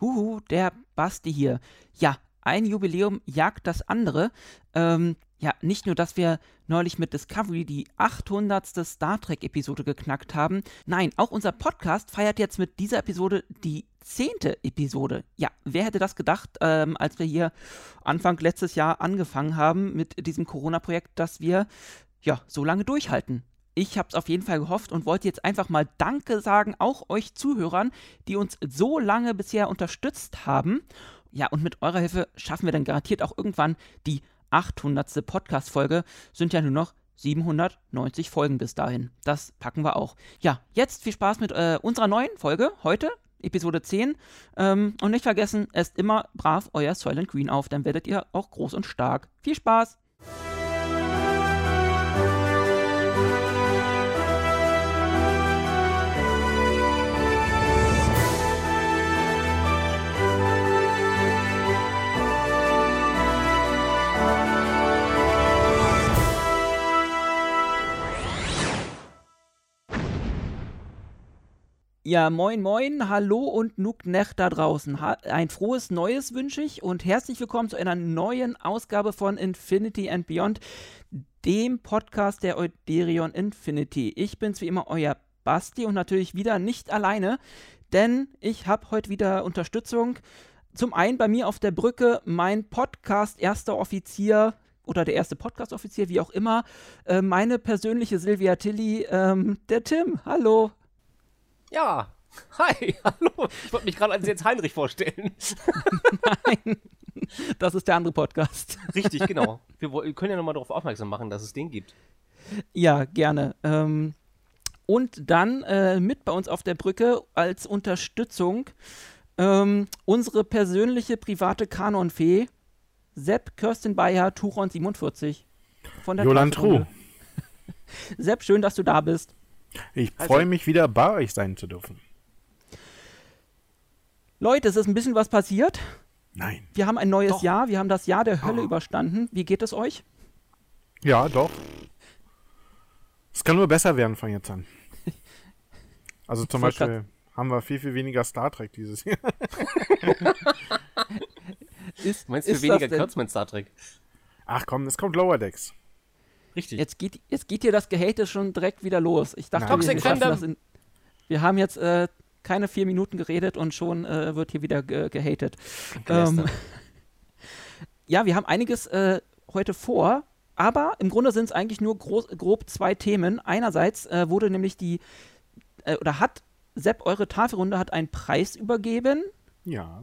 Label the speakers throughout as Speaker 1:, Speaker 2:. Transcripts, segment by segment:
Speaker 1: Huhu, der Basti hier. Ja, ein Jubiläum jagt das andere. Ähm, ja, nicht nur, dass wir neulich mit Discovery die 800. Star Trek-Episode geknackt haben, nein, auch unser Podcast feiert jetzt mit dieser Episode die 10. Episode. Ja, wer hätte das gedacht, ähm, als wir hier Anfang letztes Jahr angefangen haben mit diesem Corona-Projekt, dass wir ja so lange durchhalten? Ich habe es auf jeden Fall gehofft und wollte jetzt einfach mal Danke sagen, auch euch Zuhörern, die uns so lange bisher unterstützt haben. Ja, und mit eurer Hilfe schaffen wir dann garantiert auch irgendwann die 800. Podcast-Folge. Sind ja nur noch 790 Folgen bis dahin. Das packen wir auch. Ja, jetzt viel Spaß mit äh, unserer neuen Folge heute. Episode 10. Ähm, und nicht vergessen, esst immer brav euer Silent Green auf, dann werdet ihr auch groß und stark. Viel Spaß! Ja, moin, moin, hallo und Nuknech da draußen. Ha ein frohes Neues wünsche ich und herzlich willkommen zu einer neuen Ausgabe von Infinity and Beyond, dem Podcast der Euderion Infinity. Ich bin's wie immer, euer Basti und natürlich wieder nicht alleine, denn ich habe heute wieder Unterstützung. Zum einen bei mir auf der Brücke mein Podcast erster Offizier, oder der erste Podcast-Offizier, wie auch immer, äh, meine persönliche Silvia Tilly, ähm, der Tim. Hallo.
Speaker 2: Ja, hi, hallo. Ich wollte mich gerade als jetzt Heinrich vorstellen.
Speaker 1: Nein, das ist der andere Podcast.
Speaker 2: Richtig, genau. Wir können ja nochmal darauf aufmerksam machen, dass es den gibt.
Speaker 1: Ja, gerne. Ähm, und dann äh, mit bei uns auf der Brücke als Unterstützung ähm, unsere persönliche private Kanonfee, Sepp Kirsten Bayer, Turon 47.
Speaker 3: Von der Jolan.
Speaker 1: Sepp, schön, dass du da bist.
Speaker 3: Ich also, freue mich wieder bei euch sein zu dürfen.
Speaker 1: Leute, es ist ein bisschen was passiert.
Speaker 3: Nein.
Speaker 1: Wir haben ein neues doch. Jahr, wir haben das Jahr der Hölle oh. überstanden. Wie geht es euch?
Speaker 3: Ja, doch. Es kann nur besser werden von jetzt an. Also zum Beispiel haben wir viel, viel weniger Star Trek dieses Jahr.
Speaker 2: ist, Meinst du ist weniger Kurzman Star Trek?
Speaker 3: Ach komm, es kommt Lower Decks.
Speaker 1: Richtig. Jetzt geht, jetzt geht hier das Gehate schon direkt wieder los. Ich dachte, wir, wir, in, wir, haben jetzt äh, keine vier Minuten geredet und schon äh, wird hier wieder ge gehatet. Ähm, ja, wir haben einiges äh, heute vor, aber im Grunde sind es eigentlich nur groß, grob zwei Themen. Einerseits äh, wurde nämlich die, äh, oder hat Sepp, eure Tafelrunde hat einen Preis übergeben.
Speaker 3: Ja.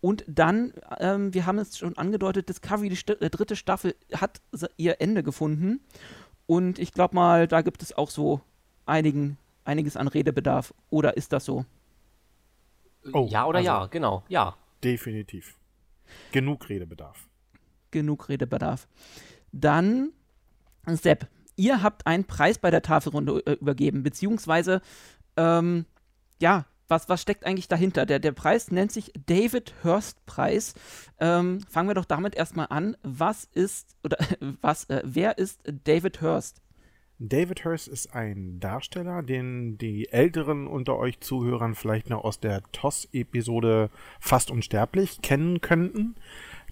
Speaker 1: Und dann, ähm, wir haben es schon angedeutet, Discovery, die St äh, dritte Staffel, hat ihr Ende gefunden. Und ich glaube mal, da gibt es auch so einigen, einiges an Redebedarf. Oder ist das so?
Speaker 2: Oh, ja oder also ja, genau, ja.
Speaker 3: Definitiv. Genug Redebedarf.
Speaker 1: Genug Redebedarf. Dann, Sepp, ihr habt einen Preis bei der Tafelrunde äh, übergeben, beziehungsweise, ähm, ja, was, was steckt eigentlich dahinter? Der, der Preis nennt sich David Hurst Preis. Ähm, fangen wir doch damit erstmal an. Was ist, oder was, äh, wer ist David Hurst?
Speaker 3: David Hurst ist ein Darsteller, den die Älteren unter euch Zuhörern vielleicht noch aus der TOS-Episode Fast Unsterblich kennen könnten.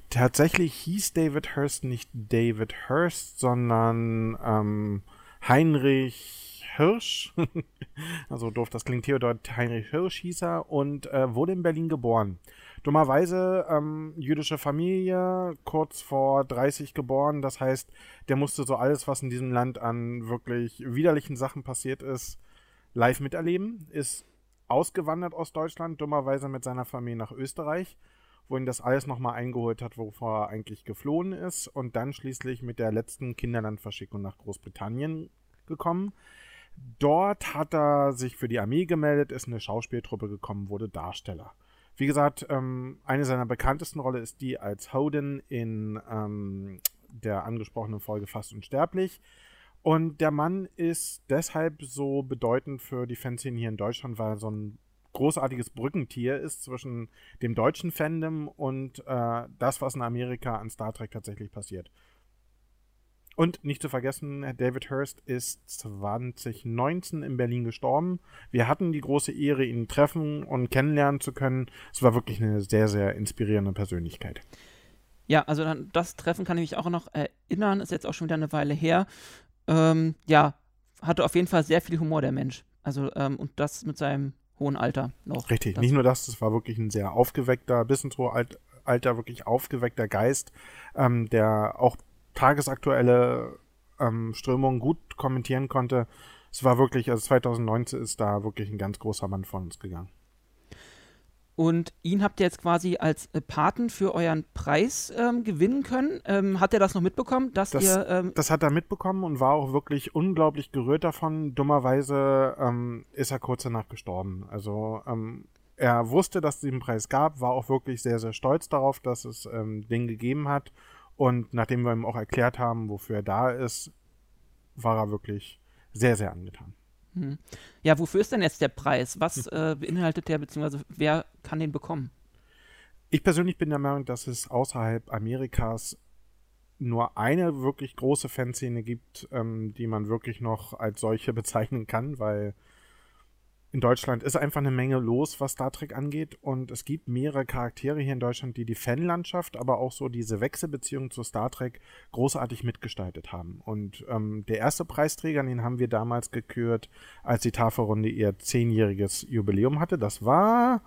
Speaker 3: Tatsächlich hieß David Hurst nicht David Hurst, sondern ähm, Heinrich Hirsch, also doof, das klingt hier dort Heinrich Hirsch hieß er und äh, wurde in Berlin geboren. Dummerweise ähm, jüdische Familie, kurz vor 30 geboren, das heißt, der musste so alles, was in diesem Land an wirklich widerlichen Sachen passiert ist, live miterleben, ist ausgewandert aus Deutschland, dummerweise mit seiner Familie nach Österreich, wo ihn das alles nochmal eingeholt hat, wovor er eigentlich geflohen ist und dann schließlich mit der letzten Kinderlandverschickung nach Großbritannien gekommen. Dort hat er sich für die Armee gemeldet, ist eine Schauspieltruppe gekommen, wurde Darsteller. Wie gesagt, ähm, eine seiner bekanntesten Rolle ist die als Hoden in ähm, der angesprochenen Folge Fast Unsterblich. Und der Mann ist deshalb so bedeutend für die Fanszene hier in Deutschland, weil er so ein großartiges Brückentier ist zwischen dem deutschen Fandom und äh, das, was in Amerika an Star Trek tatsächlich passiert. Und nicht zu vergessen, David Hurst ist 2019 in Berlin gestorben. Wir hatten die große Ehre, ihn treffen und kennenlernen zu können. Es war wirklich eine sehr, sehr inspirierende Persönlichkeit.
Speaker 1: Ja, also dann, das Treffen kann ich mich auch noch erinnern, ist jetzt auch schon wieder eine Weile her. Ähm, ja, hatte auf jeden Fall sehr viel Humor, der Mensch. Also, ähm, und das mit seinem hohen Alter noch.
Speaker 3: Richtig,
Speaker 1: das
Speaker 3: nicht nur das, es war wirklich ein sehr aufgeweckter, bis ins hohe Alter wirklich aufgeweckter Geist, ähm, der auch tagesaktuelle ähm, Strömungen gut kommentieren konnte. Es war wirklich, also 2019 ist da wirklich ein ganz großer Mann von uns gegangen.
Speaker 1: Und ihn habt ihr jetzt quasi als äh, Paten für euren Preis ähm, gewinnen können. Ähm, hat er das noch mitbekommen, dass
Speaker 3: das,
Speaker 1: ihr. Ähm
Speaker 3: das hat er mitbekommen und war auch wirklich unglaublich gerührt davon. Dummerweise ähm, ist er kurz danach gestorben. Also ähm, er wusste, dass es diesen Preis gab, war auch wirklich sehr, sehr stolz darauf, dass es ähm, den gegeben hat. Und nachdem wir ihm auch erklärt haben, wofür er da ist, war er wirklich sehr, sehr angetan.
Speaker 1: Hm. Ja, wofür ist denn jetzt der Preis? Was äh, beinhaltet der, beziehungsweise wer kann den bekommen?
Speaker 3: Ich persönlich bin der Meinung, dass es außerhalb Amerikas nur eine wirklich große Fanszene gibt, ähm, die man wirklich noch als solche bezeichnen kann, weil in Deutschland ist einfach eine Menge los, was Star Trek angeht. Und es gibt mehrere Charaktere hier in Deutschland, die die Fanlandschaft, aber auch so diese Wechselbeziehung zu Star Trek großartig mitgestaltet haben. Und ähm, der erste Preisträger, den haben wir damals gekürt, als die Tafelrunde ihr zehnjähriges Jubiläum hatte. Das war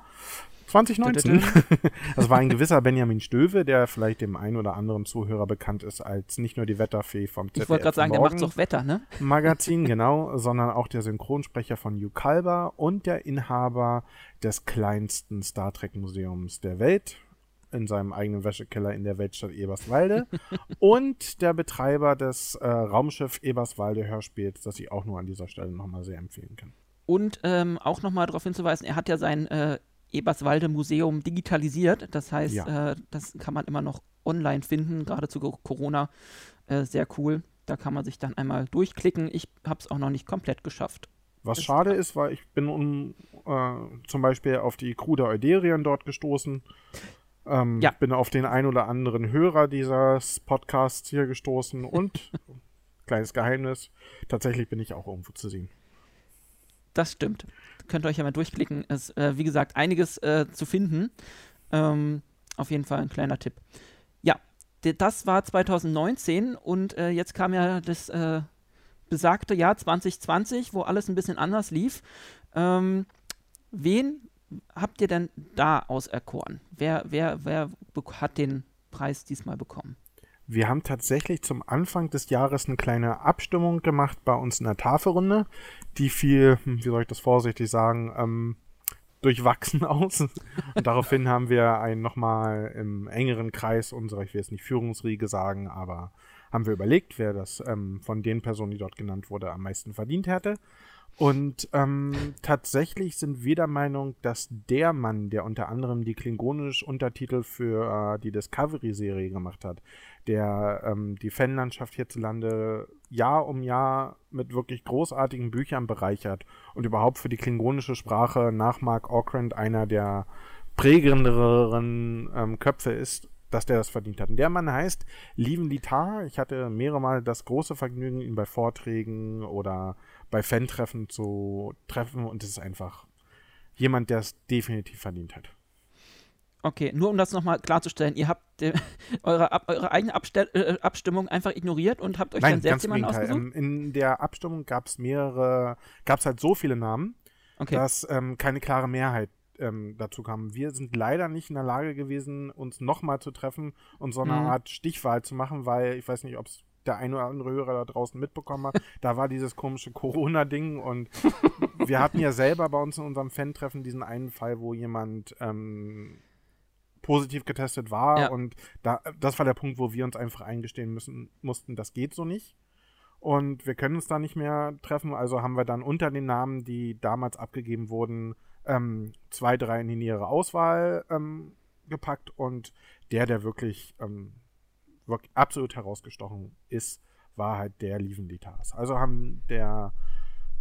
Speaker 3: 2019. das war ein gewisser Benjamin Stöve, der vielleicht dem einen oder anderen Zuhörer bekannt ist als nicht nur die Wetterfee vom
Speaker 1: ZDF Ich wollte gerade sagen, der macht doch Wetter, ne?
Speaker 3: Magazin, genau, sondern auch der Synchronsprecher von Hugh Kalber und der Inhaber des kleinsten Star Trek Museums der Welt in seinem eigenen Wäschekeller in der Weltstadt Eberswalde und der Betreiber des äh, Raumschiff Eberswalde Hörspiels, das ich auch nur an dieser Stelle nochmal sehr empfehlen kann.
Speaker 1: Und ähm, auch nochmal darauf hinzuweisen, er hat ja sein äh, Eberswalde Museum digitalisiert. Das heißt, ja. äh, das kann man immer noch online finden, gerade zu Corona. Äh, sehr cool. Da kann man sich dann einmal durchklicken. Ich habe es auch noch nicht komplett geschafft.
Speaker 3: Was das schade ist, weil ich bin um, äh, zum Beispiel auf die Crew der Euderien dort gestoßen. Ähm, ja. Bin auf den ein oder anderen Hörer dieses Podcasts hier gestoßen und kleines Geheimnis, tatsächlich bin ich auch irgendwo zu sehen.
Speaker 1: Das stimmt könnt ihr euch ja mal durchklicken. Es ist, äh, wie gesagt, einiges äh, zu finden. Ähm, auf jeden Fall ein kleiner Tipp. Ja, das war 2019 und äh, jetzt kam ja das äh, besagte Jahr 2020, wo alles ein bisschen anders lief. Ähm, wen habt ihr denn da auserkoren? Wer, wer, wer hat den Preis diesmal bekommen?
Speaker 3: Wir haben tatsächlich zum Anfang des Jahres eine kleine Abstimmung gemacht bei uns in der Tafelrunde. Die fiel, hm, wie soll ich das vorsichtig sagen, ähm, durchwachsen aus. Und daraufhin haben wir einen nochmal im engeren Kreis unserer, ich will jetzt nicht Führungsriege sagen, aber haben wir überlegt, wer das ähm, von den Personen, die dort genannt wurde, am meisten verdient hätte. Und ähm, tatsächlich sind wir der Meinung, dass der Mann, der unter anderem die klingonisch Untertitel für äh, die Discovery-Serie gemacht hat, der ähm, die Fanlandschaft hierzulande Jahr um Jahr mit wirklich großartigen Büchern bereichert und überhaupt für die klingonische Sprache nach Mark Okrand einer der prägenderen ähm, Köpfe ist, dass der das verdient hat. Und der Mann heißt Lieven Litar. Ich hatte mehrere Mal das große Vergnügen, ihn bei Vorträgen oder bei Fan-Treffen zu treffen und es ist einfach jemand, der es definitiv verdient hat.
Speaker 1: Okay, nur um das nochmal klarzustellen, ihr habt äh, eure, ab, eure, eigene Abstell, äh, Abstimmung einfach ignoriert und habt euch Nein, dann selbst jemanden ausgesucht? Ähm,
Speaker 3: in der Abstimmung gab es mehrere, gab es halt so viele Namen, okay. dass ähm, keine klare Mehrheit ähm, dazu kam. Wir sind leider nicht in der Lage gewesen, uns nochmal zu treffen und so eine mhm. Art Stichwahl zu machen, weil ich weiß nicht, ob es der ein oder andere Hörer da draußen mitbekommen hat. da war dieses komische Corona-Ding und wir hatten ja selber bei uns in unserem Fan-Treffen diesen einen Fall, wo jemand ähm, positiv getestet war. Ja. Und da, das war der Punkt, wo wir uns einfach eingestehen müssen, mussten, das geht so nicht. Und wir können uns da nicht mehr treffen. Also haben wir dann unter den Namen, die damals abgegeben wurden, ähm, zwei, drei in die nähere Auswahl ähm, gepackt. Und der, der wirklich, ähm, wirklich absolut herausgestochen ist, war halt der Lievenlitas. Also haben der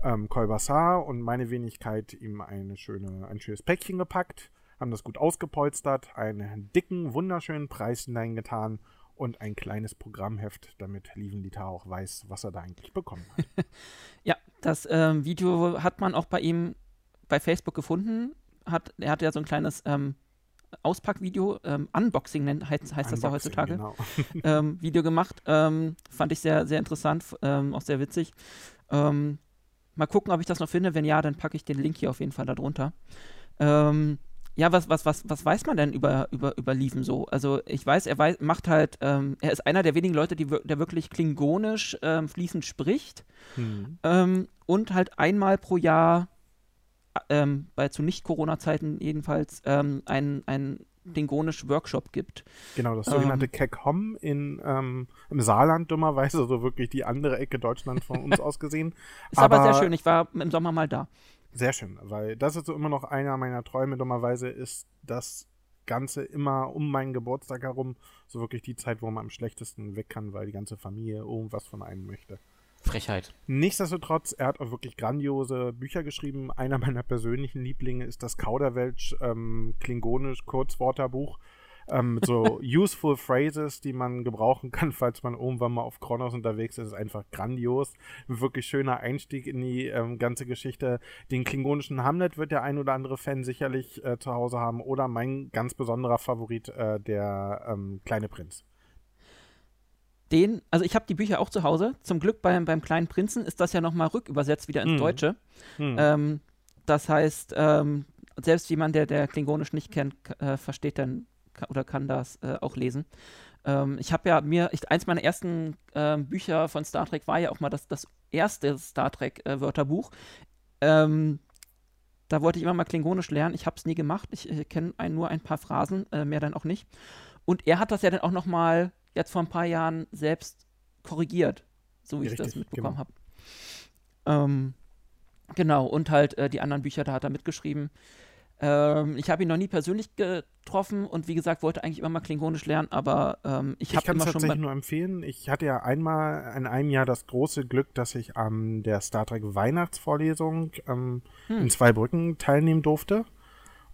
Speaker 3: ähm, Kolbassar und meine Wenigkeit ihm eine schöne, ein schönes Päckchen gepackt haben das gut ausgepolstert, einen dicken, wunderschönen Preis hineingetan und ein kleines Programmheft, damit Lieven Litar auch weiß, was er da eigentlich bekommen hat.
Speaker 1: ja, das ähm, Video hat man auch bei ihm bei Facebook gefunden. Hat, er hat ja so ein kleines ähm, Auspackvideo, ähm, Unboxing nennt, heißt, heißt Unboxing, das ja heutzutage, genau. ähm, Video gemacht. Ähm, fand ich sehr, sehr interessant, ähm, auch sehr witzig. Ähm, mal gucken, ob ich das noch finde. Wenn ja, dann packe ich den Link hier auf jeden Fall darunter. Ähm, ja, was, was, was, was weiß man denn über, über, über Lieven so? Also ich weiß, er weiß, macht halt, ähm, er ist einer der wenigen Leute, die, der wirklich klingonisch ähm, fließend spricht hm. ähm, und halt einmal pro Jahr, ähm, bei zu Nicht-Corona-Zeiten jedenfalls, ähm, ein, ein klingonisch Workshop gibt.
Speaker 3: Genau, das sogenannte ähm, Kekhom in, ähm, im Saarland dummerweise, also wirklich die andere Ecke Deutschland von uns aus gesehen.
Speaker 1: Ist aber, aber sehr schön, ich war im Sommer mal da.
Speaker 3: Sehr schön, weil das ist so immer noch einer meiner Träume. Dummerweise ist das Ganze immer um meinen Geburtstag herum so wirklich die Zeit, wo man am schlechtesten weg kann, weil die ganze Familie irgendwas von einem möchte.
Speaker 2: Frechheit.
Speaker 3: Nichtsdestotrotz, er hat auch wirklich grandiose Bücher geschrieben. Einer meiner persönlichen Lieblinge ist das Kauderwelsch ähm, Klingonisch ähm, mit so useful phrases, die man gebrauchen kann, falls man irgendwann mal auf Kronos unterwegs ist. ist einfach grandios. Ein wirklich schöner Einstieg in die ähm, ganze Geschichte. Den klingonischen Hamlet wird der ein oder andere Fan sicherlich äh, zu Hause haben. Oder mein ganz besonderer Favorit, äh, der ähm, kleine Prinz.
Speaker 1: Den, also ich habe die Bücher auch zu Hause. Zum Glück beim, beim kleinen Prinzen ist das ja nochmal rückübersetzt wieder ins hm. Deutsche. Hm. Ähm, das heißt, ähm, selbst jemand, der, der Klingonisch nicht kennt, äh, versteht dann oder kann das äh, auch lesen. Ähm, ich habe ja mir, ich, eins meiner ersten äh, Bücher von Star Trek war ja auch mal das, das erste Star Trek-Wörterbuch. Äh, ähm, da wollte ich immer mal Klingonisch lernen. Ich habe es nie gemacht. Ich, ich kenne nur ein paar Phrasen, äh, mehr dann auch nicht. Und er hat das ja dann auch noch mal jetzt vor ein paar Jahren selbst korrigiert, so wie Richtig, ich das mitbekommen genau. habe. Ähm, genau, und halt äh, die anderen Bücher, da hat er mitgeschrieben. Ähm, ich habe ihn noch nie persönlich getroffen und wie gesagt, wollte eigentlich immer mal Klingonisch lernen, aber ähm, ich habe immer schon. Ich kann es
Speaker 3: tatsächlich nur empfehlen. Ich hatte ja einmal in einem Jahr das große Glück, dass ich an der Star Trek Weihnachtsvorlesung ähm, hm. in Zweibrücken teilnehmen durfte.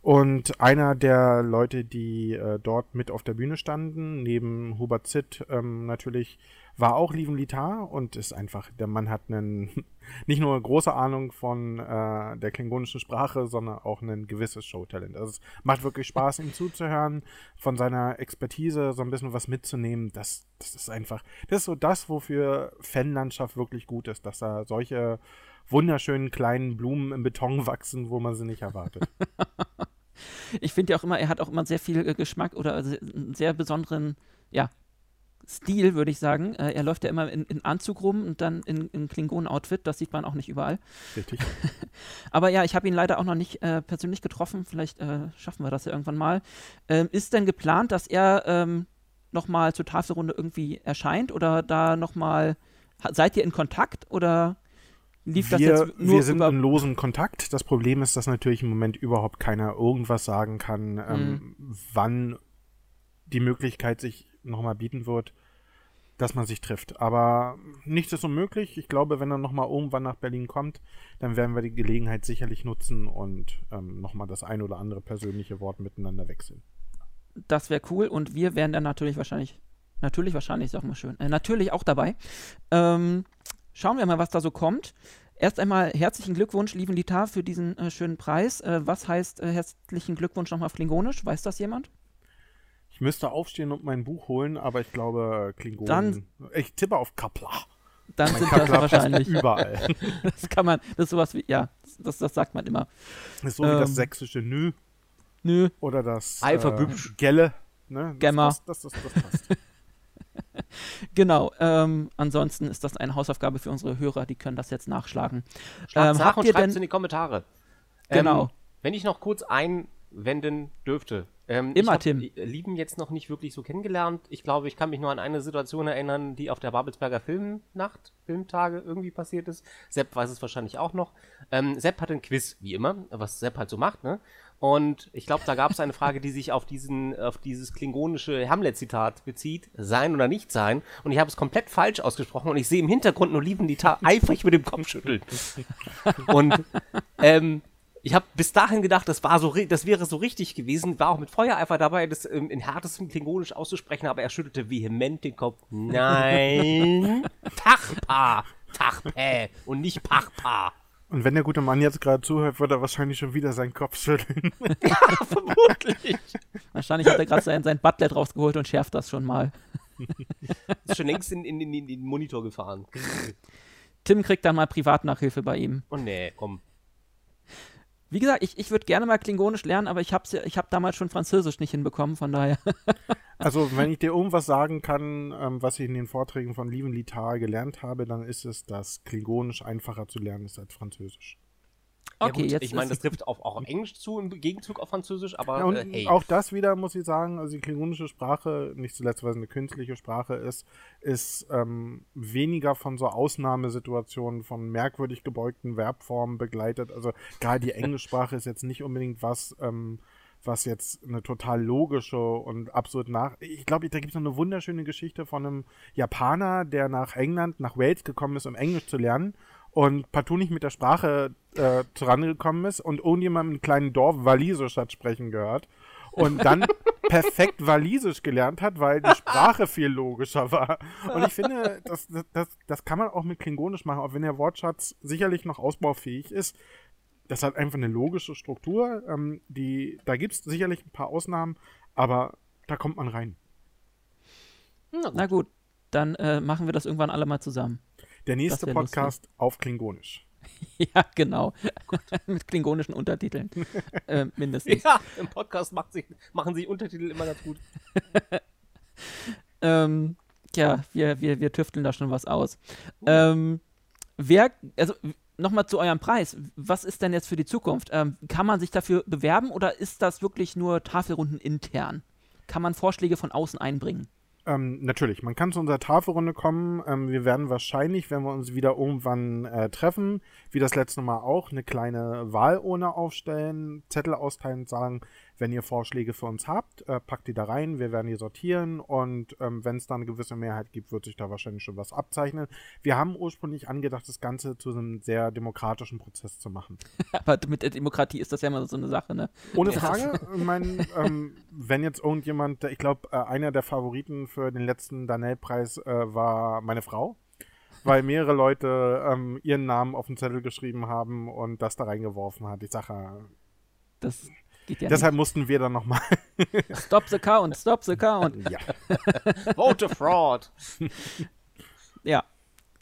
Speaker 3: Und einer der Leute, die äh, dort mit auf der Bühne standen, neben Hubert Zitt ähm, natürlich, war auch Lieven Litar und ist einfach, der Mann hat einen, nicht nur eine große Ahnung von äh, der klingonischen Sprache, sondern auch ein gewisses Showtalent. Also es macht wirklich Spaß, ihm zuzuhören, von seiner Expertise so ein bisschen was mitzunehmen. Das, das ist einfach, das ist so das, wofür Fanlandschaft wirklich gut ist, dass da solche wunderschönen kleinen Blumen im Beton wachsen, wo man sie nicht erwartet.
Speaker 1: ich finde ja auch immer, er hat auch immer sehr viel äh, Geschmack oder einen sehr besonderen, ja, Stil, würde ich sagen. Äh, er läuft ja immer in, in, Anzug rum und dann in, in Klingonen-Outfit. Das sieht man auch nicht überall.
Speaker 3: Richtig.
Speaker 1: Aber ja, ich habe ihn leider auch noch nicht äh, persönlich getroffen. Vielleicht äh, schaffen wir das ja irgendwann mal. Ähm, ist denn geplant, dass er ähm, nochmal zur Tafelrunde irgendwie erscheint oder da nochmal. Seid ihr in Kontakt oder
Speaker 3: lief wir, das jetzt nur Wir sind in losem Kontakt. Das Problem ist, dass natürlich im Moment überhaupt keiner irgendwas sagen kann, ähm, mhm. wann die Möglichkeit sich nochmal bieten wird, dass man sich trifft. Aber nichts ist unmöglich. Ich glaube, wenn er nochmal irgendwann nach Berlin kommt, dann werden wir die Gelegenheit sicherlich nutzen und ähm, nochmal das ein oder andere persönliche Wort miteinander wechseln.
Speaker 1: Das wäre cool und wir wären dann natürlich wahrscheinlich, natürlich wahrscheinlich ist auch mal schön, äh, natürlich auch dabei. Ähm, Schauen wir mal, was da so kommt. Erst einmal herzlichen Glückwunsch, lieben Litar, für diesen äh, schönen Preis. Äh, was heißt äh, herzlichen Glückwunsch nochmal auf Klingonisch? Weiß das jemand?
Speaker 3: Ich müsste aufstehen und mein Buch holen, aber ich glaube, Klingonen.
Speaker 1: Dann,
Speaker 3: ich tippe auf Kapla.
Speaker 1: Dann mein sind Kapla das wahrscheinlich.
Speaker 3: Überall.
Speaker 1: das kann man, das ist sowas wie, ja, das, das sagt man immer.
Speaker 3: Das ist so ähm, wie das ähm, sächsische Nü.
Speaker 1: Nü.
Speaker 3: Oder das
Speaker 2: Alpha
Speaker 3: äh, Gelle.
Speaker 1: Ne? Gemma.
Speaker 3: Das, das, das, das passt.
Speaker 1: Genau. Ähm, ansonsten ist das eine Hausaufgabe für unsere Hörer, die können das jetzt nachschlagen.
Speaker 2: Ähm, nach und schreibt es in die Kommentare.
Speaker 1: Genau. Ähm,
Speaker 2: wenn ich noch kurz einwenden dürfte.
Speaker 1: Ähm, Immer, ich Tim.
Speaker 2: Lieben jetzt noch nicht wirklich so kennengelernt. Ich glaube, ich kann mich nur an eine Situation erinnern, die auf der Babelsberger Filmnacht, Filmtage irgendwie passiert ist. Sepp weiß es wahrscheinlich auch noch. Ähm, Sepp hatte ein Quiz, wie immer, was Sepp halt so macht, ne? Und ich glaube, da gab es eine Frage, die sich auf diesen, auf dieses klingonische Hamlet-Zitat bezieht, sein oder nicht sein. Und ich habe es komplett falsch ausgesprochen und ich sehe im Hintergrund nur Lieben die eifrig mit dem Kopf schütteln. und ähm, Ich habe bis dahin gedacht, das, war so, das wäre so richtig gewesen, war auch mit Feuereifer dabei, das ähm, in härtestem Klingonisch auszusprechen, aber er schüttelte vehement den Kopf. Nein, Tachpa, Tachpä und nicht Pachpa.
Speaker 3: Und wenn der gute Mann jetzt gerade zuhört, wird er wahrscheinlich schon wieder seinen Kopf schütteln.
Speaker 2: ja, vermutlich.
Speaker 1: Wahrscheinlich hat er gerade sein, sein Butlet rausgeholt und schärft das schon mal.
Speaker 2: Ist schon längst in, in, in, in den Monitor gefahren.
Speaker 1: Tim kriegt dann mal Privatnachhilfe bei ihm.
Speaker 2: Oh nee, komm.
Speaker 1: Wie gesagt, ich, ich würde gerne mal Klingonisch lernen, aber ich habe ich hab damals schon Französisch nicht hinbekommen, von daher.
Speaker 3: also, wenn ich dir irgendwas sagen kann, ähm, was ich in den Vorträgen von Lieven Litar gelernt habe, dann ist es, dass Klingonisch einfacher zu lernen ist als Französisch.
Speaker 2: Okay, ja, jetzt ich meine, das trifft auch, auch auf Englisch zu im Gegenzug auf Französisch, aber
Speaker 3: ja, und äh, hey. auch das wieder muss ich sagen, also die klingonische Sprache, nicht zuletzt, weil es eine künstliche Sprache ist, ist ähm, weniger von so Ausnahmesituationen, von merkwürdig gebeugten Verbformen begleitet. Also gerade die Englischsprache ist jetzt nicht unbedingt was, ähm, was jetzt eine total logische und absolut nach. Ich glaube, da gibt es noch eine wunderschöne Geschichte von einem Japaner, der nach England, nach Wales gekommen ist, um Englisch zu lernen und partout nicht mit der Sprache äh, zurangekommen ist und irgendjemand im kleinen Dorf Walisisch hat sprechen gehört und dann perfekt Walisisch gelernt hat, weil die Sprache viel logischer war. Und ich finde, das, das, das kann man auch mit Klingonisch machen, auch wenn der Wortschatz sicherlich noch ausbaufähig ist. Das hat einfach eine logische Struktur. Ähm, die, da gibt es sicherlich ein paar Ausnahmen, aber da kommt man rein.
Speaker 1: Na gut, Na gut dann äh, machen wir das irgendwann alle mal zusammen.
Speaker 3: Der nächste Podcast lustig. auf Klingonisch.
Speaker 1: ja, genau. Mit klingonischen Untertiteln. äh, mindestens.
Speaker 2: Ja, im Podcast macht sich, machen sich Untertitel immer ganz gut.
Speaker 1: ähm, ja, wir, wir, wir tüfteln da schon was aus. Uh. Ähm, wer, also nochmal zu eurem Preis. Was ist denn jetzt für die Zukunft? Ähm, kann man sich dafür bewerben oder ist das wirklich nur Tafelrunden intern? Kann man Vorschläge von außen einbringen?
Speaker 3: Ähm, natürlich, man kann zu unserer Tafelrunde kommen. Ähm, wir werden wahrscheinlich, wenn wir uns wieder irgendwann äh, treffen, wie das letzte Mal auch, eine kleine Wahlurne aufstellen, Zettel austeilen und sagen, wenn ihr Vorschläge für uns habt, äh, packt die da rein, wir werden die sortieren und ähm, wenn es dann eine gewisse Mehrheit gibt, wird sich da wahrscheinlich schon was abzeichnen. Wir haben ursprünglich angedacht, das Ganze zu einem sehr demokratischen Prozess zu machen.
Speaker 1: Aber mit der Demokratie ist das ja immer so eine Sache, ne?
Speaker 3: Ohne Frage. ich meine, ähm, wenn jetzt irgendjemand, ich glaube, äh, einer der Favoriten für den letzten Danell-Preis äh, war meine Frau weil mehrere Leute ähm, ihren Namen auf den Zettel geschrieben haben und das da reingeworfen hat. Ich sage,
Speaker 1: das
Speaker 3: ja Deshalb nicht. mussten wir dann nochmal.
Speaker 1: stop the count, stop the count.
Speaker 3: Ja.
Speaker 2: Vote fraud.
Speaker 1: ja,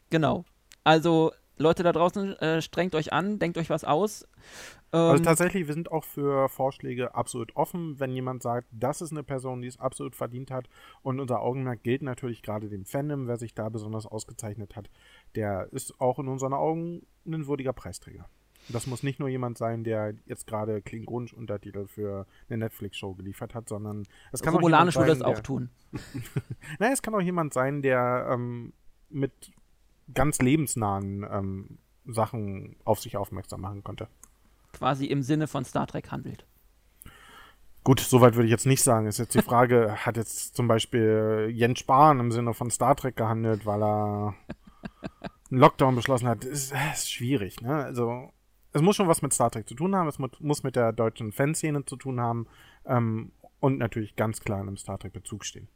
Speaker 1: genau. Also, Leute da draußen, äh, strengt euch an, denkt euch was aus.
Speaker 3: Also ähm, also tatsächlich, wir sind auch für Vorschläge absolut offen. Wenn jemand sagt, das ist eine Person, die es absolut verdient hat und unser Augenmerk gilt natürlich gerade dem Fandom, wer sich da besonders ausgezeichnet hat, der ist auch in unseren Augen ein würdiger Preisträger. Das muss nicht nur jemand sein, der jetzt gerade klingonisch Untertitel für eine Netflix-Show geliefert hat, sondern es kann
Speaker 1: Romulanisch
Speaker 3: würde
Speaker 1: es auch tun.
Speaker 3: Nein, es kann auch jemand sein, der ähm, mit ganz lebensnahen ähm, Sachen auf sich aufmerksam machen konnte.
Speaker 1: Quasi im Sinne von Star Trek handelt.
Speaker 3: Gut, soweit würde ich jetzt nicht sagen. Ist jetzt die Frage, hat jetzt zum Beispiel Jens Spahn im Sinne von Star Trek gehandelt, weil er einen Lockdown beschlossen hat? Ist, ist schwierig, ne? Also es muss schon was mit Star Trek zu tun haben, es muss mit der deutschen Fanszene zu tun haben ähm, und natürlich ganz klar in einem Star Trek-Bezug stehen.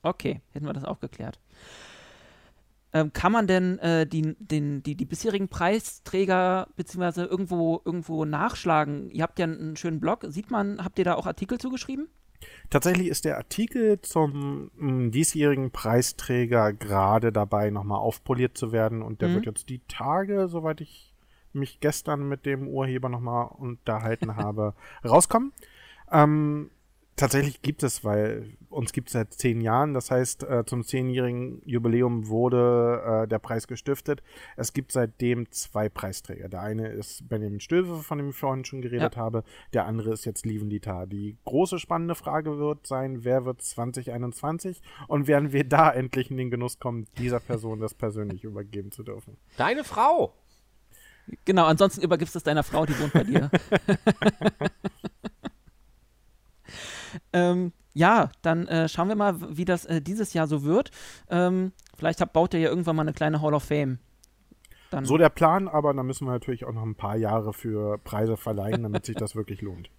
Speaker 1: Okay, hätten wir das auch geklärt. Ähm, kann man denn äh, die, den, die, die bisherigen Preisträger beziehungsweise irgendwo, irgendwo nachschlagen? Ihr habt ja einen schönen Blog. Sieht man, habt ihr da auch Artikel zugeschrieben?
Speaker 3: Tatsächlich ist der Artikel zum m, diesjährigen Preisträger gerade dabei, nochmal aufpoliert zu werden und der mhm. wird jetzt die Tage, soweit ich mich gestern mit dem Urheber nochmal unterhalten habe, rauskommen. Ähm, tatsächlich gibt es, weil uns gibt es seit zehn Jahren, das heißt, äh, zum zehnjährigen Jubiläum wurde äh, der Preis gestiftet. Es gibt seitdem zwei Preisträger. Der eine ist Benjamin Stöwe, von dem ich vorhin schon geredet ja. habe. Der andere ist jetzt Lieven Dieter. Die große spannende Frage wird sein, wer wird 2021 und werden wir da endlich in den Genuss kommen, dieser Person das persönlich übergeben zu dürfen?
Speaker 2: Deine Frau!
Speaker 1: Genau, ansonsten übergibst du es deiner Frau, die wohnt bei dir. ähm, ja, dann äh, schauen wir mal, wie das äh, dieses Jahr so wird. Ähm, vielleicht hab, baut ihr ja irgendwann mal eine kleine Hall of Fame. Dann
Speaker 3: So der Plan, aber da müssen wir natürlich auch noch ein paar Jahre für Preise verleihen, damit sich das wirklich lohnt.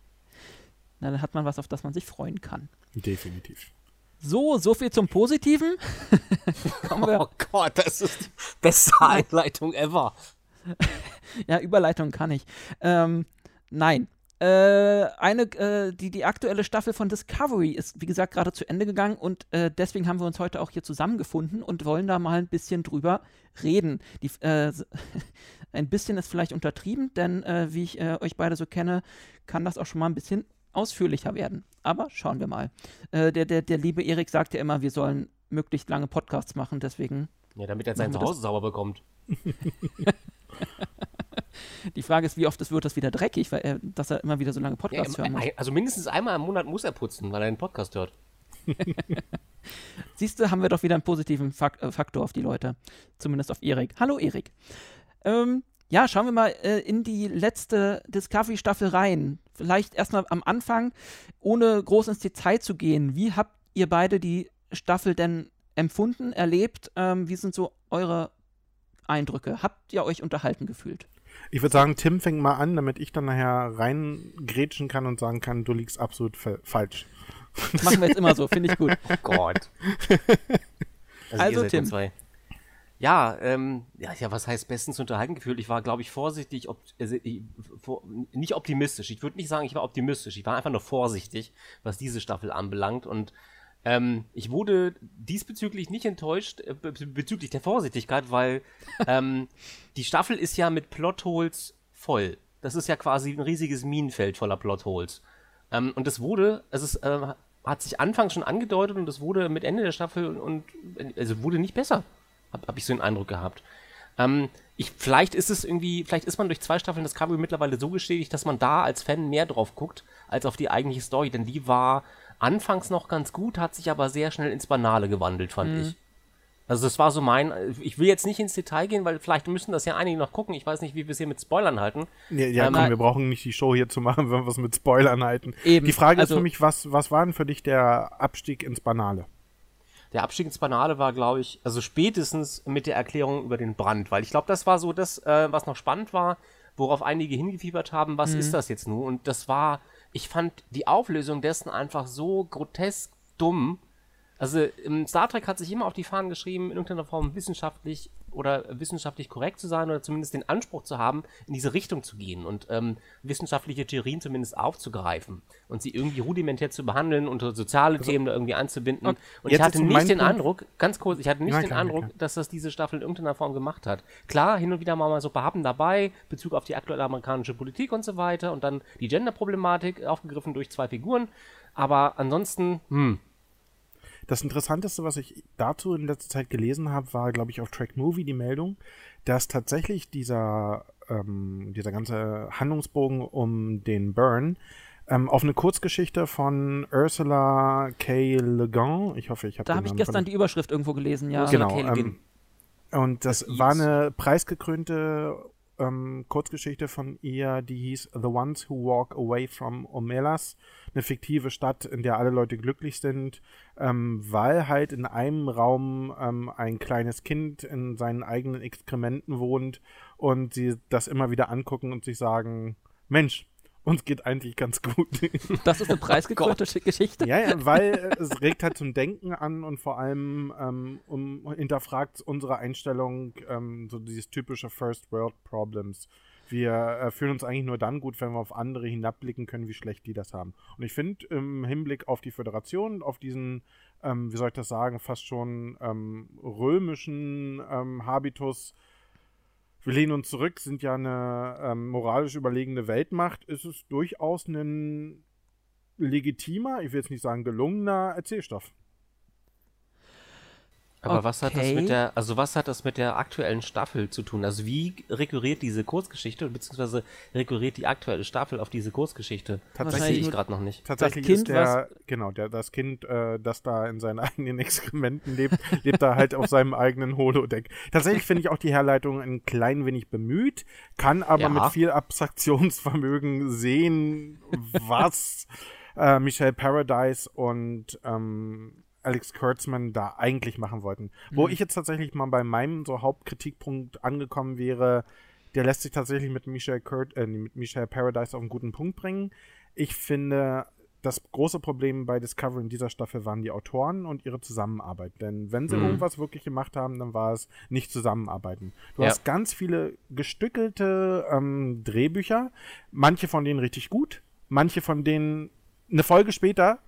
Speaker 1: na, dann hat man was, auf das man sich freuen kann.
Speaker 3: Definitiv.
Speaker 1: So, so viel zum Positiven.
Speaker 2: Oh Gott, das ist die beste Einleitung ever.
Speaker 1: Ja, Überleitung kann ich. Ähm, nein. Äh, eine, äh, die, die aktuelle Staffel von Discovery ist, wie gesagt, gerade zu Ende gegangen und äh, deswegen haben wir uns heute auch hier zusammengefunden und wollen da mal ein bisschen drüber reden. Die, äh, ein bisschen ist vielleicht untertrieben, denn äh, wie ich äh, euch beide so kenne, kann das auch schon mal ein bisschen ausführlicher werden. Aber schauen wir mal. Der, der, der liebe Erik sagt ja immer, wir sollen möglichst lange Podcasts machen, deswegen
Speaker 2: Ja, damit er sein Zuhause sauber bekommt.
Speaker 1: die Frage ist, wie oft es wird das wieder dreckig, weil er, dass er immer wieder so lange
Speaker 2: Ja,
Speaker 1: Podcasts hören muss.
Speaker 2: also mindestens einmal im Monat muss er putzen, weil er den Podcast hört.
Speaker 1: Siehst du, haben wir doch wieder einen positiven Fak äh, Faktor auf die Leute. Zumindest auf Erik. Hallo Erik. Ähm, ja, schauen wir mal äh, in die letzte Discovery-Staffel rein. Vielleicht erstmal am Anfang, ohne groß ins Detail zu gehen. Wie habt ihr beide die Staffel denn empfunden, erlebt? Ähm, wie sind so eure Eindrücke? Habt ihr euch unterhalten gefühlt?
Speaker 3: Ich würde sagen, Tim fängt mal an, damit ich dann nachher reingrätschen kann und sagen kann, du liegst absolut fa- falsch.
Speaker 1: Das machen wir jetzt immer so, finde ich gut.
Speaker 2: Oh Gott. Also,
Speaker 1: Also, Tim.
Speaker 2: zwei. Ja, ähm, ja, ja, was heißt bestens unterhalten gefühlt? Ich war, glaube ich, vorsichtig, op also, ich, vor, nicht optimistisch. Ich würde nicht sagen, ich war optimistisch. Ich war einfach nur vorsichtig, was diese Staffel anbelangt. Und ähm, ich wurde diesbezüglich nicht enttäuscht, äh, be bezüglich der Vorsichtigkeit, weil ähm, die Staffel ist ja mit Plotholes voll. Das ist ja quasi ein riesiges Minenfeld voller Plotholes. Ähm, und es wurde, es äh, hat sich anfangs schon angedeutet und es wurde mit Ende der Staffel und, und also wurde nicht besser. Hab, hab ich so den Eindruck gehabt. Ähm, ich, vielleicht ist es irgendwie, vielleicht ist man durch zwei Staffeln Discovery mittlerweile so bestätigt, dass man da als Fan mehr drauf guckt, als auf die eigentliche Story, denn die war anfangs noch ganz gut, hat sich aber sehr schnell ins Banale gewandelt, fand ich. Also das war so mein, ich will jetzt nicht ins Detail gehen, weil vielleicht müssen das ja einige noch gucken. Ich weiß nicht, wie wir es hier mit Spoilern halten.
Speaker 3: Ja, ja
Speaker 2: Ähm,
Speaker 3: komm,
Speaker 1: nein.
Speaker 3: wir brauchen nicht die Show hier zu machen, wenn wir es mit Spoilern halten.
Speaker 1: Eben,
Speaker 3: Die Frage
Speaker 1: also-
Speaker 3: ist für mich, was, was war denn für dich der Abstieg ins Banale?
Speaker 2: Der Abstieg ins Banale war, glaube ich, also spätestens mit der Erklärung über den Brand, weil ich glaube, das war so das, äh, was noch spannend war, worauf einige hingefiebert haben, was ist das jetzt nun? Und das war, ich fand die Auflösung dessen einfach so grotesk dumm. Also im Star Trek hat sich immer auf die Fahnen geschrieben, in irgendeiner Form wissenschaftlich oder wissenschaftlich korrekt zu sein oder zumindest den Anspruch zu haben, in diese Richtung zu gehen und ähm, wissenschaftliche Theorien zumindest aufzugreifen und sie irgendwie rudimentär zu behandeln und soziale Themen da irgendwie einzubinden. Und ich
Speaker 3: jetzt
Speaker 2: hatte nicht den
Speaker 3: Punkt-
Speaker 2: Eindruck, ganz kurz, ich hatte nicht
Speaker 3: Ja,
Speaker 2: den
Speaker 3: klar,
Speaker 2: Eindruck,
Speaker 3: klar.
Speaker 2: dass das diese Staffel in irgendeiner Form gemacht hat. Klar, hin und wieder mal, mal so ein paar Happen dabei, Bezug auf die aktuelle amerikanische Politik und so weiter und dann die Gender-Problematik aufgegriffen durch zwei Figuren. Aber ansonsten, hm,
Speaker 3: Das Interessanteste, was ich dazu in letzter Zeit gelesen habe, war, glaube ich, auf Track Movie die Meldung, dass tatsächlich dieser, ähm, dieser ganze Handlungsbogen um den Burn ähm, auf eine Kurzgeschichte von Ursula K. Le Guin, ich hoffe, ich habe
Speaker 1: Da habe ich gestern die Überschrift irgendwo gelesen, ja.
Speaker 2: Ursula
Speaker 3: Genau,
Speaker 2: K. Le Guin.
Speaker 3: ähm, und das
Speaker 2: Das
Speaker 3: war eine preisgekrönte ähm, Kurzgeschichte von ihr, die hieß The Ones Who Walk Away from Omelas. Eine fiktive Stadt, in der alle Leute glücklich sind, ähm, weil halt in einem Raum ähm, ein kleines Kind in seinen eigenen Exkrementen wohnt und sie das immer wieder angucken und sich sagen, Mensch, uns geht eigentlich ganz gut.
Speaker 1: Das ist eine preisgekrönte Geschichte.
Speaker 3: Ja, ja, weil äh, es regt halt zum Denken an und vor allem ähm, um, hinterfragt unsere Einstellung, ähm, so dieses typische First World Problems. Wir äh, fühlen uns eigentlich nur dann gut, wenn wir auf andere hinabblicken können, wie schlecht die das haben. Und ich finde, im Hinblick auf die Föderation, auf diesen, ähm, wie soll ich das sagen, fast schon ähm, römischen ähm, Habitus, wir lehnen uns zurück, sind ja eine ähm, moralisch überlegene Weltmacht, ist es durchaus ein legitimer, ich will jetzt nicht sagen gelungener Erzählstoff.
Speaker 2: Aber was hat das
Speaker 1: Okay.
Speaker 2: mit der, also was hat das mit der aktuellen Staffel zu tun? Also wie rekurriert diese Kurzgeschichte, beziehungsweise rekurriert die aktuelle Staffel auf diese Kurzgeschichte? Das
Speaker 1: Wahrscheinlich
Speaker 2: sehe ich gerade noch nicht.
Speaker 3: Tatsächlich
Speaker 1: Kind,
Speaker 3: ist der, genau, der, das Kind, äh, das da in seinen eigenen Exkrementen lebt, lebt da halt auf seinem eigenen Holodeck. Tatsächlich finde ich auch die Herleitung ein klein wenig bemüht, kann aber
Speaker 2: Ja.
Speaker 3: mit viel Abstraktionsvermögen sehen, was äh, Michelle Paradise und ähm, Alex Kurtzman da eigentlich machen wollten. Wo
Speaker 1: Mhm.
Speaker 3: ich jetzt tatsächlich mal bei meinem so Hauptkritikpunkt angekommen wäre, der lässt sich tatsächlich mit Michelle Kurt, äh, mit Michelle Paradise auf einen guten Punkt bringen. Ich finde, das große Problem bei Discovery in dieser Staffel waren die Autoren und ihre Zusammenarbeit. Denn wenn sie
Speaker 2: Mhm.
Speaker 3: irgendwas wirklich gemacht haben, dann war es nicht zusammenarbeiten. Du
Speaker 2: Ja.
Speaker 3: hast ganz viele gestückelte ähm, Drehbücher, manche von denen richtig gut, manche von denen eine Folge später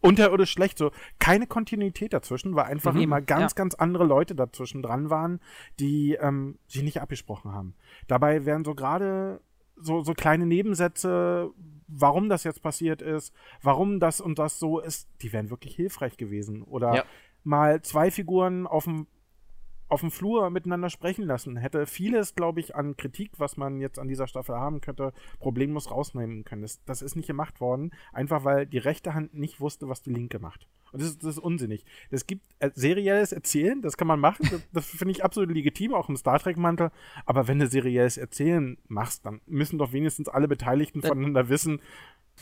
Speaker 3: unterirdisch schlecht. So keine Kontinuität dazwischen, weil einfach
Speaker 1: Eben,
Speaker 3: immer ganz,
Speaker 1: ja.
Speaker 3: ganz andere Leute dazwischen dran waren, die ähm, sich nicht abgesprochen haben. Dabei werden so gerade so, so kleine Nebensätze, warum das jetzt passiert ist, warum das und das so ist, die wären wirklich hilfreich gewesen. Oder
Speaker 2: Ja.
Speaker 3: mal zwei Figuren auf dem auf dem Flur miteinander sprechen lassen. Hätte vieles, glaube ich, an Kritik, was man jetzt an dieser Staffel haben könnte, problemlos rausnehmen können. Das, das ist nicht gemacht worden, einfach weil die rechte Hand nicht wusste, was die linke macht. Und das ist, das ist unsinnig. Es gibt äh, serielles Erzählen, das kann man machen. Das, das finde ich absolut legitim, auch im Star Trek-Mantel. Aber wenn du serielles Erzählen machst, dann müssen doch wenigstens alle Beteiligten voneinander wissen,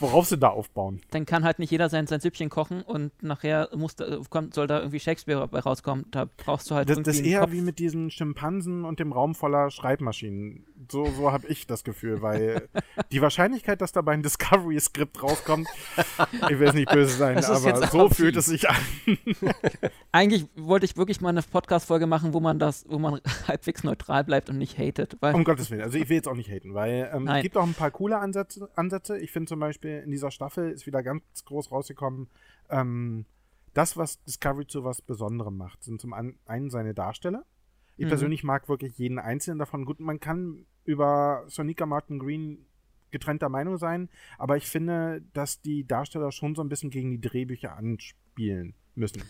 Speaker 3: worauf sie da aufbauen.
Speaker 1: Dann kann halt nicht jeder sein, sein Süppchen kochen und nachher muss da, kommt, soll da irgendwie Shakespeare bei rauskommen. Da brauchst du halt
Speaker 3: Das,
Speaker 1: irgendwie
Speaker 3: das ist eher wie mit diesen Schimpansen und dem Raum voller Schreibmaschinen. So, so habe ich das Gefühl, weil die Wahrscheinlichkeit, dass dabei ein Discovery-Skript rauskommt, ich will es nicht böse sein, aber so fühlt es sich an.
Speaker 1: Eigentlich wollte ich wirklich mal eine Podcast-Folge machen, wo man das, wo man halbwegs neutral bleibt und nicht hatet.
Speaker 3: Um Gottes Willen. Also ich will jetzt auch nicht haten, weil ähm, es gibt auch ein paar coole Ansätze. Ansätze. Ich finde zum Beispiel in dieser Staffel ist wieder ganz groß rausgekommen, ähm, das, was Discovery zu was Besonderem macht, sind zum einen seine Darsteller. Ich
Speaker 1: Mhm.
Speaker 3: persönlich mag wirklich jeden einzelnen davon. Gut, man kann über Sonika Martin Green getrennter Meinung sein, aber ich finde, dass die Darsteller schon so ein bisschen gegen die Drehbücher anspielen müssen.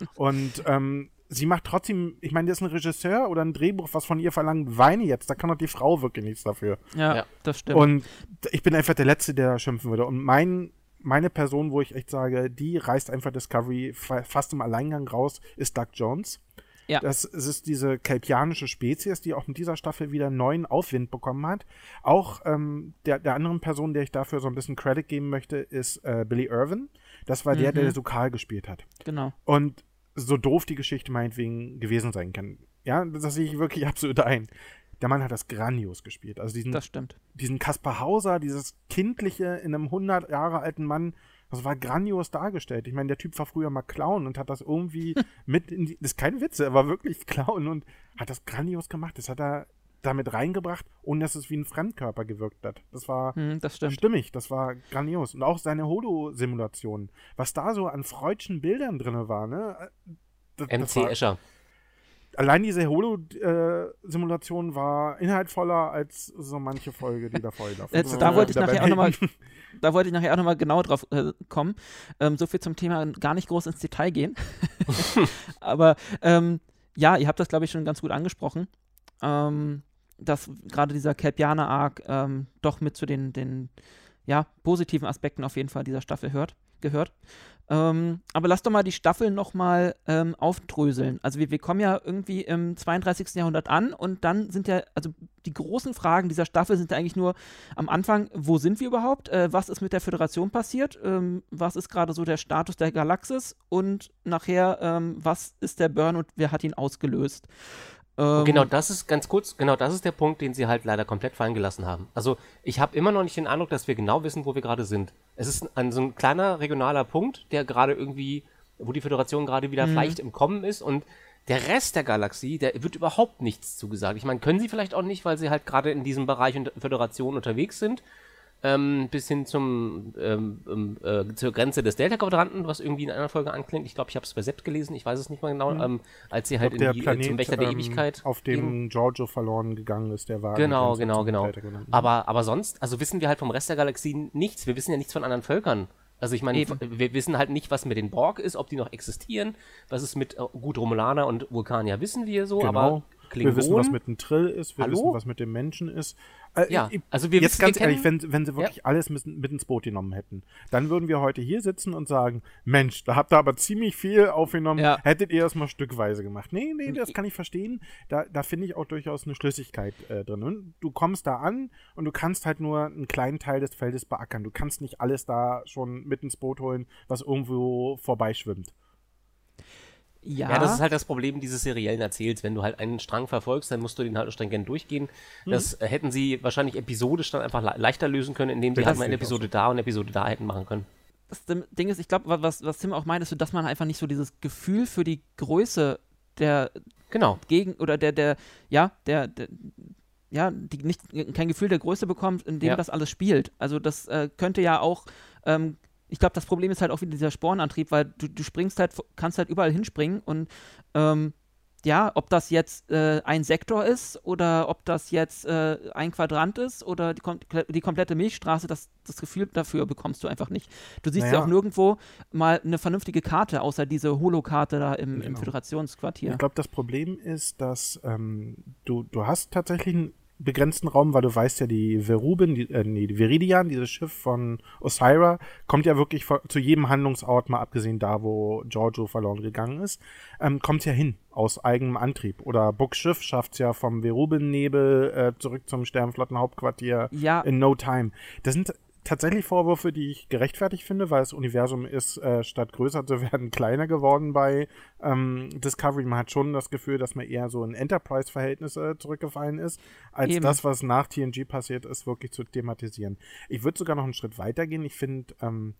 Speaker 3: Und ähm, sie macht trotzdem, ich meine, das ist ein Regisseur oder ein Drehbuch, was von ihr verlangt, weine jetzt, da kann doch die Frau wirklich nichts dafür.
Speaker 1: ja,
Speaker 2: Ja.
Speaker 1: das stimmt.
Speaker 3: Und ich bin einfach der Letzte, der da schimpfen würde. Und mein, meine Person, wo ich echt sage, die reißt einfach Discovery fa fast im Alleingang raus, ist Doug Jones.
Speaker 1: Ja.
Speaker 3: Das es ist diese kelpianische Spezies, die auch in dieser Staffel wieder neuen Aufwind bekommen hat. Auch ähm, der, der anderen Person, der ich dafür so ein bisschen Credit geben möchte, ist äh, Billy Irvin. Das war der,
Speaker 1: Mhm.
Speaker 3: der Sokal gespielt hat.
Speaker 1: genau.
Speaker 3: Und so doof die Geschichte meinetwegen gewesen sein kann. Ja, das sehe ich wirklich absolut ein. Der Mann hat das grandios gespielt. Also diesen,
Speaker 1: Das stimmt.
Speaker 3: diesen Kaspar Hauser, dieses kindliche in einem 100 Jahre alten Mann, das war grandios dargestellt. Ich meine, der Typ war früher mal Clown und hat das irgendwie mit in die, das ist kein Witz, er war wirklich Clown und hat das grandios gemacht. Das hat er damit reingebracht, ohne dass es wie ein Fremdkörper gewirkt hat. Das war
Speaker 1: Hm, das stimmt.
Speaker 3: stimmig, das war grandios. Und auch seine Holo-Simulation, was da so an freudschen Bildern drin war, ne? Das, das
Speaker 2: MC
Speaker 3: war,
Speaker 2: Escher.
Speaker 3: allein diese Holo-Simulation war inhaltvoller als so manche Folge, die davor gelaufen
Speaker 1: Jetzt,
Speaker 3: ist.
Speaker 1: da
Speaker 3: Sind
Speaker 1: wollte ich nachher auch nochmal, da wollte ich nachher auch nochmal genau drauf äh, kommen. Ähm, so viel zum Thema gar nicht groß ins Detail gehen. Aber ähm, ja, ihr habt das, glaube ich, schon ganz gut angesprochen. Ähm, dass gerade dieser Kelpianer-Arc ähm, doch mit zu den, den ja, positiven Aspekten auf jeden Fall dieser Staffel hört, gehört. Ähm, aber lass doch mal die Staffel nochmal ähm, aufdröseln. Also wir, wir kommen ja irgendwie im 32. Jahrhundert an und dann sind ja, also die großen Fragen dieser Staffel sind ja eigentlich nur am Anfang, wo sind wir überhaupt? Äh, was ist mit der Föderation passiert? Ähm, was ist gerade so der Status der Galaxis? Und nachher, ähm, was ist der Burn und wer hat ihn ausgelöst? Ähm,
Speaker 2: Genau, das ist ganz kurz, genau das ist der Punkt, den sie halt leider komplett fallen gelassen haben. Also ich habe immer noch nicht den Eindruck, dass wir genau wissen, wo wir gerade sind. Es ist ein, so ein kleiner regionaler Punkt, der gerade irgendwie, wo die Föderation gerade wieder vielleicht im Kommen ist und der Rest der Galaxie, der wird überhaupt nichts zugesagt. Ich meine, können sie vielleicht auch nicht, weil sie halt gerade in diesem Bereich und Föderation unterwegs sind. Ähm, bis hin zum ähm, ähm, äh, zur Grenze des Delta-Quadranten, was irgendwie in einer Folge anklingt. Ich glaube, ich habe es bei Sept gelesen, ich weiß es nicht mal genau, ähm, als sie halt
Speaker 3: der
Speaker 2: in die, äh, zum Wächter der
Speaker 3: ähm,
Speaker 2: Ewigkeit
Speaker 3: auf dem Giorgio verloren gegangen ist, der war.
Speaker 2: Genau, genau, genau. Aber, aber sonst, also wissen wir halt vom Rest der Galaxie nichts. Wir wissen ja nichts von anderen Völkern. Also ich meine,
Speaker 1: Eben.
Speaker 2: wir wissen halt nicht, was mit den Borg ist, ob die noch existieren. Was ist mit, äh, gut, Romulaner und Vulkanier wissen wir so, aber
Speaker 3: Genau.
Speaker 2: Klingonen,
Speaker 3: Wir wissen, was mit dem Trill ist, wir
Speaker 2: Hallo?
Speaker 3: wissen, was mit dem Menschen ist. Äh,
Speaker 2: Ja,
Speaker 3: ich-
Speaker 2: also wir
Speaker 3: jetzt
Speaker 2: wissen-
Speaker 3: ganz
Speaker 2: wir
Speaker 3: ehrlich, wenn, wenn sie wirklich alles mit, mit ins Boot genommen hätten, dann würden wir heute hier sitzen und sagen, Mensch, da habt ihr aber ziemlich viel aufgenommen,
Speaker 1: Ja.
Speaker 3: hättet ihr das mal stückweise gemacht. Nee, nee, das kann ich verstehen. Da, da finde ich auch durchaus eine Schlüssigkeit äh, drin. Und du kommst da an und du kannst halt nur einen kleinen Teil des Feldes beackern. Du kannst nicht alles da schon mit ins Boot holen, was irgendwo vorbeischwimmt.
Speaker 1: Ja.
Speaker 2: Ja, das ist halt das Problem dieses seriellen Erzähls. Wenn du halt einen Strang verfolgst, dann musst du den halt stringent durchgehen. Das äh, hätten sie wahrscheinlich episodisch dann einfach le leichter lösen können, indem sie
Speaker 3: Das
Speaker 2: halt mal eine
Speaker 3: auch
Speaker 2: Episode da und eine Episode da hätten machen können.
Speaker 1: das Ding ist, ich glaube, was, was Tim auch meint, ist, dass man einfach nicht so dieses Gefühl für die Größe der
Speaker 2: Genau.
Speaker 1: Gegen oder der, der, ja, der, der ja, die nicht kein Gefühl der Größe bekommt, in dem
Speaker 2: Ja.
Speaker 1: das alles spielt. Also das äh, könnte ja auch, ähm, ich glaube, das Problem ist halt auch wieder dieser Spornantrieb, weil du, du springst halt, kannst halt überall hinspringen und ähm, ja, ob das jetzt äh, ein Sektor ist oder ob das jetzt äh, ein Quadrant ist oder die, kom die komplette Milchstraße, das, das Gefühl dafür bekommst du einfach nicht. Du siehst ja
Speaker 3: Naja.
Speaker 1: auch nirgendwo mal eine vernünftige Karte, außer diese Holokarte da im, im
Speaker 3: Genau.
Speaker 1: Föderationsquartier.
Speaker 3: Ich glaube, das Problem ist, dass ähm, du, du hast tatsächlich einen begrenzten Raum, weil du weißt ja, die Verubin, die, äh, nee, die Viridian, dieses Schiff von Osira, kommt ja wirklich vor, zu jedem Handlungsort, mal abgesehen da, wo Giorgio verloren gegangen ist, ähm, kommt ja hin aus eigenem Antrieb. Oder Bucks Schiff schafft es ja vom Verubin-Nebel äh, zurück zum Sternflottenhauptquartier
Speaker 1: Ja.
Speaker 3: in no time. Das sind tatsächlich Vorwürfe, die ich gerechtfertigt finde, weil das Universum ist, äh, statt größer zu werden, kleiner geworden bei ähm, Discovery. Man hat schon das Gefühl, dass man eher so in Enterprise-Verhältnisse zurückgefallen ist, als
Speaker 1: Eben.
Speaker 3: das, was nach TNG passiert ist, wirklich zu thematisieren. Ich würde sogar noch einen Schritt weiter gehen. Ich finde, ähm,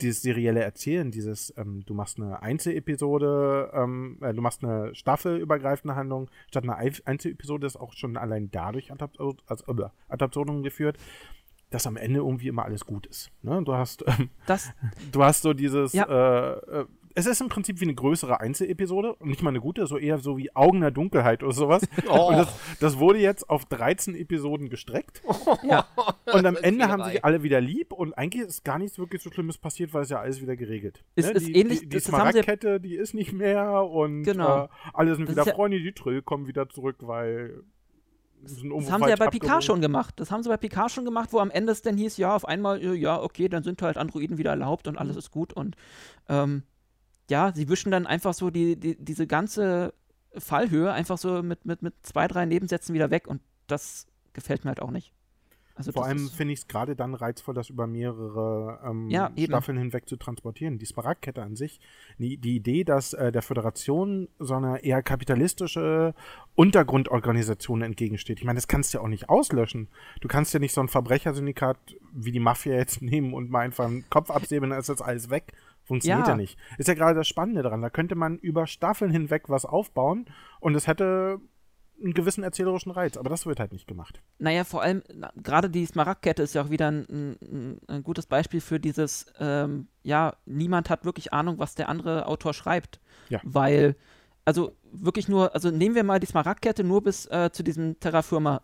Speaker 3: dieses serielle Erzählen, dieses, ähm, du machst eine Einzelepisode, ähm, äh, du machst eine staffelübergreifende Handlung statt einer Ei- Einzelepisode, ist auch schon allein dadurch äh, ad absurdum geführt, dass am Ende irgendwie immer alles gut ist. Ne? Du hast, ähm,
Speaker 1: Das,
Speaker 3: du hast so dieses,
Speaker 1: Ja.
Speaker 3: äh, äh, es ist im Prinzip wie eine größere Einzelepisode und nicht mal eine gute, so eher so wie Augen der Dunkelheit oder sowas.
Speaker 2: Oh.
Speaker 3: Und das, das wurde jetzt auf 13 Episoden gestreckt.
Speaker 1: ja.
Speaker 3: Und am
Speaker 2: ist
Speaker 3: Ende haben sie alle wieder lieb und eigentlich ist gar nichts wirklich so Schlimmes passiert, weil es ja alles wieder geregelt.
Speaker 1: Es
Speaker 3: ne?
Speaker 1: ist
Speaker 3: die,
Speaker 1: ähnlich-
Speaker 3: Die, die Smaragdkette, die ist nicht mehr und
Speaker 1: Genau.
Speaker 3: äh, alle sind
Speaker 1: Das
Speaker 3: wieder
Speaker 1: ist ja-
Speaker 3: Freunde, die Trill kommen wieder zurück, weil
Speaker 1: Das haben sie ja bei Picard schon gemacht. Das haben sie bei Picard schon gemacht, wo am Ende es dann hieß, ja, auf einmal, äh, ja, okay, dann sind halt Androiden wieder erlaubt und
Speaker 3: Mhm.
Speaker 1: alles ist gut. Und ähm, ja, sie wischen dann einfach so die, die, diese ganze Fallhöhe einfach so mit, mit, mit zwei, drei Nebensätzen wieder weg und das gefällt mir halt auch nicht. Also
Speaker 3: Vor allem finde ich es gerade dann reizvoll, das über mehrere ähm,
Speaker 1: Ja.
Speaker 3: Staffeln hinweg zu transportieren. Die Smaragdkette an sich, die, die Idee, dass äh, der Föderation so eine eher kapitalistische Untergrundorganisation entgegensteht. Ich meine, das kannst du ja auch nicht auslöschen. Du kannst ja nicht so ein Verbrechersyndikat wie die Mafia jetzt nehmen und mal einfach einen Kopf absäbeln, dann ist das alles weg. Funktioniert ja.
Speaker 1: Ja.
Speaker 3: nicht. Ist ja gerade das Spannende dran. Da könnte man über Staffeln hinweg was aufbauen und es hätte einen gewissen erzählerischen Reiz, aber das wird halt nicht gemacht.
Speaker 1: Naja, vor allem, na, gerade die Smaragdkette ist ja auch wieder ein, ein, ein gutes Beispiel für dieses, ähm, ja, niemand hat wirklich Ahnung, was der andere Autor schreibt.
Speaker 3: Ja.
Speaker 1: Weil, also wirklich nur, also nehmen wir mal die Smaragdkette nur bis äh, zu diesem Terrafirma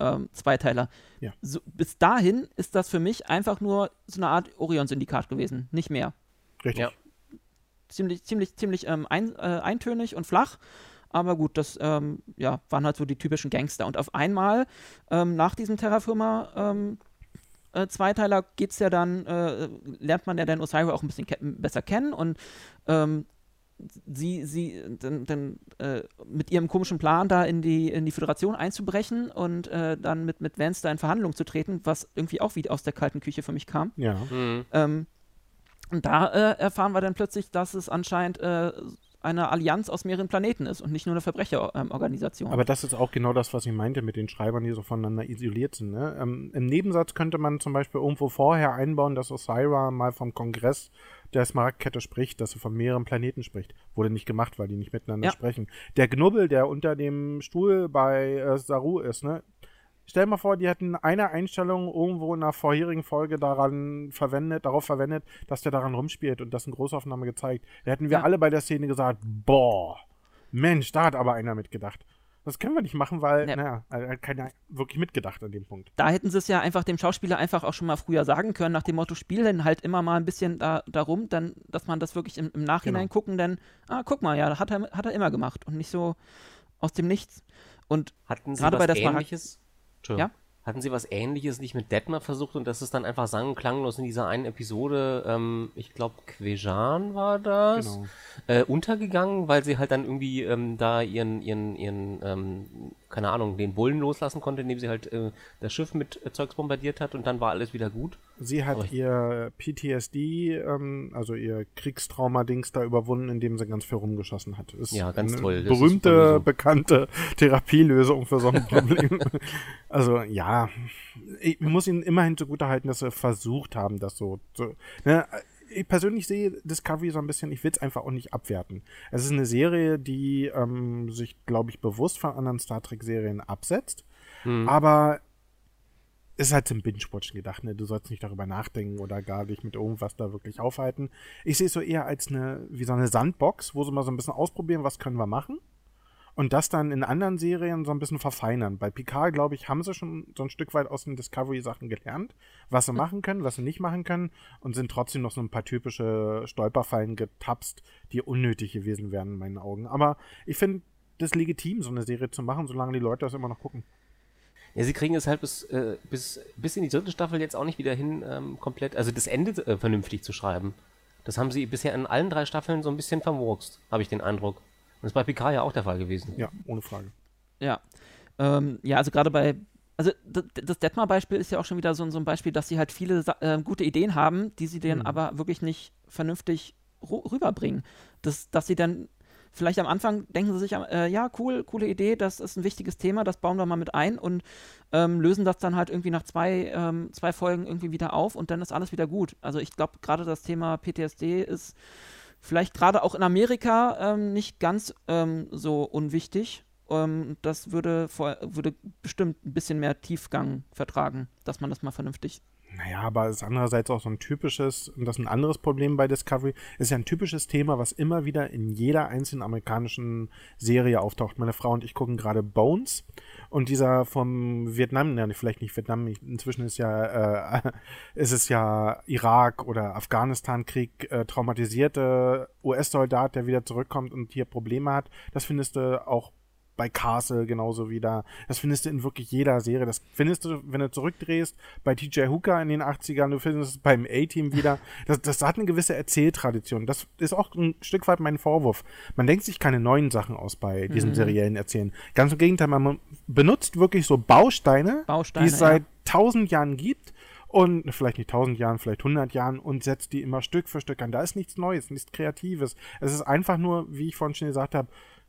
Speaker 1: ähm, Zweiteiler.
Speaker 3: Ja.
Speaker 1: So, bis dahin ist das für mich einfach nur so eine Art Orion-Syndikat gewesen, nicht mehr.
Speaker 3: Richtig.
Speaker 2: Ja.
Speaker 1: Ziemlich, ziemlich, ziemlich ähm, ein, äh, eintönig und flach. Aber gut, das ähm, ja, waren halt so die typischen Gangster. Und auf einmal, ähm, nach diesem Terrafirma ähm, äh, Zweiteiler geht's ja dann, äh, lernt man ja dann Osiris auch ein bisschen ke besser kennen und ähm, sie, sie dann, dann äh, mit ihrem komischen Plan da in die, in die Föderation einzubrechen und äh, dann mit, mit Vance da in Verhandlungen zu treten, was irgendwie auch wie aus der kalten Küche für mich kam.
Speaker 3: Ja.
Speaker 2: Mhm.
Speaker 1: Ähm, und da äh, erfahren wir dann plötzlich, dass es anscheinend äh, eine Allianz aus mehreren Planeten ist und nicht nur eine Verbrecherorganisation.
Speaker 3: Aber das ist auch genau das, was ich meinte mit den Schreibern, die so voneinander isoliert sind. Ne? Ähm, Im Nebensatz könnte man zum Beispiel irgendwo vorher einbauen, dass Osira mal vom Kongress der Smaragdkette spricht, dass er von mehreren Planeten spricht. Wurde nicht gemacht, weil die nicht miteinander
Speaker 1: Ja.
Speaker 3: sprechen. Der Knubbel, der unter dem Stuhl bei äh, Saru ist, ne? Stell mal vor, die hätten eine Einstellung irgendwo in einer vorherigen Folge daran verwendet, darauf verwendet, dass der daran rumspielt und das in Großaufnahme gezeigt. Da hätten wir
Speaker 1: Ja.
Speaker 3: alle bei der Szene gesagt, boah, Mensch, da hat aber einer mitgedacht. Das können wir nicht machen, weil,
Speaker 1: Ja.
Speaker 3: naja, er hat keiner wirklich mitgedacht an dem Punkt.
Speaker 1: da hätten sie es ja einfach dem Schauspieler einfach auch schon mal früher sagen können, nach dem Motto, spiel denn halt immer mal ein bisschen da, darum, dann, dass man das wirklich im, im Nachhinein
Speaker 3: Genau.
Speaker 1: gucken, denn, ah, guck mal, ja, hat er, hat er immer gemacht und nicht so aus dem Nichts. Und
Speaker 2: Hatten Sie
Speaker 1: Gerade
Speaker 2: was
Speaker 1: bei der Smaragd-
Speaker 2: Entschuldigung. Hatten Sie was Ähnliches nicht mit Detmer versucht und das ist dann einfach sang- und klanglos in dieser einen Episode, ähm, ich glaube Quejan war das,
Speaker 3: Genau.
Speaker 2: äh, untergegangen, weil sie halt dann irgendwie ähm, da ihren, ihren, ihren ähm, keine Ahnung, den Bullen loslassen konnte, indem sie halt äh, das Schiff mit äh, Zeugs bombardiert hat und dann war alles wieder gut.
Speaker 3: Sie hat ihr PTSD, ähm, also ihr Kriegstrauma-Dings da überwunden, indem sie ganz viel rumgeschossen hat.
Speaker 2: Ist ja, ganz toll.
Speaker 3: Das berühmte, bekannte Therapielösung für so ein Problem. also ja, ich muss ihnen immerhin zugutehalten, dass sie versucht haben, das so zu. Ne? Ich persönlich sehe Discovery so ein bisschen, ich will es einfach auch nicht abwerten. Es ist eine Serie, die ähm, sich, glaube ich, bewusst von anderen Star Trek-Serien absetzt. Mhm. Aber ist halt zum Binge-Watchen gedacht, ne? Du sollst nicht darüber nachdenken oder gar dich mit irgendwas da wirklich aufhalten. Ich sehe es so eher als eine, wie so eine Sandbox, wo sie mal so ein bisschen ausprobieren, was können wir machen und das dann in anderen Serien so ein bisschen verfeinern. Bei Picard, glaube ich, haben sie schon so ein Stück weit aus den Discovery-Sachen gelernt, was sie machen können, was sie nicht machen können und sind trotzdem noch so ein paar typische Stolperfallen getapst, die unnötig gewesen wären in meinen Augen. Aber ich finde das legitim, so eine Serie zu machen, solange die Leute das immer noch gucken.
Speaker 2: Ja, sie kriegen es halt bis, äh, bis, bis in die dritte Staffel jetzt auch nicht wieder hin, ähm, komplett, also das Ende äh, vernünftig zu schreiben. Das haben sie bisher in allen drei Staffeln so ein bisschen vermurkst, habe ich den Eindruck. Das ist bei Picard ja auch der Fall gewesen.
Speaker 3: Ja, ohne Frage.
Speaker 1: Ja. Ähm, ja, also gerade bei. Also das Detmar-Beispiel ist ja auch schon wieder so, so, ein Beispiel, dass sie halt viele äh, gute Ideen haben, die sie dann mhm. aber wirklich nicht vernünftig rüberbringen. Das, dass sie dann vielleicht am Anfang denken sie sich, äh, ja, cool, coole Idee, das ist ein wichtiges Thema, das bauen wir mal mit ein und ähm, lösen das dann halt irgendwie nach zwei, ähm, zwei Folgen irgendwie wieder auf und dann ist alles wieder gut. Also ich glaube, gerade das Thema PTSD ist vielleicht gerade auch in Amerika ähm, nicht ganz ähm, so unwichtig. Ähm, das würde, vor, würde bestimmt ein bisschen mehr Tiefgang vertragen, dass man das mal vernünftig
Speaker 3: naja, aber es ist andererseits auch so ein typisches, und das ist ein anderes Problem bei Discovery, ist ja ein typisches Thema, was immer wieder in jeder einzelnen amerikanischen Serie auftaucht. Meine Frau und ich gucken gerade Bones und dieser vom Vietnam, ja, vielleicht nicht Vietnam, inzwischen ist ja, äh, ist es ja Irak oder Afghanistan-Krieg, äh, traumatisierte US-Soldat, der wieder zurückkommt und hier Probleme hat. Das findest du auch bei Castle genauso wieder. Das findest du in wirklich jeder Serie. Das findest du, wenn du zurückdrehst, bei TJ Hooker in den 80ern, du findest es beim A-Team wieder. Das, das hat eine gewisse Erzähltradition. Das ist auch ein Stück weit mein Vorwurf. Man denkt sich keine neuen Sachen aus bei diesen mhm. seriellen Erzählen. Ganz im Gegenteil, man benutzt wirklich so Bausteine, Bausteine die es seit tausend ja. Jahren gibt und vielleicht nicht tausend Jahren, vielleicht hundert Jahren und setzt die immer Stück für Stück an. Da ist nichts Neues, nichts Kreatives. Es ist einfach nur, wie ich vorhin schon gesagt habe,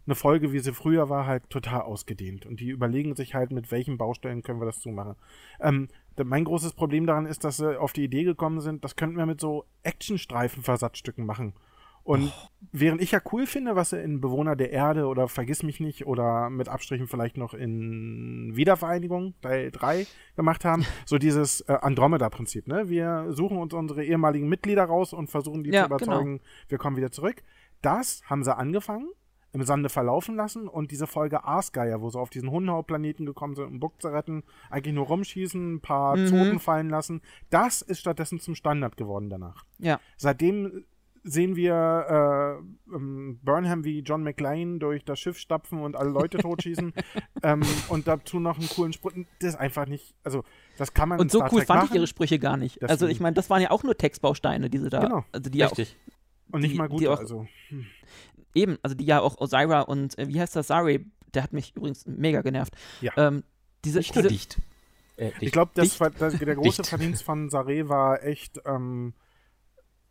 Speaker 3: eine Folge, wie sie früher war, halt total ausgedehnt. Und die überlegen sich halt, mit welchen Baustellen können wir das zumachen. Ähm, mein großes Problem daran ist, dass sie auf die Idee gekommen sind, das könnten wir mit so Actionstreifen-Versatzstücken machen. Und oh. während ich ja cool finde, was sie in Bewohner der Erde oder Vergiss mich nicht oder mit Abstrichen vielleicht noch in Wiedervereinigung, Teil 3 gemacht haben, so dieses äh, Andromeda-Prinzip, ne? Wir suchen uns unsere ehemaligen Mitglieder raus und versuchen die ja, zu überzeugen, genau. wir kommen wieder zurück. Das haben sie angefangen im Sande verlaufen lassen und diese Folge Aasgeier, wo sie auf diesen Hundenhauptplaneten gekommen sind, um Buck zu retten, eigentlich nur rumschießen, ein paar mhm. Zoten fallen lassen, das ist stattdessen zum Standard geworden danach.
Speaker 1: Ja.
Speaker 3: Seitdem sehen wir äh, ähm, Burnham wie John McLean durch das Schiff stapfen und alle Leute totschießen ähm, und dazu noch einen coolen Spruch. Das ist einfach nicht, also das kann man
Speaker 1: Und so cool fand machen. ich ihre Sprüche gar nicht. Deswegen. Also ich meine, das waren ja auch nur Textbausteine, diese da.
Speaker 3: Genau.
Speaker 1: Also die Richtig.
Speaker 3: Auch, und nicht die, mal gut, also. Hm.
Speaker 1: Eben, also die ja auch Osira und äh, wie heißt das, Sari, der hat mich übrigens mega genervt.
Speaker 3: Ja.
Speaker 1: Ähm, diese,
Speaker 2: dicht, diese, dicht.
Speaker 3: Äh, ich glaube, der große Verdienst von Sare war echt ähm,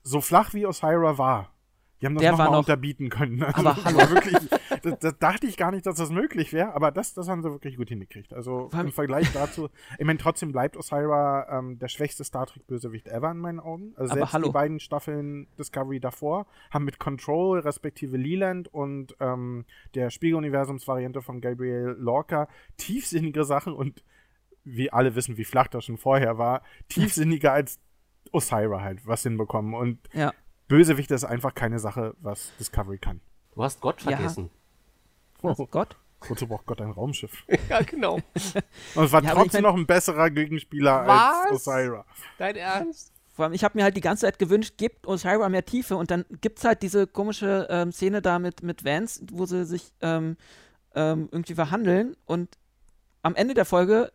Speaker 3: so flach wie Osira war. Die haben das nochmal noch, unterbieten können.
Speaker 1: Also aber hallo.
Speaker 3: Wirklich, das, das, dachte ich gar nicht, dass das möglich wäre, aber das, das haben sie wirklich gut hingekriegt. Also im Vergleich dazu, ich meine, trotzdem bleibt Osira ähm, der schwächste Star Trek-Bösewicht ever in meinen Augen. Also aber selbst hallo. die beiden Staffeln Discovery davor haben mit Control, respektive Leland und ähm, der Spiegeluniversums-Variante von Gabriel Lorca tiefsinnige Sachen und wie alle wissen, wie flach das schon vorher war, tiefsinniger als Osira halt was hinbekommen. Und
Speaker 1: ja.
Speaker 3: Bösewicht ist einfach keine Sache, was Discovery kann.
Speaker 2: Du hast Gott vergessen.
Speaker 1: Ja. Was, Gott?
Speaker 3: Wozu braucht Gott ein Raumschiff?
Speaker 2: ja, genau.
Speaker 3: Und es war ja, trotzdem noch ein besserer Gegenspieler was? als Osira.
Speaker 2: Dein Ernst?
Speaker 1: Vor allem, ich habe mir halt die ganze Zeit gewünscht, gibt Osira mehr Tiefe und dann gibt es halt diese komische ähm, Szene da mit, mit Vance, wo sie sich ähm, ähm, irgendwie verhandeln und am Ende der Folge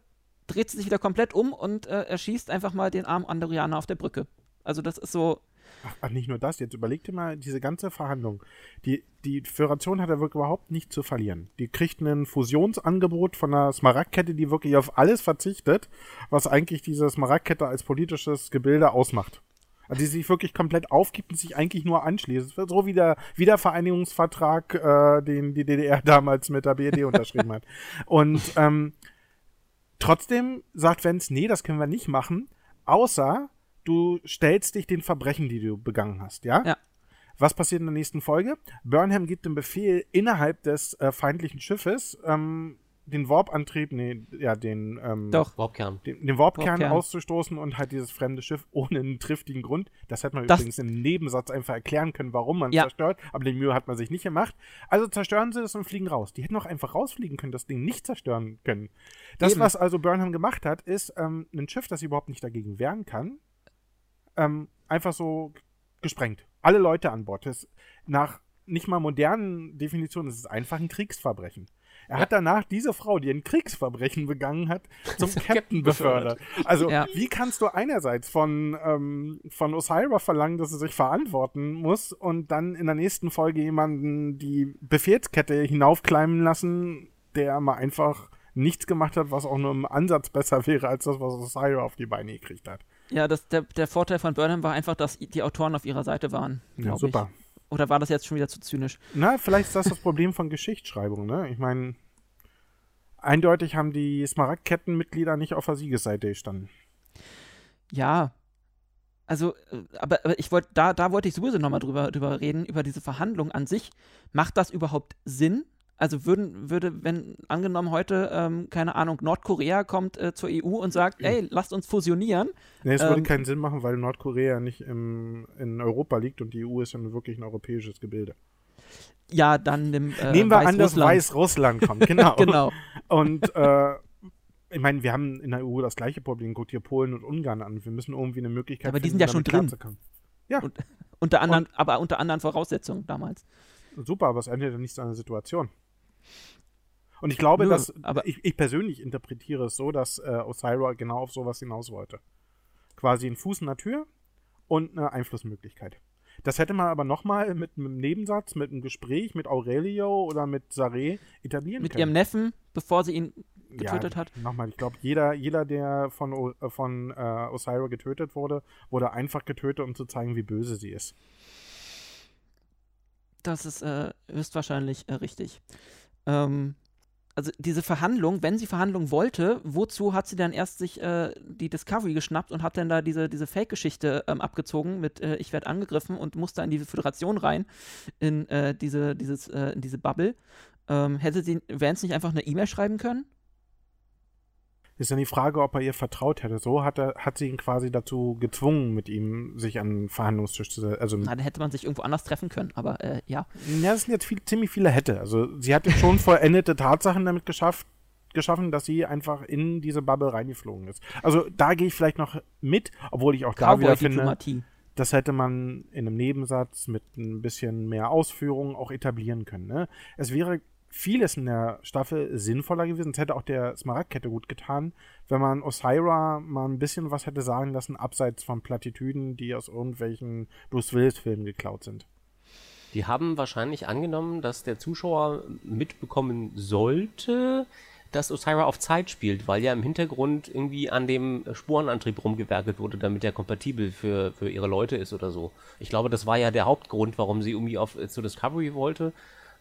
Speaker 1: dreht sie sich wieder komplett um und äh, erschießt einfach mal den armen Andorianer auf der Brücke. Also das ist so,
Speaker 3: Ach, ach, nicht nur das, jetzt überleg dir mal diese ganze Verhandlung. Die, die Föderation hat ja wirklich überhaupt nichts zu verlieren. Die kriegt ein Fusionsangebot von einer Smaragdkette, die wirklich auf alles verzichtet, was eigentlich diese Smaragdkette als politisches Gebilde ausmacht. Also die sich wirklich komplett aufgibt und sich eigentlich nur anschließt. So wie der Wiedervereinigungsvertrag, äh, den die DDR damals mit der BRD unterschrieben hat. Und ähm, trotzdem sagt Vance, nee, das können wir nicht machen, außer du stellst dich den Verbrechen, die du begangen hast, ja?
Speaker 1: Ja.
Speaker 3: Was passiert in der nächsten Folge? Burnham gibt den Befehl, innerhalb des äh, feindlichen Schiffes ähm, den Warp-Antrieb, nee, ja, den, ähm,
Speaker 1: Doch.
Speaker 2: Warpkern.
Speaker 3: den, den Warpkern
Speaker 1: Warpkern.
Speaker 3: auszustoßen und halt dieses fremde Schiff ohne einen triftigen Grund. Das hätte man
Speaker 1: Das-
Speaker 3: übrigens im Nebensatz einfach erklären können, warum man
Speaker 1: Ja.
Speaker 3: zerstört, aber die Mühe hat man sich nicht gemacht. Also zerstören sie das und fliegen raus. Die hätten auch einfach rausfliegen können, das Ding nicht zerstören können. Das,
Speaker 1: Eben.
Speaker 3: was also Burnham gemacht hat, ist ähm, ein Schiff, das überhaupt nicht dagegen wehren kann, ähm, einfach so gesprengt. Alle Leute an Bord. Das nach nicht mal modernen Definitionen ist es einfach ein Kriegsverbrechen. Er hat danach diese Frau, die ein Kriegsverbrechen begangen hat, zum Captain befördert. Also,
Speaker 1: Ja.
Speaker 3: wie kannst du einerseits von, ähm, von Osira verlangen, dass er sich verantworten muss und dann in der nächsten Folge jemanden die Befehlskette hinaufklimmen lassen, der mal einfach nichts gemacht hat, was auch nur im Ansatz besser wäre als das, was Osira auf die Beine gekriegt hat.
Speaker 1: Ja, das, der, der Vorteil von Burnham war einfach, dass die Autoren auf ihrer Seite waren.
Speaker 3: Ja, super.
Speaker 1: Ich. Oder war das jetzt schon wieder zu zynisch?
Speaker 3: Na, vielleicht ist das das Problem von Geschichtsschreibung, ne? Ich meine, eindeutig haben die Smaragdkettenmitglieder nicht auf der Siegesseite gestanden.
Speaker 1: Ja. Also, äh, aber, aber ich wollte, da, da wollte ich sowieso nochmal drüber, drüber reden, über diese Verhandlung an sich. Macht das überhaupt Sinn? Also würden, würde, wenn angenommen heute, ähm, keine Ahnung, Nordkorea kommt äh, zur EU und sagt, ey, lasst uns fusionieren.
Speaker 3: Nee, es würde
Speaker 1: Ähm,
Speaker 3: keinen Sinn machen, weil Nordkorea nicht im, in Europa liegt und die EU ist ja wirklich ein europäisches Gebilde.
Speaker 1: Ja, dann nimm, äh,
Speaker 3: Nehmen wir an, dass
Speaker 1: Weißrussland.
Speaker 3: Kommt, genau.
Speaker 1: Genau.
Speaker 3: Und äh, ich meine, wir haben in der EU das gleiche Problem. Guckt hier Polen und Ungarn an. Wir müssen irgendwie eine Möglichkeit
Speaker 1: Aber die
Speaker 3: finden,
Speaker 1: sind ja schon drin.
Speaker 3: klarzukommen.
Speaker 1: Unter anderen, aber unter anderen Voraussetzungen damals.
Speaker 3: Super, aber es ändert ja nichts an der Situation. Und ich glaube,
Speaker 1: Nö,
Speaker 3: dass
Speaker 1: aber-
Speaker 3: ich, ich persönlich interpretiere es so, dass äh, Osira genau auf sowas hinaus wollte. Quasi ein Fuß in der Tür und eine Einflussmöglichkeit. Das hätte man aber nochmal mit einem Nebensatz, mit einem Gespräch mit Aurelio oder mit Saré etablieren
Speaker 1: Mit
Speaker 3: können.
Speaker 1: ihrem Neffen, bevor sie ihn getötet
Speaker 3: ja,
Speaker 1: hat.
Speaker 3: Nochmal, ich glaube, jeder, jeder, der von, O- äh, von äh, Osira getötet wurde, wurde einfach getötet, um zu zeigen, wie böse sie ist.
Speaker 1: Das ist äh, höchstwahrscheinlich äh, richtig. Ähm, also diese Verhandlung, wenn sie Verhandlung wollte, wozu hat sie dann erst sich äh, die Discovery geschnappt und hat dann da diese, diese Fake-Geschichte ähm, abgezogen mit äh, ich werde angegriffen und muss da in diese Föderation rein, in äh, diese, dieses, äh, in diese Bubble. Ähm, hätte sie Vance nicht einfach eine E-Mail schreiben können?
Speaker 3: Ist dann die Frage, ob er ihr vertraut hätte. So hat, er, hat sie ihn quasi dazu gezwungen, mit ihm sich an den Verhandlungstisch zu setzen. Also,
Speaker 1: Na, dann hätte man sich irgendwo anders treffen können, aber äh, ja.
Speaker 3: ja, das sind jetzt viel, ziemlich viele Hätte. Also, sie hat jetzt schon vollendete Tatsachen damit geschafft, geschaffen, dass sie einfach in diese Bubble reingeflogen ist. Also, da gehe ich vielleicht noch mit, obwohl ich auch da wieder finde, das hätte man in einem Nebensatz mit ein bisschen mehr Ausführung auch etablieren können. Ne? Es wäre vieles in der Staffel sinnvoller gewesen. Es hätte auch der Smaragdkette gut getan, wenn man Osira mal ein bisschen was hätte sagen lassen, abseits von Plattitüden, die aus irgendwelchen Bruce Willis-Filmen geklaut sind.
Speaker 2: Die haben wahrscheinlich angenommen, dass der Zuschauer mitbekommen sollte, dass Osira auf Zeit spielt, weil ja im Hintergrund irgendwie an dem Sporenantrieb rumgewerkelt wurde, damit der kompatibel für, für ihre Leute ist oder so. Ich glaube, das war ja der Hauptgrund, warum sie irgendwie auf äh, zur Discovery wollte,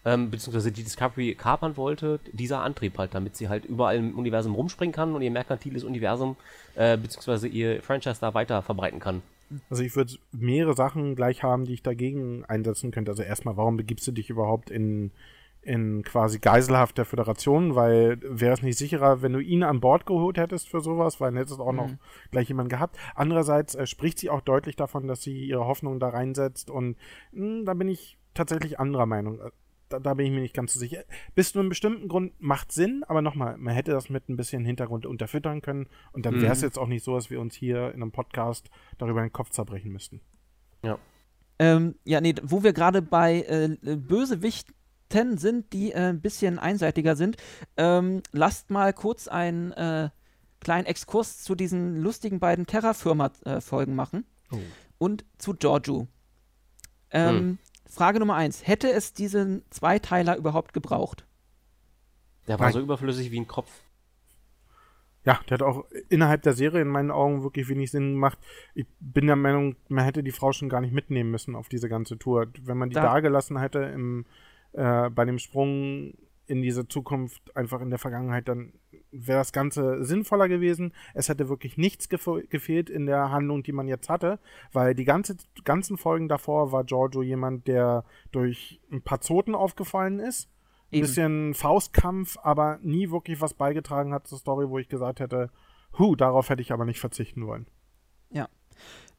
Speaker 2: ähm, beziehungsweise die Discovery kapern wollte, dieser Antrieb halt, damit sie halt überall im Universum rumspringen kann und ihr merkantiles Universum, äh, beziehungsweise ihr Franchise da weiter verbreiten kann.
Speaker 3: Also ich würde mehrere Sachen gleich haben, die ich dagegen einsetzen könnte. Also erstmal, warum begibst du dich überhaupt in, in quasi Geiselhaft der Föderation? Weil wäre es nicht sicherer, wenn du ihn an Bord geholt hättest für sowas, weil dann hättest du auch noch gleich jemanden gehabt. Andererseits äh, spricht sie auch deutlich davon, dass sie ihre Hoffnung da reinsetzt und mh, da bin ich tatsächlich anderer Meinung. Äh, Da, da bin ich mir nicht ganz so sicher. Bis zu einem bestimmten Grund macht Sinn, aber nochmal, man hätte das mit ein bisschen Hintergrund unterfüttern können und dann wäre es jetzt auch nicht so, dass wir uns hier in einem Podcast darüber den Kopf zerbrechen müssten.
Speaker 2: Ja.
Speaker 1: Ähm, ja, nee, wo wir gerade bei äh, Bösewichten sind, die äh, ein bisschen einseitiger sind, ähm, lasst mal kurz einen äh, kleinen Exkurs zu diesen lustigen beiden Terra-Firma-Folgen machen.
Speaker 3: Oh.
Speaker 1: und zu Giorgio. Ähm, hm. Frage Nummer eins. Hätte es diesen Zweiteiler überhaupt gebraucht?
Speaker 2: Der war Nein. so überflüssig wie ein Kopf.
Speaker 3: Ja, der hat auch innerhalb der Serie in meinen Augen wirklich wenig Sinn gemacht. Ich bin der Meinung, man hätte die Frau schon gar nicht mitnehmen müssen auf diese ganze Tour. Wenn man die da, da gelassen hätte im, äh, bei dem Sprung in diese Zukunft einfach in der Vergangenheit, dann wäre das Ganze sinnvoller gewesen. Es hätte wirklich nichts gef gefehlt in der Handlung, die man jetzt hatte, weil die ganze, ganzen Folgen davor war Giorgio jemand, der durch ein paar Zoten aufgefallen ist ein bisschen Faustkampf, aber nie wirklich was beigetragen hat zur Story, wo ich gesagt hätte, hu, darauf hätte ich aber nicht verzichten wollen.
Speaker 1: Ja.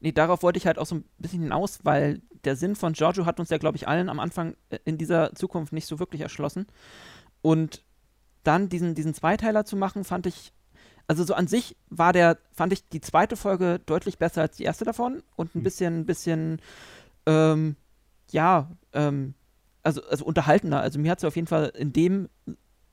Speaker 1: Nee, darauf wollte ich halt auch so ein bisschen hinaus, weil der Sinn von Giorgio hat uns ja, glaube ich, allen am Anfang äh, in dieser Zukunft nicht so wirklich erschlossen. Und dann diesen, diesen Zweiteiler zu machen, fand ich, also so an sich war der, fand ich die zweite Folge deutlich besser als die erste davon und ein hm. bisschen, ein bisschen, ähm, ja, ähm, also, also unterhaltener. Also mir hat es auf jeden Fall in dem,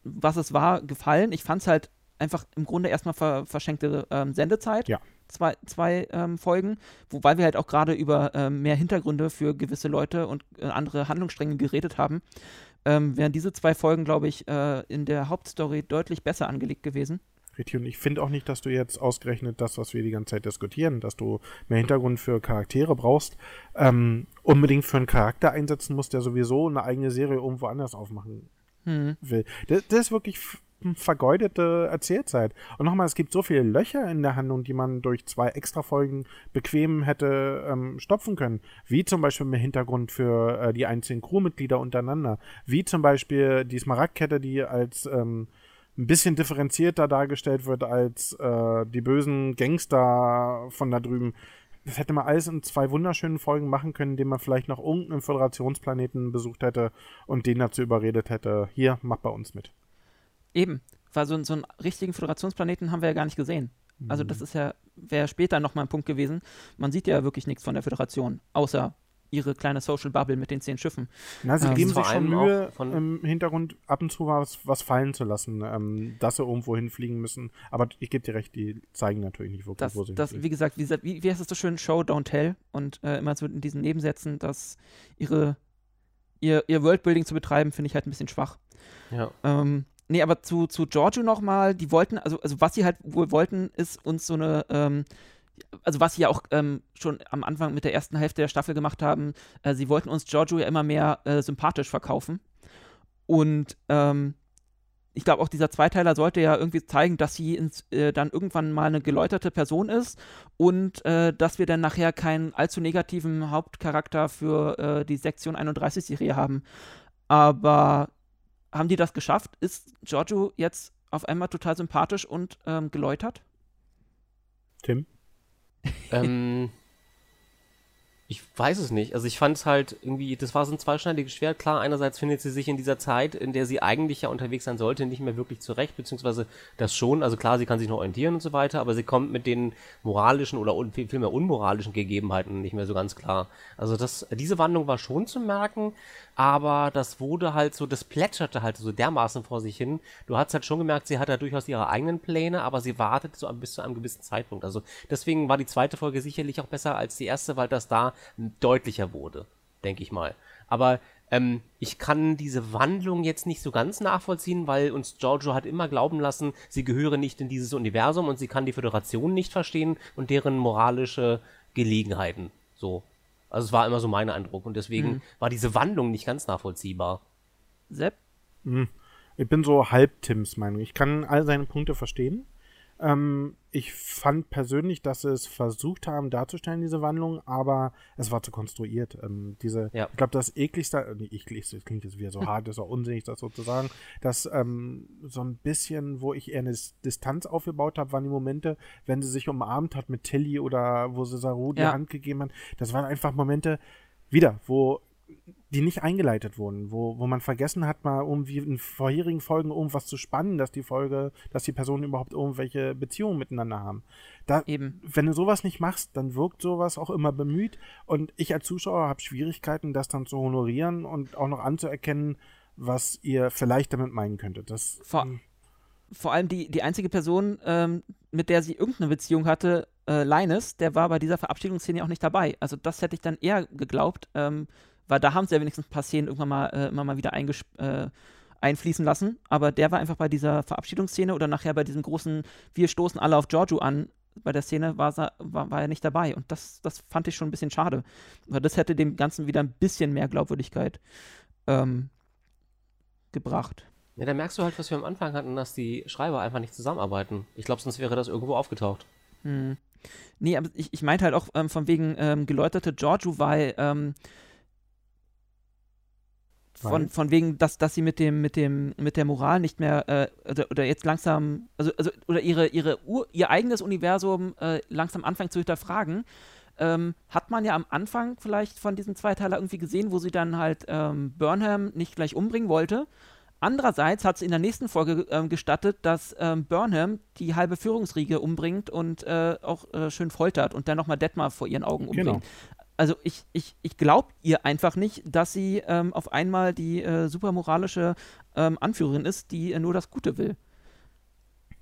Speaker 1: was es war, gefallen. Ich fand es halt einfach im Grunde erstmal ver verschenkte ähm, Sendezeit.
Speaker 3: Ja.
Speaker 1: Zwei, zwei ähm, Folgen, wobei wir halt auch gerade über ähm, mehr Hintergründe für gewisse Leute und äh, andere Handlungsstränge geredet haben. Ähm, wären diese zwei Folgen, glaube ich, äh, in der Hauptstory deutlich besser angelegt gewesen.
Speaker 3: Richtig, und ich finde auch nicht, dass du jetzt ausgerechnet das, was wir die ganze Zeit diskutieren, dass du mehr Hintergrund für Charaktere brauchst, ähm, unbedingt für einen Charakter einsetzen musst, der sowieso eine eigene Serie irgendwo anders aufmachen hm. will. Das, das, ist wirklich vergeudete Erzählzeit. Und nochmal, es gibt so viele Löcher in der Handlung, die man durch zwei Extra-Folgen bequem hätte ähm, stopfen können. Wie zum Beispiel mehr Hintergrund für äh, die einzelnen Crewmitglieder untereinander. Wie zum Beispiel die Smaragdkette, die als ähm, ein bisschen differenzierter dargestellt wird als äh, die bösen Gangster von da drüben. Das hätte man alles in zwei wunderschönen Folgen machen können, indem man vielleicht noch irgendeinen Föderationsplaneten besucht hätte und den dazu überredet hätte, hier, mach bei uns mit.
Speaker 1: Eben, weil so, so einen richtigen Föderationsplaneten haben wir ja gar nicht gesehen. Also das mhm. ist ja, wäre später nochmal ein Punkt gewesen. Man sieht ja wirklich nichts von der Föderation, außer ihre kleine Social Bubble mit den zehn Schiffen.
Speaker 3: Na, sie ähm, geben sich schon Mühe, im Hintergrund ab und zu was, was fallen zu lassen, ähm, dass sie irgendwo hinfliegen müssen. Aber ich gebe dir recht, die zeigen natürlich nicht wirklich,
Speaker 1: das,
Speaker 3: wo sie
Speaker 1: das, Wie gesagt, wie, wie, wie heißt es so schön? Show, don't tell. Und äh, immer so in diesen Nebensätzen, dass ihre, ihr, ihr Worldbuilding zu betreiben, finde ich halt ein bisschen schwach.
Speaker 2: Ja.
Speaker 1: Ähm, nee, aber zu, zu Giorgio nochmal, die wollten, also, also was sie halt wohl wollten, ist uns so eine, ähm, also was sie ja auch ähm, schon am Anfang mit der ersten Hälfte der Staffel gemacht haben, äh, sie wollten uns Giorgio ja immer mehr äh, sympathisch verkaufen. Und ähm, ich glaube, auch dieser Zweiteiler sollte ja irgendwie zeigen, dass sie ins, äh, dann irgendwann mal eine geläuterte Person ist und äh, dass wir dann nachher keinen allzu negativen Hauptcharakter für äh, die Sektion 31-Serie haben. Aber haben die das geschafft? Ist Giorgio jetzt auf einmal total sympathisch und ähm, geläutert?
Speaker 3: Tim?
Speaker 2: ähm, ich weiß es nicht. Also ich fand es halt irgendwie, das war so ein zweischneidiges Schwert. Klar, einerseits findet sie sich in dieser Zeit, in der sie eigentlich ja unterwegs sein sollte, nicht mehr wirklich zurecht, beziehungsweise das schon. Also klar, sie kann sich noch orientieren und so weiter, aber sie kommt mit den moralischen oder un vielmehr unmoralischen Gegebenheiten nicht mehr so ganz klar. Also das, diese Wandlung war schon zu merken, aber das wurde halt so, das plätscherte halt so dermaßen vor sich hin. Du hast halt schon gemerkt, sie hat da durchaus ihre eigenen Pläne, aber sie wartet so bis zu einem gewissen Zeitpunkt. Also deswegen war die zweite Folge sicherlich auch besser als die erste, weil das da deutlicher wurde, denke ich mal. Aber ähm, ich kann diese Wandlung jetzt nicht so ganz nachvollziehen, weil uns Giorgio hat immer glauben lassen, sie gehöre nicht in dieses Universum und sie kann die Föderation nicht verstehen und deren moralische Gelegenheiten. So. Also es war immer so mein Eindruck und deswegen mhm. war diese Wandlung nicht ganz nachvollziehbar.
Speaker 1: Sepp?
Speaker 3: Mhm. Ich bin so halb Tims Meinung. Ich kann all seine Punkte verstehen. Ähm, ich fand persönlich, dass sie es versucht haben darzustellen, diese Wandlung, aber es war zu konstruiert. Ähm, diese, ja. Ich glaube, das ekligste, äh, nee, ekligste, das klingt jetzt wieder so hart, ist auch unsinnig, das sozusagen, dass ähm, so ein bisschen, wo ich eher eine Distanz aufgebaut habe, waren die Momente, wenn sie sich umarmt hat mit Tilly oder wo sie Saru die ja. Hand gegeben hat. Das waren einfach Momente, wieder, wo die nicht eingeleitet wurden, wo, wo man vergessen hat, mal irgendwie in vorherigen Folgen irgendwas zu spannen, dass die Folge, dass die Personen überhaupt irgendwelche Beziehungen miteinander haben. Da,
Speaker 1: Eben.
Speaker 3: Wenn du sowas nicht machst, dann wirkt sowas auch immer bemüht und ich als Zuschauer habe Schwierigkeiten, das dann zu honorieren und auch noch anzuerkennen, was ihr vielleicht damit meinen könntet. Das,
Speaker 1: vor, vor allem die, die einzige Person, ähm, mit der sie irgendeine Beziehung hatte, äh, Linus, der war bei dieser Verabschiedungsszene auch nicht dabei. Also das hätte ich dann eher geglaubt, ähm, weil da haben sie ja wenigstens ein paar Szenen irgendwann mal, äh, immer mal wieder äh, einfließen lassen. Aber der war einfach bei dieser Verabschiedungsszene oder nachher bei diesem großen Wir stoßen alle auf Giorgio an. Bei der Szene war, war, war er nicht dabei. Und das, das fand ich schon ein bisschen schade. Weil das hätte dem Ganzen wieder ein bisschen mehr Glaubwürdigkeit ähm, gebracht.
Speaker 2: Ja, da merkst du halt, was wir am Anfang hatten, dass die Schreiber einfach nicht zusammenarbeiten. Ich glaube, sonst wäre das irgendwo aufgetaucht.
Speaker 1: Hm. Nee, aber ich, ich meinte halt auch ähm, von wegen ähm, geläuterte Giorgio, weil ähm, von, von wegen, dass, dass sie mit dem, mit dem, mit der Moral nicht mehr, äh, oder, oder, jetzt langsam, also, also oder ihre, ihre Ur, ihr eigenes Universum äh, langsam anfängt zu hinterfragen, ähm, hat man ja am Anfang vielleicht von diesem Zweiteiler irgendwie gesehen, wo sie dann halt ähm, Burnham nicht gleich umbringen wollte. Andererseits hat sie in der nächsten Folge ähm, gestattet, dass ähm, Burnham die halbe Führungsriege umbringt und äh, auch äh, schön foltert und dann nochmal Detmar vor ihren Augen umbringt. Genau. Also ich, ich, ich glaube ihr einfach nicht, dass sie ähm, auf einmal die äh, super moralische ähm, Anführerin ist, die äh, nur das Gute will.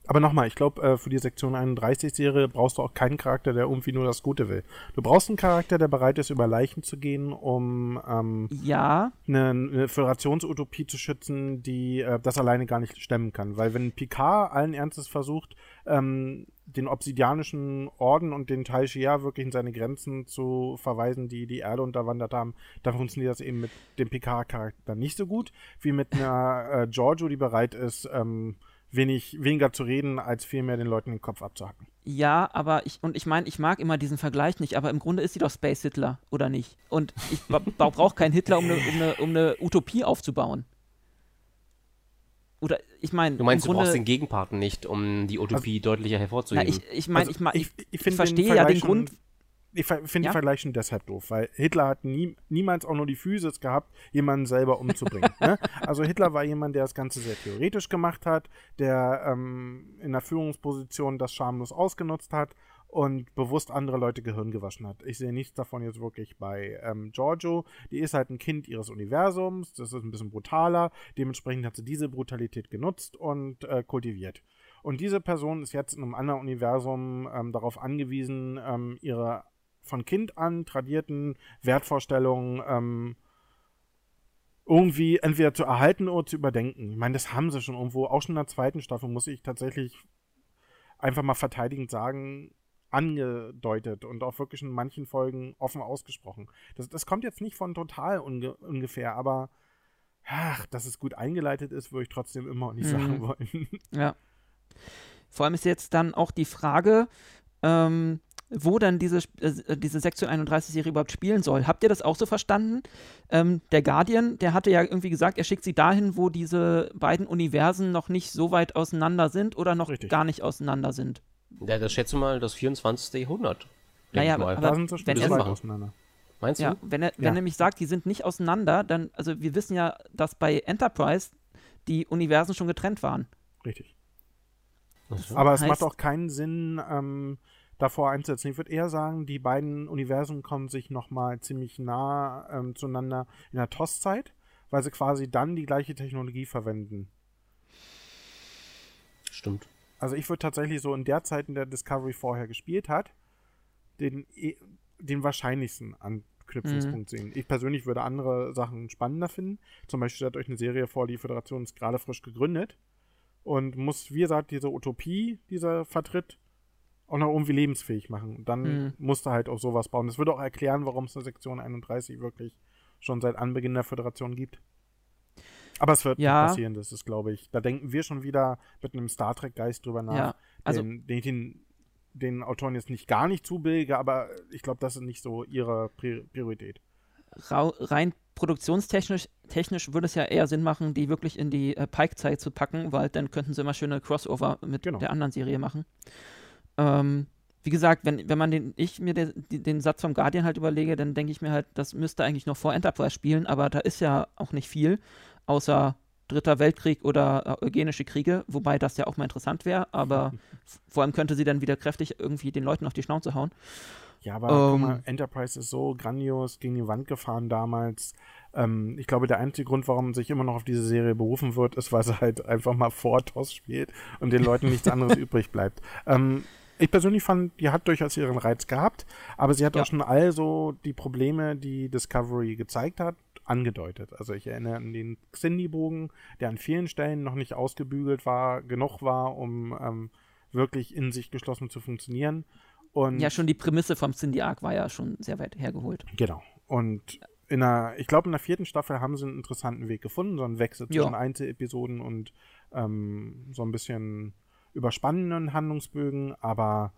Speaker 3: Aber nochmal, ich glaube, äh, für die Sektion 31-Serie brauchst du auch keinen Charakter, der irgendwie nur das Gute will. Du brauchst einen Charakter, der bereit ist, über Leichen zu gehen, um ähm,
Speaker 1: ja.
Speaker 3: eine, eine Föderationsutopie zu schützen, die äh, das alleine gar nicht stemmen kann. Weil wenn Picard allen Ernstes versucht, ähm, den obsidianischen Orden und den Tal Shia wirklich in seine Grenzen zu verweisen, die die Erde unterwandert haben, dann funktioniert das eben mit dem Picard-Charakter nicht so gut, wie mit einer äh, Giorgio, die bereit ist, ähm, wenig, weniger zu reden, als vielmehr den Leuten den Kopf abzuhacken.
Speaker 1: Ja, aber ich, und ich meine, ich mag immer diesen Vergleich nicht, aber im Grunde ist sie doch Space Hitler, oder nicht? Und ich brauche keinen Hitler, um eine, um, eine, um eine Utopie aufzubauen. Oder ich meine.
Speaker 2: Du meinst, du brauchst den Gegenparten nicht, um die Utopie also, deutlicher hervorzuheben.
Speaker 1: Na, ich ich meine, also, ich, ich, ich, ich verstehe ja den Grund.
Speaker 3: Ich finde ja? den Vergleich schon deshalb doof, weil Hitler hat nie, niemals auch nur die Physis gehabt, jemanden selber umzubringen. ne? Also Hitler war jemand, der das Ganze sehr theoretisch gemacht hat, der ähm, in der Führungsposition das schamlos ausgenutzt hat und bewusst andere Leute Gehirn gewaschen hat. Ich sehe nichts davon jetzt wirklich bei ähm, Giorgio. Die ist halt ein Kind ihres Universums, das ist ein bisschen brutaler, dementsprechend hat sie diese Brutalität genutzt und äh, kultiviert. Und diese Person ist jetzt in einem anderen Universum ähm, darauf angewiesen, ähm, ihre von Kind an tradierten Wertvorstellungen ähm, irgendwie entweder zu erhalten oder zu überdenken. Ich meine, das haben sie schon irgendwo, auch schon in der zweiten Staffel, muss ich tatsächlich einfach mal verteidigend sagen, angedeutet und auch wirklich in manchen Folgen offen ausgesprochen. Das, das kommt jetzt nicht von total unge ungefähr, aber ach, dass es gut eingeleitet ist, würde ich trotzdem immer nicht mhm. sagen wollen.
Speaker 1: Ja. Vor allem ist jetzt dann auch die Frage, ähm, wo dann diese, äh, diese Sektion 31-Serie überhaupt spielen soll. Habt ihr das auch so verstanden? Ähm, der Guardian, der hatte ja irgendwie gesagt, er schickt sie dahin, wo diese beiden Universen noch nicht so weit auseinander sind oder noch Richtig. gar nicht auseinander sind.
Speaker 2: Ja, das schätze mal das 24. Jahrhundert.
Speaker 1: Naja, aber, aber wenn er,
Speaker 3: auseinander.
Speaker 1: Meinst du? Ja, wenn er, wenn ja. er nämlich sagt, die sind nicht auseinander, dann, also wir wissen ja, dass bei Enterprise die Universen schon getrennt waren.
Speaker 3: Richtig. So. Aber es macht auch keinen Sinn, ähm, davor einzusetzen. Ich würde eher sagen, die beiden Universen kommen sich nochmal ziemlich nah ähm, zueinander in der TOS-Zeit, weil sie quasi dann die gleiche Technologie verwenden.
Speaker 2: Stimmt.
Speaker 3: Also ich würde tatsächlich so in der Zeit, in der Discovery vorher gespielt hat, den, e, den wahrscheinlichsten Anknüpfungspunkt mhm. sehen. Ich persönlich würde andere Sachen spannender finden. Zum Beispiel stellt euch eine Serie vor, die Föderation ist gerade frisch gegründet und muss, wie gesagt, diese Utopie, die sie vertritt, auch noch irgendwie lebensfähig machen. Und dann mhm. musst du halt auch sowas bauen. Das würde auch erklären, warum es eine Sektion 31 wirklich schon seit Anbeginn der Föderation gibt. Aber es wird ja. passieren, das ist, glaube ich. Da denken wir schon wieder mit einem Star Trek-Geist drüber nach. Ja, also den, den, den, den, Autoren jetzt nicht gar nicht zubillige, aber ich glaube, das ist nicht so ihre Priorität.
Speaker 1: rein produktionstechnisch technisch würde es ja eher Sinn machen, die wirklich in die äh, Pike-Zeit zu packen, weil dann könnten sie immer schöne Crossover mit genau. der anderen Serie machen. Ähm, wie gesagt, wenn, wenn man den, ich mir den, den Satz vom Guardian halt überlege, dann denke ich mir halt, das müsste eigentlich noch vor Enterprise spielen, aber da ist ja auch nicht viel außer Dritter Weltkrieg oder äh, eugenische Kriege, wobei das ja auch mal interessant wäre, aber vor allem könnte sie dann wieder kräftig irgendwie den Leuten auf die Schnauze hauen.
Speaker 3: Ja, aber ähm, mal, Enterprise ist so grandios gegen die Wand gefahren damals. Ähm, ich glaube, der einzige Grund, warum sich immer noch auf diese Serie berufen wird, ist, weil sie halt einfach mal vor TOS spielt und den Leuten nichts anderes übrig bleibt. Ähm, Ich persönlich fand, die hat durchaus ihren Reiz gehabt, aber sie hat
Speaker 1: Ja.
Speaker 3: auch schon all so die Probleme, die Discovery gezeigt hat, angedeutet. Also ich erinnere an den Xindi-Bogen, der an vielen Stellen noch nicht ausgebügelt war, genug war, um ähm, wirklich in sich geschlossen zu funktionieren. Und
Speaker 1: Ja, schon die Prämisse vom Cindy Arc war ja schon sehr weit hergeholt.
Speaker 3: Genau. Und in der, ich glaube, in der vierten Staffel haben sie einen interessanten Weg gefunden, so einen Wechsel zwischen
Speaker 1: Ja.
Speaker 3: Einzelepisoden und ähm, so ein bisschen überspannenden Handlungsbögen, aber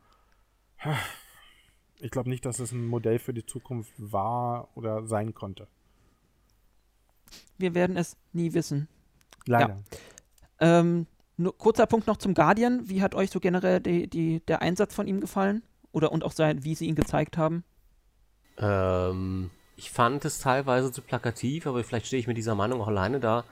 Speaker 3: ich glaube nicht, dass es ein Modell für die Zukunft war oder sein konnte.
Speaker 1: Wir werden es nie wissen.
Speaker 3: Leider.
Speaker 1: Ähm, nur kurzer Punkt noch zum Guardian. Wie hat euch so generell die, die, der Einsatz von ihm gefallen? Oder und auch sein, wie sie ihn gezeigt haben?
Speaker 2: Ähm, ich fand es teilweise zu plakativ, aber vielleicht stehe ich mit dieser Meinung auch alleine da.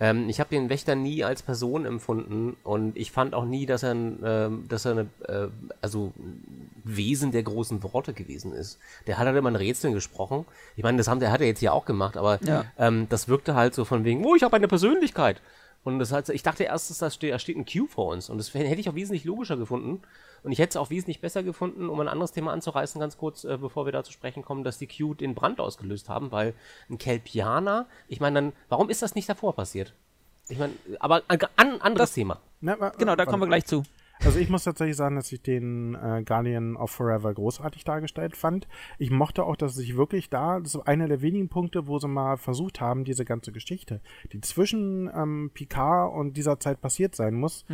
Speaker 2: Ähm, ich habe den Wächter nie als Person empfunden und ich fand auch nie, dass er, ein, ähm, dass er eine, äh, also ein Wesen der großen Worte gewesen ist. Der hat halt immer in Rätseln gesprochen. Ich meine, das haben, der hat er jetzt hier auch gemacht, aber
Speaker 1: Ja.
Speaker 2: ähm, das wirkte halt so von wegen, oh, ich habe eine Persönlichkeit. Und das halt, ich dachte erst, dass da steht, da steht ein Q vor uns. Und das hätte ich auch wesentlich logischer gefunden. Und ich hätte es auch wesentlich besser gefunden, um ein anderes Thema anzureißen, ganz kurz, äh, bevor wir da zu sprechen kommen, dass die Q den Brand ausgelöst haben, weil ein Kelpianer, ich meine, dann, warum ist das nicht davor passiert? Ich meine, aber ein an, anderes Thema.
Speaker 3: Na, wa-
Speaker 1: Genau, da kommen wir gleich zu.
Speaker 3: Also ich muss tatsächlich sagen, dass ich den äh, Guardian of Forever großartig dargestellt fand. Ich mochte auch, dass sich wirklich da, das ist einer der wenigen Punkte, wo sie mal versucht haben, diese ganze Geschichte, die zwischen ähm, Picard und dieser Zeit passiert sein muss,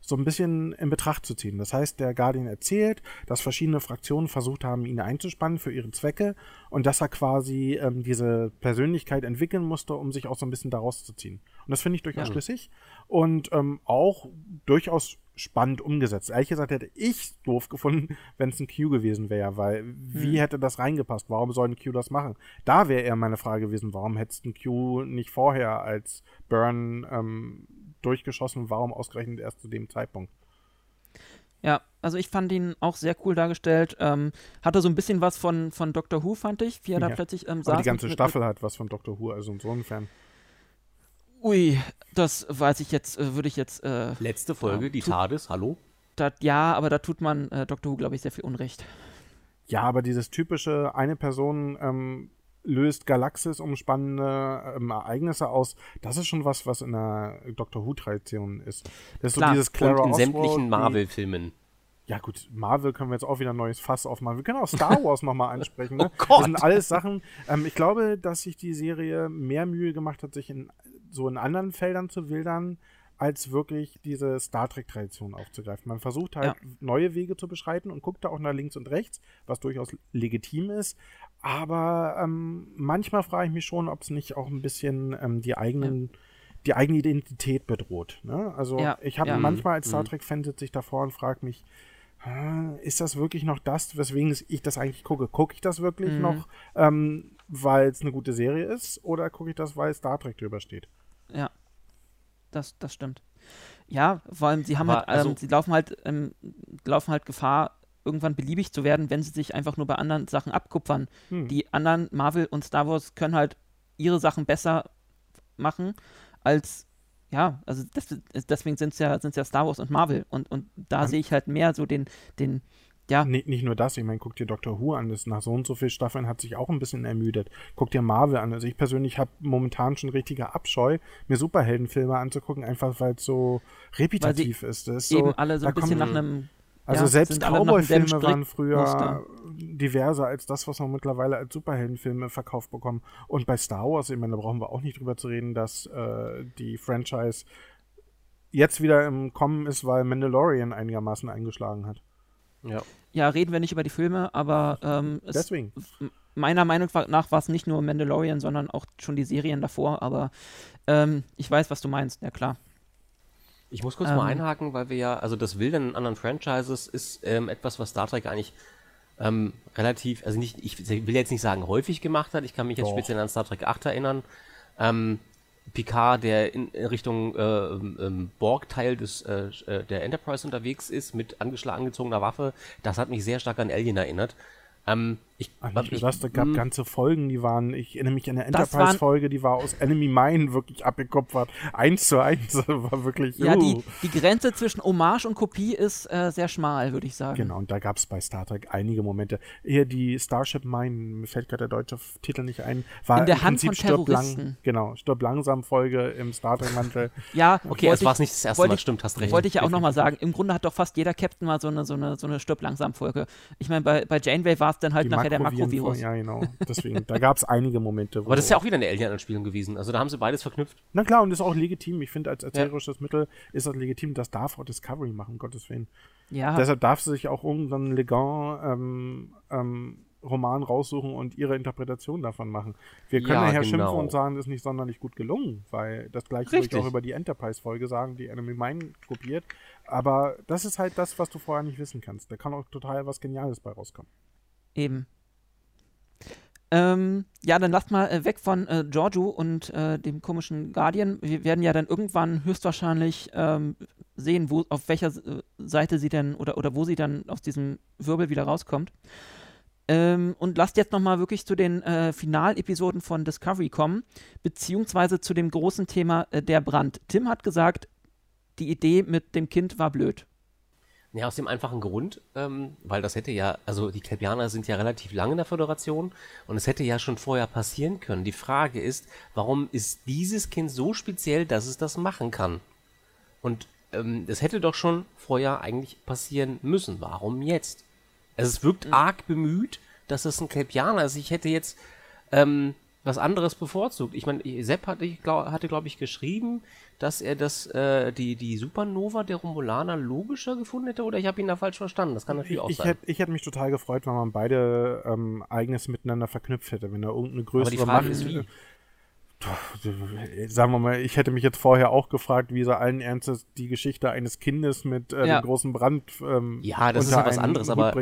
Speaker 3: so ein bisschen in Betracht zu ziehen. Das heißt, der Guardian erzählt, dass verschiedene Fraktionen versucht haben, ihn einzuspannen für ihre Zwecke und dass er quasi ähm, diese Persönlichkeit entwickeln musste, um sich auch so ein bisschen daraus zu ziehen. Und das finde ich durchaus
Speaker 1: Ja.
Speaker 3: schlüssig und ähm, auch durchaus spannend umgesetzt. Ehrlich gesagt hätte ich doof gefunden, wenn es ein Q gewesen wäre, weil wie hätte das reingepasst? Warum soll ein Q das machen? Da wäre eher meine Frage gewesen, warum hättest ein Q nicht vorher als Burn ähm, durchgeschossen? Warum ausgerechnet erst zu dem Zeitpunkt?
Speaker 1: Ja, also ich fand ihn auch sehr cool dargestellt. Ähm, hatte so ein bisschen was von, von Doctor Who, fand ich, wie er da
Speaker 3: Ja.
Speaker 1: plötzlich ähm,
Speaker 3: Aber
Speaker 1: saß.
Speaker 3: die ganze
Speaker 1: mit-
Speaker 3: Staffel hat was von Doctor Who, also insofern.
Speaker 1: Ui, das weiß ich jetzt, äh, würde ich jetzt, äh,
Speaker 2: Letzte Folge,
Speaker 1: Ja,
Speaker 2: die TARDIS, hallo?
Speaker 1: dat, ja, aber da tut man äh, Doctor Who, glaube ich, sehr viel Unrecht.
Speaker 3: Ja, aber dieses typische, eine Person ähm, löst Galaxis umspannende ähm, Ereignisse aus, das ist schon was, was in der Doctor Who-Tradition ist. Das ist
Speaker 1: Klar.
Speaker 3: so dieses Clara
Speaker 2: Und in
Speaker 3: Oswald,
Speaker 2: sämtlichen Marvel-Filmen.
Speaker 3: Ja gut, Marvel können wir jetzt auch wieder ein neues Fass aufmachen. Wir können auch Star Wars nochmal ansprechen. Ne?
Speaker 2: Oh Gott!
Speaker 3: Das sind alles Sachen. Ähm, ich glaube, dass sich die Serie mehr Mühe gemacht hat, sich in so in anderen Feldern zu wildern, als wirklich diese Star Trek-Tradition aufzugreifen. Man versucht halt
Speaker 1: Ja.
Speaker 3: neue Wege zu beschreiten und guckt da auch nach links und rechts, was durchaus legitim ist. Aber ähm, manchmal frage ich mich schon, ob es nicht auch ein bisschen ähm, die eigenen die eigene Identität bedroht. Ne? Also
Speaker 1: Ja,
Speaker 3: ich habe
Speaker 1: ja.
Speaker 3: manchmal als Star
Speaker 2: Mhm.
Speaker 3: Trek-Fan sitze ich davor und frage mich, ist das wirklich noch das, weswegen ich das eigentlich gucke? Gucke ich das wirklich
Speaker 1: Mhm.
Speaker 3: noch, ähm, weil es eine gute Serie ist, oder gucke ich das, weil Star Trek drüber steht?
Speaker 1: Ja, das, das stimmt. Ja, vor allem, sie haben
Speaker 2: Aber
Speaker 1: halt, ähm,
Speaker 2: also-
Speaker 1: sie laufen halt, ähm, laufen halt Gefahr, irgendwann beliebig zu werden, wenn sie sich einfach nur bei anderen Sachen abkupfern.
Speaker 3: Hm.
Speaker 1: Die anderen Marvel und Star Wars können halt ihre Sachen besser machen als ja, also das, deswegen sind es ja, sind's ja Star Wars und Marvel und, und da sehe ich halt mehr so den, den, ja,
Speaker 3: Nee, nicht nur das, ich meine, guck dir Doctor Who an, das nach so und so vielen Staffeln hat sich auch ein bisschen ermüdet. Guck dir Marvel an. Also ich persönlich habe momentan schon richtiger Abscheu, mir Superheldenfilme anzugucken, einfach weil es so repetitiv ist. Das ist so,
Speaker 1: eben alle so ein bisschen
Speaker 3: kommen-
Speaker 1: nach einem
Speaker 3: Also
Speaker 1: ja,
Speaker 3: selbst Cowboy-Filme waren früher diverser als das, was wir mittlerweile als Superheldenfilme verkauft bekommen. Und bei Star Wars, ich meine, da brauchen wir auch nicht drüber zu reden, dass äh, die Franchise jetzt wieder im Kommen ist, weil Mandalorian einigermaßen eingeschlagen hat.
Speaker 2: Ja.
Speaker 1: Ja, reden wir nicht über die Filme, aber ähm, es, meiner Meinung nach war es nicht nur Mandalorian, sondern auch schon die Serien davor, aber ähm, ich weiß, was du meinst, ja klar.
Speaker 2: Ich muss kurz
Speaker 1: Ähm.
Speaker 2: mal einhaken, weil wir ja, also das Wilden in anderen Franchises ist ähm, etwas, was Star Trek eigentlich ähm, relativ, also nicht, ich will jetzt nicht sagen häufig gemacht hat, ich kann mich jetzt
Speaker 3: Doch.
Speaker 2: speziell an Star Trek 8 erinnern. Ähm, Picard, der in Richtung äh, ähm, Borg-Teil des, äh, äh, der Enterprise unterwegs ist, mit angezogener Waffe, das hat mich sehr stark an Alien erinnert. Ähm, ich,
Speaker 3: Ach,
Speaker 2: ich,
Speaker 3: das, da gab
Speaker 2: mh,
Speaker 3: ganze Folgen, die waren, ich erinnere mich an eine Enterprise-Folge, die war aus Enemy Mine wirklich abgekupfert. Eins zu eins, war wirklich,
Speaker 1: Ja,
Speaker 3: uh.
Speaker 1: die, die Grenze zwischen Hommage und Kopie ist äh, sehr schmal, würde ich sagen.
Speaker 3: Genau, und da gab es bei Star Trek einige Momente. Eher die Starship Mine, mir fällt gerade der deutsche Titel nicht ein, war
Speaker 1: In der
Speaker 3: im
Speaker 1: Hand
Speaker 3: Prinzip
Speaker 1: von
Speaker 3: stirb lang, genau, stirb langsam Folge im Star Trek Mantel.
Speaker 1: Ja,
Speaker 2: Okay, es war
Speaker 1: ich-
Speaker 2: nicht das erste
Speaker 1: wollte
Speaker 2: Mal,
Speaker 1: ich-
Speaker 2: stimmt, hast recht.
Speaker 1: Wollte ich ja auch nochmal sagen, im Grunde hat doch fast jeder Captain mal so eine, so eine, so eine Stirb langsam Folge. Ich meine, bei, bei Janeway war es dann halt
Speaker 3: Die
Speaker 1: nachher der
Speaker 3: Makroviren-
Speaker 1: Makrovirus.
Speaker 3: Ja, genau. Deswegen, da gab es einige Momente. Wo
Speaker 2: Aber das ist ja auch wieder eine Alien-Anspielung gewesen. Also da haben sie beides verknüpft.
Speaker 3: Na klar, und das ist auch legitim. Ich finde, als erzählerisches Mittel ist das legitim. Das darf auch Discovery machen, um Gottes Willen.
Speaker 1: Ja,
Speaker 3: Deshalb darf sie sich auch irgendeinen Legan ähm, ähm, Roman raussuchen und ihre Interpretation davon machen. Wir können
Speaker 2: Ja,
Speaker 3: nachher
Speaker 2: genau.
Speaker 3: schimpfen und sagen, das ist nicht sonderlich gut gelungen, weil das gleiche würde ich auch über die Enterprise-Folge sagen, die Enemy Mine kopiert. Aber das ist halt das, was du vorher nicht wissen kannst. Da kann auch total was Geniales bei rauskommen.
Speaker 1: eben. Ähm, ja, dann lasst mal äh, weg von äh, Giorgio und äh, dem komischen Guardian. Wir werden ja dann irgendwann höchstwahrscheinlich ähm, sehen, wo, auf welcher äh, Seite sie denn oder, oder wo sie dann aus diesem Wirbel wieder rauskommt. Ähm, und lasst jetzt nochmal wirklich zu den äh, Finalepisoden von Discovery kommen, beziehungsweise zu dem großen Thema äh, der Brand. Tim hat gesagt, die Idee mit dem Kind war blöd.
Speaker 2: Ja, aus dem einfachen Grund, ähm, weil das hätte ja, also die Kelpianer sind ja relativ lange in der Föderation und es hätte ja schon vorher passieren können. Die Frage ist, warum ist dieses Kind so speziell, dass es das machen kann? Und ähm, es hätte doch schon vorher eigentlich passieren müssen. Warum jetzt? Also es wirkt arg bemüht, dass es ein Kelpianer ist. Ich hätte jetzt ähm, was anderes bevorzugt. Ich meine, Sepp hatte, ich glaub, hatte glaube ich, geschrieben, dass er das, äh, die, die Supernova der Romulaner logischer gefunden hätte, oder ich habe ihn da falsch verstanden. Das kann natürlich
Speaker 3: Ich,
Speaker 2: auch
Speaker 3: ich,
Speaker 2: sein.
Speaker 3: hätte, ich hätte mich total gefreut, wenn man beide ähm, Eigenes miteinander verknüpft hätte. Wenn da irgendeine
Speaker 2: Aber
Speaker 3: größere
Speaker 2: die Frage
Speaker 3: Macht.
Speaker 2: ist, wie?
Speaker 3: Sagen wir mal, ich hätte mich jetzt vorher auch gefragt, wie sie allen Ernstes die Geschichte eines Kindes mit äh,
Speaker 1: Ja.
Speaker 3: dem großen Brand ähm,
Speaker 2: Ja, das ist ja was anderes, aber-.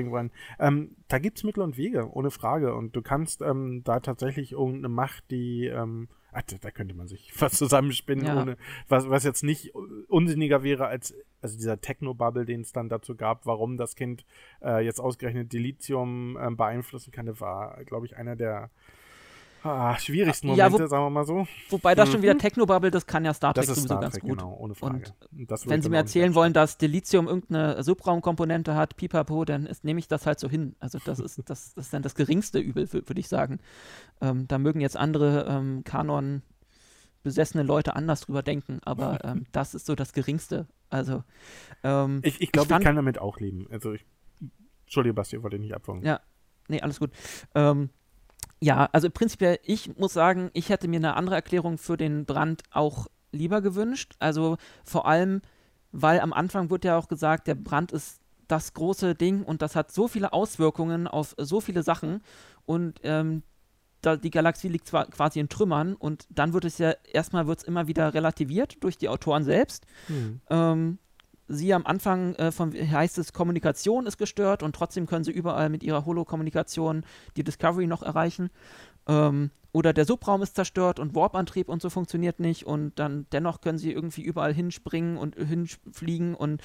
Speaker 3: Ähm, da gibt's Mittel und Wege, ohne Frage. Und du kannst ähm, da tatsächlich irgendeine Macht, die ähm, da- könnte man sich was zusammenspinnen,
Speaker 1: Ja.
Speaker 3: ohne was, was jetzt nicht unsinniger wäre als also dieser Techno-Bubble, den es dann dazu gab, warum das Kind äh, jetzt ausgerechnet Dilithium ähm, beeinflussen kann, war, glaube ich, einer der ah, schwierigsten
Speaker 1: Ja,
Speaker 3: Momente,
Speaker 1: wo-
Speaker 3: sagen wir mal so.
Speaker 1: Wobei das schon wieder Technobubble, das kann ja Star Trek
Speaker 3: Mhm. Das ist
Speaker 1: sowieso
Speaker 3: Star
Speaker 1: ganz
Speaker 3: Trek,
Speaker 1: gut.
Speaker 3: genau, ohne Frage. Und
Speaker 1: Wenn Sie
Speaker 3: dann
Speaker 1: mir erzählen wollen, dass Delizium irgendeine Subraumkomponente hat, pipapo, dann ist, nehme ich das halt so hin. Also das ist, das, das ist dann das geringste Übel, wür- würde ich sagen. Ähm, da mögen jetzt andere ähm, Kanon besessene Leute anders drüber denken, aber ähm, das ist so das geringste. Also ähm,
Speaker 3: Ich, ich glaube, ich, kann damit auch leben. Also ich. Entschuldige, Basti, ich wollte nicht abfangen.
Speaker 1: Ja. nee, alles gut. Ähm, ja, also prinzipiell, ich muss sagen, ich hätte mir eine andere Erklärung für den Brand auch lieber gewünscht. Also vor allem, weil am Anfang wird ja auch gesagt, der Brand ist das große Ding und das hat so viele Auswirkungen auf so viele Sachen und ähm, da, die Galaxie liegt zwar quasi in Trümmern und dann wird es ja, erstmal wird es immer wieder relativiert durch die Autoren selbst.
Speaker 3: Hm.
Speaker 1: Ähm, sie am Anfang äh, von, heißt es, Kommunikation ist gestört und trotzdem können sie überall mit ihrer Holo-Kommunikation die Discovery noch erreichen. Ähm, oder der Subraum ist zerstört und Warp-Antrieb und so funktioniert nicht und dann dennoch können sie irgendwie überall hinspringen und hinfliegen und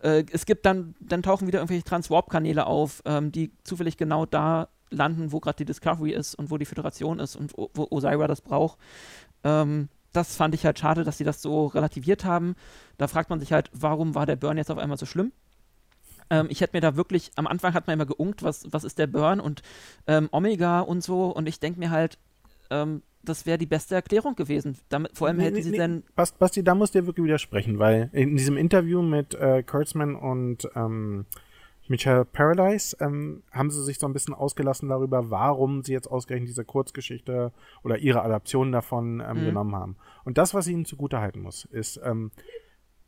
Speaker 1: äh, es gibt dann, dann tauchen wieder irgendwelche Transwarp-Kanäle auf, ähm, die zufällig genau da landen, wo gerade die Discovery ist und wo die Föderation ist und wo, wo Osira das braucht. Ähm, das fand ich halt schade, dass sie das so relativiert haben. Da fragt man sich halt, warum war der Burn jetzt auf einmal so schlimm? Ähm, ich hätte mir da wirklich, am Anfang hat man immer geunkt, was, was ist der Burn und ähm, Omega und so. Und ich denke mir halt, ähm, das wäre die beste Erklärung gewesen. Damit, vor allem hätten
Speaker 3: nee,
Speaker 1: sie
Speaker 3: nee.
Speaker 1: dann.
Speaker 3: Bas- Basti, da muss dir wirklich widersprechen, weil in diesem Interview mit äh, Kurtzman und ähm, Michael Paradise ähm, haben sie sich so ein bisschen ausgelassen darüber, warum sie jetzt ausgerechnet diese Kurzgeschichte oder ihre Adaption davon ähm,
Speaker 1: Mhm.
Speaker 3: genommen haben. Und das, was ihnen zugutehalten muss, ist ähm,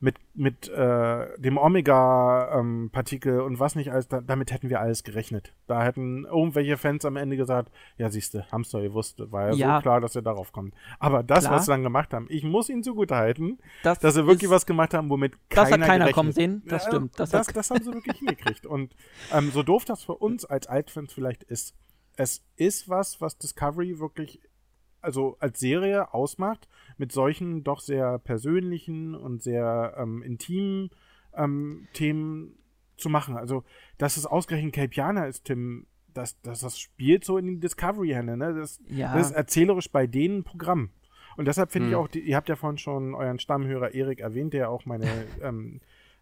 Speaker 3: mit, mit äh, dem Omega-Partikel und was nicht alles, da, damit hätten wir alles gerechnet. Da hätten irgendwelche Fans am Ende gesagt, ja siehste, haben's doch gewusst, war ja,
Speaker 1: Ja.
Speaker 3: so klar, dass er darauf kommt. Aber das,
Speaker 1: Klar.
Speaker 3: was sie dann gemacht haben, ich muss ihnen zugutehalten,
Speaker 1: Das
Speaker 3: dass sie wirklich
Speaker 1: ist,
Speaker 3: was gemacht haben, womit
Speaker 1: Das
Speaker 3: keiner
Speaker 1: hat keiner
Speaker 3: gerechnet-
Speaker 1: kommen sehen, das stimmt. Das
Speaker 3: Das, das, haben sie wirklich hingekriegt. Und ähm, so doof das für uns als Altfans vielleicht ist, es ist was, was Discovery wirklich also als Serie ausmacht, mit solchen doch sehr persönlichen und sehr ähm, intimen ähm, Themen zu machen. Also, dass es ausgerechnet Kelpianer ist, Tim, das, das, das spielt so in die Discovery-Hände, ne? Das,
Speaker 1: Ja.
Speaker 3: das ist erzählerisch bei denen Programm. Und deshalb finde ich
Speaker 2: Hm.
Speaker 3: auch, die, ihr habt ja vorhin schon euren Stammhörer Erik erwähnt, der auch meine, ähm,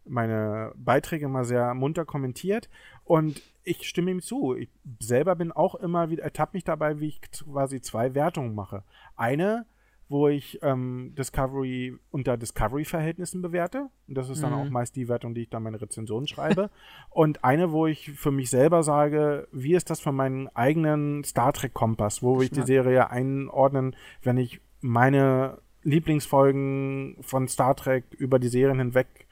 Speaker 3: meine Beiträge mal sehr munter kommentiert. Und ich stimme ihm zu. Ich selber bin auch immer wieder, ertappe mich dabei, wie ich quasi zwei Wertungen mache. Eine, wo ich ähm, Discovery unter Discovery-Verhältnissen bewerte. Und das ist dann
Speaker 1: Mhm.
Speaker 3: auch meist die Wertung, die ich dann meine Rezension schreibe. Und eine, wo ich für mich selber sage, wie ist das von meinem eigenen Star Trek-Kompass, wo ich die. Serie einordnen, wenn ich meine Lieblingsfolgen von Star Trek über die Serien hinweg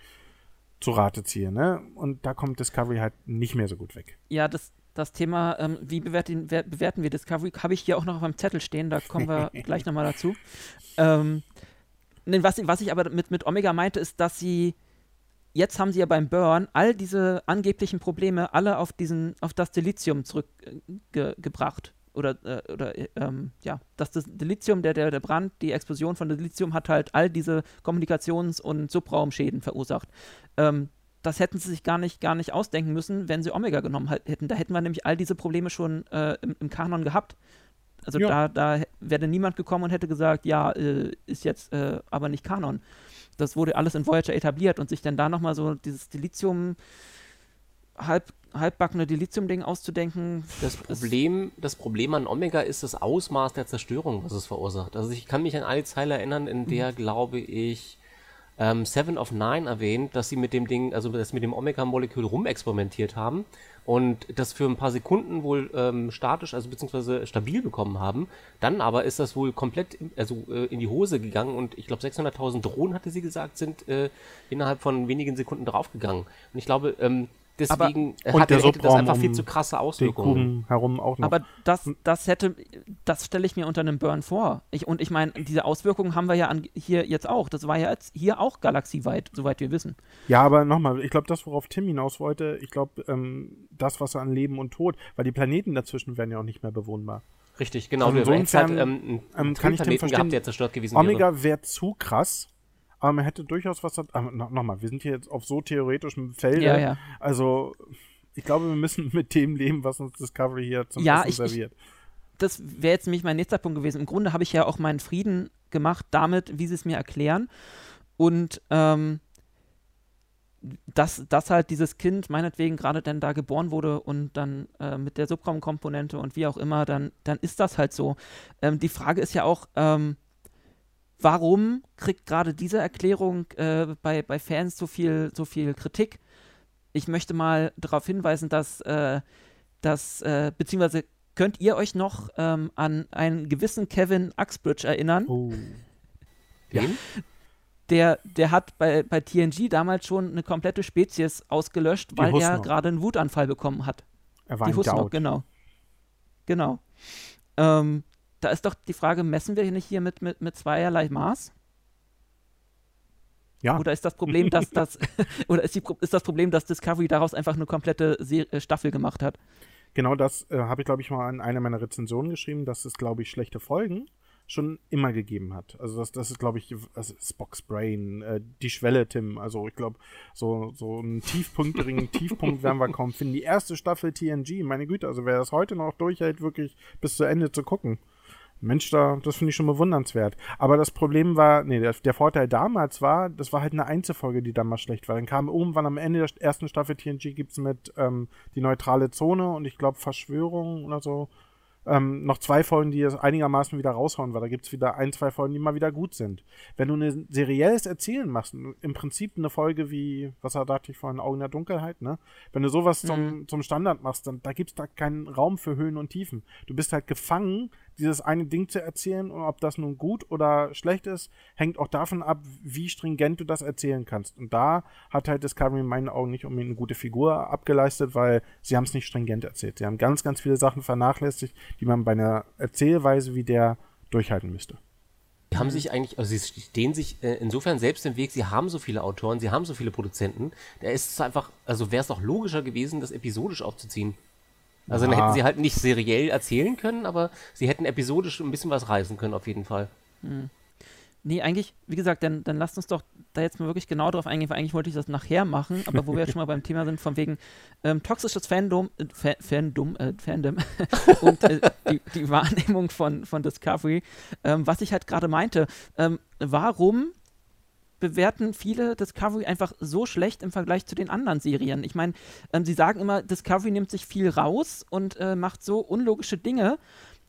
Speaker 3: zu Rate ziehe, ne? Und da kommt Discovery halt nicht mehr so gut weg.
Speaker 1: Ja, das, das Thema, ähm, wie bewerten, wer, bewerten wir Discovery, habe ich hier auch noch auf meinem Zettel stehen, da kommen wir gleich nochmal dazu. Ähm, was, was ich aber mit, mit Omega meinte, ist, dass sie, jetzt haben sie ja beim Burn all diese angeblichen Probleme alle auf diesen, auf das Dilithium zurückgebracht. Ge, gebracht. Oder, äh, oder äh, ähm, ja, dass das Dilithium, der, der, der Brand, die Explosion von Dilithium hat halt all diese Kommunikations- und Subraumschäden verursacht. Ähm, das hätten sie sich gar nicht, gar nicht ausdenken müssen, wenn sie Omega genommen hätten. Da hätten wir nämlich all diese Probleme schon äh, im, im Kanon gehabt. Also
Speaker 3: Ja.
Speaker 1: da, da wäre niemand gekommen und hätte gesagt, ja, äh, ist jetzt äh, aber nicht Kanon. Das wurde alles in Voyager etabliert und sich dann da nochmal so dieses Dilithium, halb, halbbackene Dilithium-Ding auszudenken.
Speaker 2: Das Problem, das Problem an Omega ist das Ausmaß der Zerstörung, was es verursacht. Also ich kann mich an eine Zeile erinnern, in der, glaube ich, ähm, Seven of Nine erwähnt, dass sie mit dem Ding, also das mit dem Omega-Molekül rumexperimentiert haben und das für ein paar Sekunden wohl ähm, statisch, also beziehungsweise stabil bekommen haben. Dann aber ist das wohl komplett in, also, äh, in die Hose gegangen und ich glaube 600.000 Drohnen, hatte sie gesagt, sind äh, innerhalb von wenigen Sekunden draufgegangen. Und ich glaube, ähm, deswegen äh,
Speaker 3: Und
Speaker 2: hat,
Speaker 3: der
Speaker 2: hätte das einfach viel
Speaker 3: um
Speaker 2: zu krasse Auswirkungen.
Speaker 3: Kuben herum auch noch.
Speaker 1: Aber das, das hätte, das stelle ich mir unter einem Burn vor. Ich, und ich meine, diese Auswirkungen haben wir ja an, hier jetzt auch. Das war ja jetzt hier auch galaxieweit, soweit wir wissen.
Speaker 3: Ja, aber nochmal, ich glaube, das, worauf Tim hinaus wollte, ich glaube, ähm, das, was an Leben und Tod, weil die Planeten dazwischen werden ja auch nicht mehr bewohnbar.
Speaker 2: Richtig, genau.
Speaker 3: Also
Speaker 2: halt
Speaker 3: insofern,
Speaker 2: ähm, einen,
Speaker 3: ähm,
Speaker 2: einen
Speaker 3: kann ich Tim verstehen,
Speaker 2: gehabt, der zerstört gewesen.
Speaker 3: Omega wäre zu krass, aber man hätte durchaus was. no, nochmal, wir sind hier jetzt auf so theoretischem Felde.
Speaker 1: Ja, ja.
Speaker 3: Also, ich glaube, wir müssen mit dem leben, was uns Discovery hier zum
Speaker 1: Ja,
Speaker 3: Essen
Speaker 1: ich- ich-
Speaker 3: serviert.
Speaker 1: das wäre jetzt nämlich mein nächster Punkt gewesen. Im Grunde habe ich ja auch meinen Frieden gemacht damit, wie sie es mir erklären. Und ähm, dass, dass halt dieses Kind meinetwegen gerade dann da geboren wurde und dann äh, mit der Subraumkomponente und wie auch immer, dann, dann ist das halt so. Ähm, die Frage ist ja auch, ähm, warum kriegt gerade diese Erklärung äh, bei, bei Fans so viel, so viel Kritik? Ich möchte mal darauf hinweisen, dass, äh, dass äh, beziehungsweise könnt ihr euch noch ähm, an einen gewissen Kevin Uxbridge erinnern?
Speaker 3: Oh.
Speaker 2: Wen?
Speaker 1: Der, der hat bei, bei TNG damals schon eine komplette Spezies ausgelöscht,
Speaker 3: Die
Speaker 1: weil er gerade einen Wutanfall bekommen hat.
Speaker 3: Er war
Speaker 1: die
Speaker 3: Doubt.
Speaker 1: genau. Genau. Ähm, da ist doch die Frage, messen wir hier nicht hier mit, mit, mit zweierlei Maß?
Speaker 3: Ja.
Speaker 1: Oder ist das Problem, dass das oder ist, die, ist das Problem, dass Discovery daraus einfach eine komplette Se äh, Staffel gemacht hat?
Speaker 3: Genau das äh, habe ich, glaube ich, mal in einer meiner Rezensionen geschrieben, dass es, glaube ich, schlechte Folgen schon immer gegeben hat. Also das, das ist, glaube ich, also Spock's Brain, äh, die Schwelle, Tim. Also ich glaube, so, so einen tiefpunktigen Tiefpunkt werden wir kaum finden. Die erste Staffel TNG, meine Güte, also wer das heute noch durchhält, wirklich bis zu Ende zu gucken. Mensch, da, das finde ich schon bewundernswert. Aber das Problem war, nee, der, der Vorteil damals war, das war halt eine Einzelfolge, die dann mal schlecht war. Dann kam irgendwann am Ende der ersten Staffel TNG gibt's mit ähm, die neutrale Zone und ich glaube Verschwörung oder so. Ähm, noch zwei Folgen, die es einigermaßen wieder raushauen, weil da gibt's wieder ein, zwei Folgen, die mal wieder gut sind. Wenn du ein serielles Erzählen machst, im Prinzip eine Folge wie, was dachte ich vorhin, Augen der Dunkelheit, ne? Wenn du sowas zum, zum Standard machst, dann da gibt's da keinen Raum für Höhen und Tiefen. Du bist halt gefangen, dieses eine Ding zu erzählen und ob das nun gut oder schlecht ist, hängt auch davon ab, wie stringent du das erzählen kannst. Und da hat halt Discovery in meinen Augen nicht unbedingt eine gute Figur abgeleistet, weil sie haben es nicht stringent erzählt. Sie haben ganz, ganz viele Sachen vernachlässigt, die man bei einer Erzählweise wie der durchhalten müsste.
Speaker 2: Die haben sich eigentlich, also sie stehen sich äh, insofern selbst im Weg, sie haben so viele Autoren, sie haben so viele Produzenten, da ist es einfach, also wäre es doch logischer gewesen, das episodisch aufzuziehen. Also dann hätten sie halt nicht seriell erzählen können, aber sie hätten episodisch ein bisschen was reißen können, auf jeden Fall.
Speaker 1: Nee, eigentlich, wie gesagt, dann, dann lasst uns doch da jetzt mal wirklich genau drauf eingehen, weil eigentlich wollte ich das nachher machen, aber wo wir jetzt schon mal beim Thema sind, von wegen ähm, toxisches Fandom, äh, Fa Fandom, äh, Fandom und äh, die, die, Wahrnehmung von, von Discovery, ähm, was ich halt gerade meinte, ähm, warum bewerten viele Discovery einfach so schlecht im Vergleich zu den anderen Serien. Ich meine, ähm, sie sagen immer, Discovery nimmt sich viel raus und äh, macht so unlogische Dinge,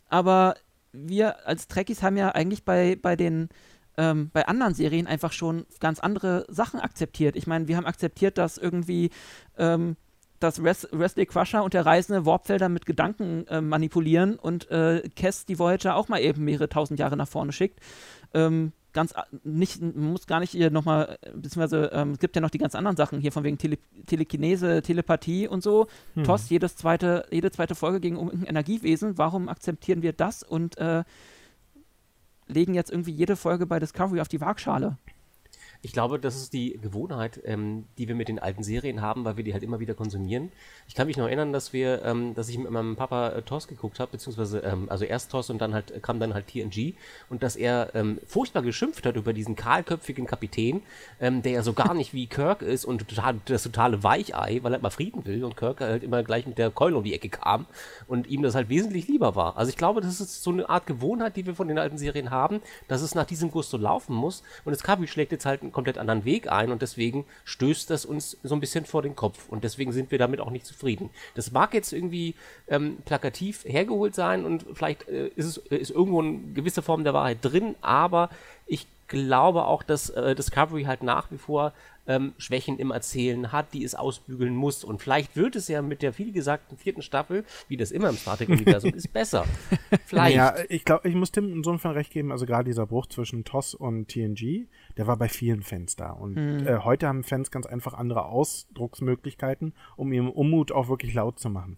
Speaker 1: aber wir als Trekkies haben ja eigentlich bei, bei den ähm, bei anderen Serien einfach schon ganz andere Sachen akzeptiert. Ich meine, wir haben akzeptiert, dass irgendwie ähm, dass Wesley Crusher und der Reisende Warpfelder mit Gedanken äh, manipulieren und äh, Kess die Voyager auch mal eben mehrere tausend Jahre nach vorne schickt. Ähm, ganz nicht, muss gar nicht hier nochmal, beziehungsweise ähm, es gibt ja noch die ganz anderen Sachen hier von wegen Tele Telekinese, Telepathie und so. Hm. TOS, jedes zweite, jede zweite Folge gegen um Energiewesen. Warum akzeptieren wir das und äh, legen jetzt irgendwie jede Folge bei Discovery auf die Waagschale.
Speaker 2: Ich glaube, das ist die Gewohnheit, ähm, die wir mit den alten Serien haben, weil wir die halt immer wieder konsumieren. Ich kann mich noch erinnern, dass wir, ähm, dass ich mit meinem Papa äh, TOS geguckt habe, beziehungsweise ähm, also erst TOS und dann halt kam dann halt TNG und dass er ähm, furchtbar geschimpft hat über diesen kahlköpfigen Kapitän, ähm, der ja so gar nicht wie Kirk ist und total, das totale Weichei, weil er immer Frieden will und Kirk halt immer gleich mit der Keule um die Ecke kam und ihm das halt wesentlich lieber war. Also ich glaube, das ist so eine Art Gewohnheit, die wir von den alten Serien haben, dass es nach diesem Gusto laufen muss und das Kabi schlägt jetzt halt einen komplett anderen Weg ein und deswegen stößt das uns so ein bisschen vor den Kopf und deswegen sind wir damit auch nicht zufrieden. Das mag jetzt irgendwie ähm, plakativ hergeholt sein und vielleicht äh, ist es ist irgendwo eine gewisse Form der Wahrheit drin, aber ich glaube auch, dass äh, Discovery halt nach wie vor ähm, Schwächen im Erzählen hat, die es ausbügeln muss. Und vielleicht wird es ja mit der vielgesagten vierten Staffel, wie das immer im Star Trek-Universum ist, besser.
Speaker 3: Vielleicht. Ja, ich glaube, ich muss Tim insofern recht geben, also gerade dieser Bruch zwischen TOS und TNG, der war bei vielen Fans da. Und mhm. äh, heute haben Fans ganz einfach andere Ausdrucksmöglichkeiten, um ihren Unmut auch wirklich laut zu machen.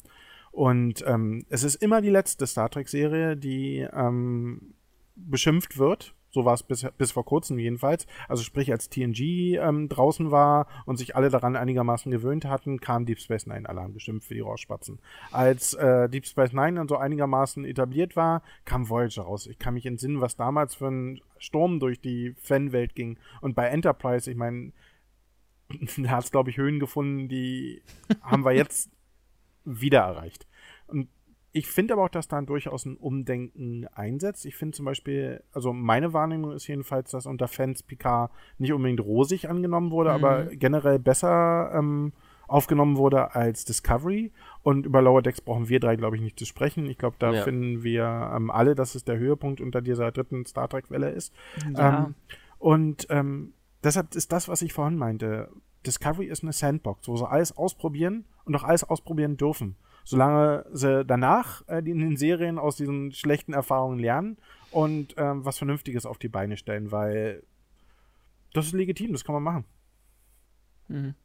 Speaker 3: Und ähm, es ist immer die letzte Star Trek-Serie, die ähm, beschimpft wird so war es bis, bis vor kurzem jedenfalls. Also sprich, als TNG ähm, draußen war und sich alle daran einigermaßen gewöhnt hatten, kam Deep Space Nine Alarm gestimmt für die Rauschspatzen. Als äh, Deep Space Nine dann so einigermaßen etabliert war, kam Voyager raus. Ich kann mich entsinnen, was damals für ein Sturm durch die Fanwelt ging. Und bei Enterprise, ich meine, da hat es, glaube ich, Höhen gefunden, die haben wir jetzt wieder erreicht. Und ich finde aber auch, dass da durchaus ein Umdenken einsetzt. Ich finde zum Beispiel, also meine Wahrnehmung ist jedenfalls, dass unter Fans Picard nicht unbedingt rosig angenommen wurde, mhm. aber generell besser ähm, aufgenommen wurde als Discovery. Und über Lower Decks brauchen wir drei, glaube ich, nicht zu sprechen. Ich glaube, da ja. finden wir ähm, alle, dass es der Höhepunkt unter dieser dritten Star Trek-Welle ist. Ja. Ähm, und ähm, deshalb ist das, was ich vorhin meinte. Discovery ist eine Sandbox, wo sie alles ausprobieren und auch alles ausprobieren dürfen solange sie danach äh, in den Serien aus diesen schlechten Erfahrungen lernen und ähm, was Vernünftiges auf die Beine stellen, weil das ist legitim, das kann man machen. Mhm.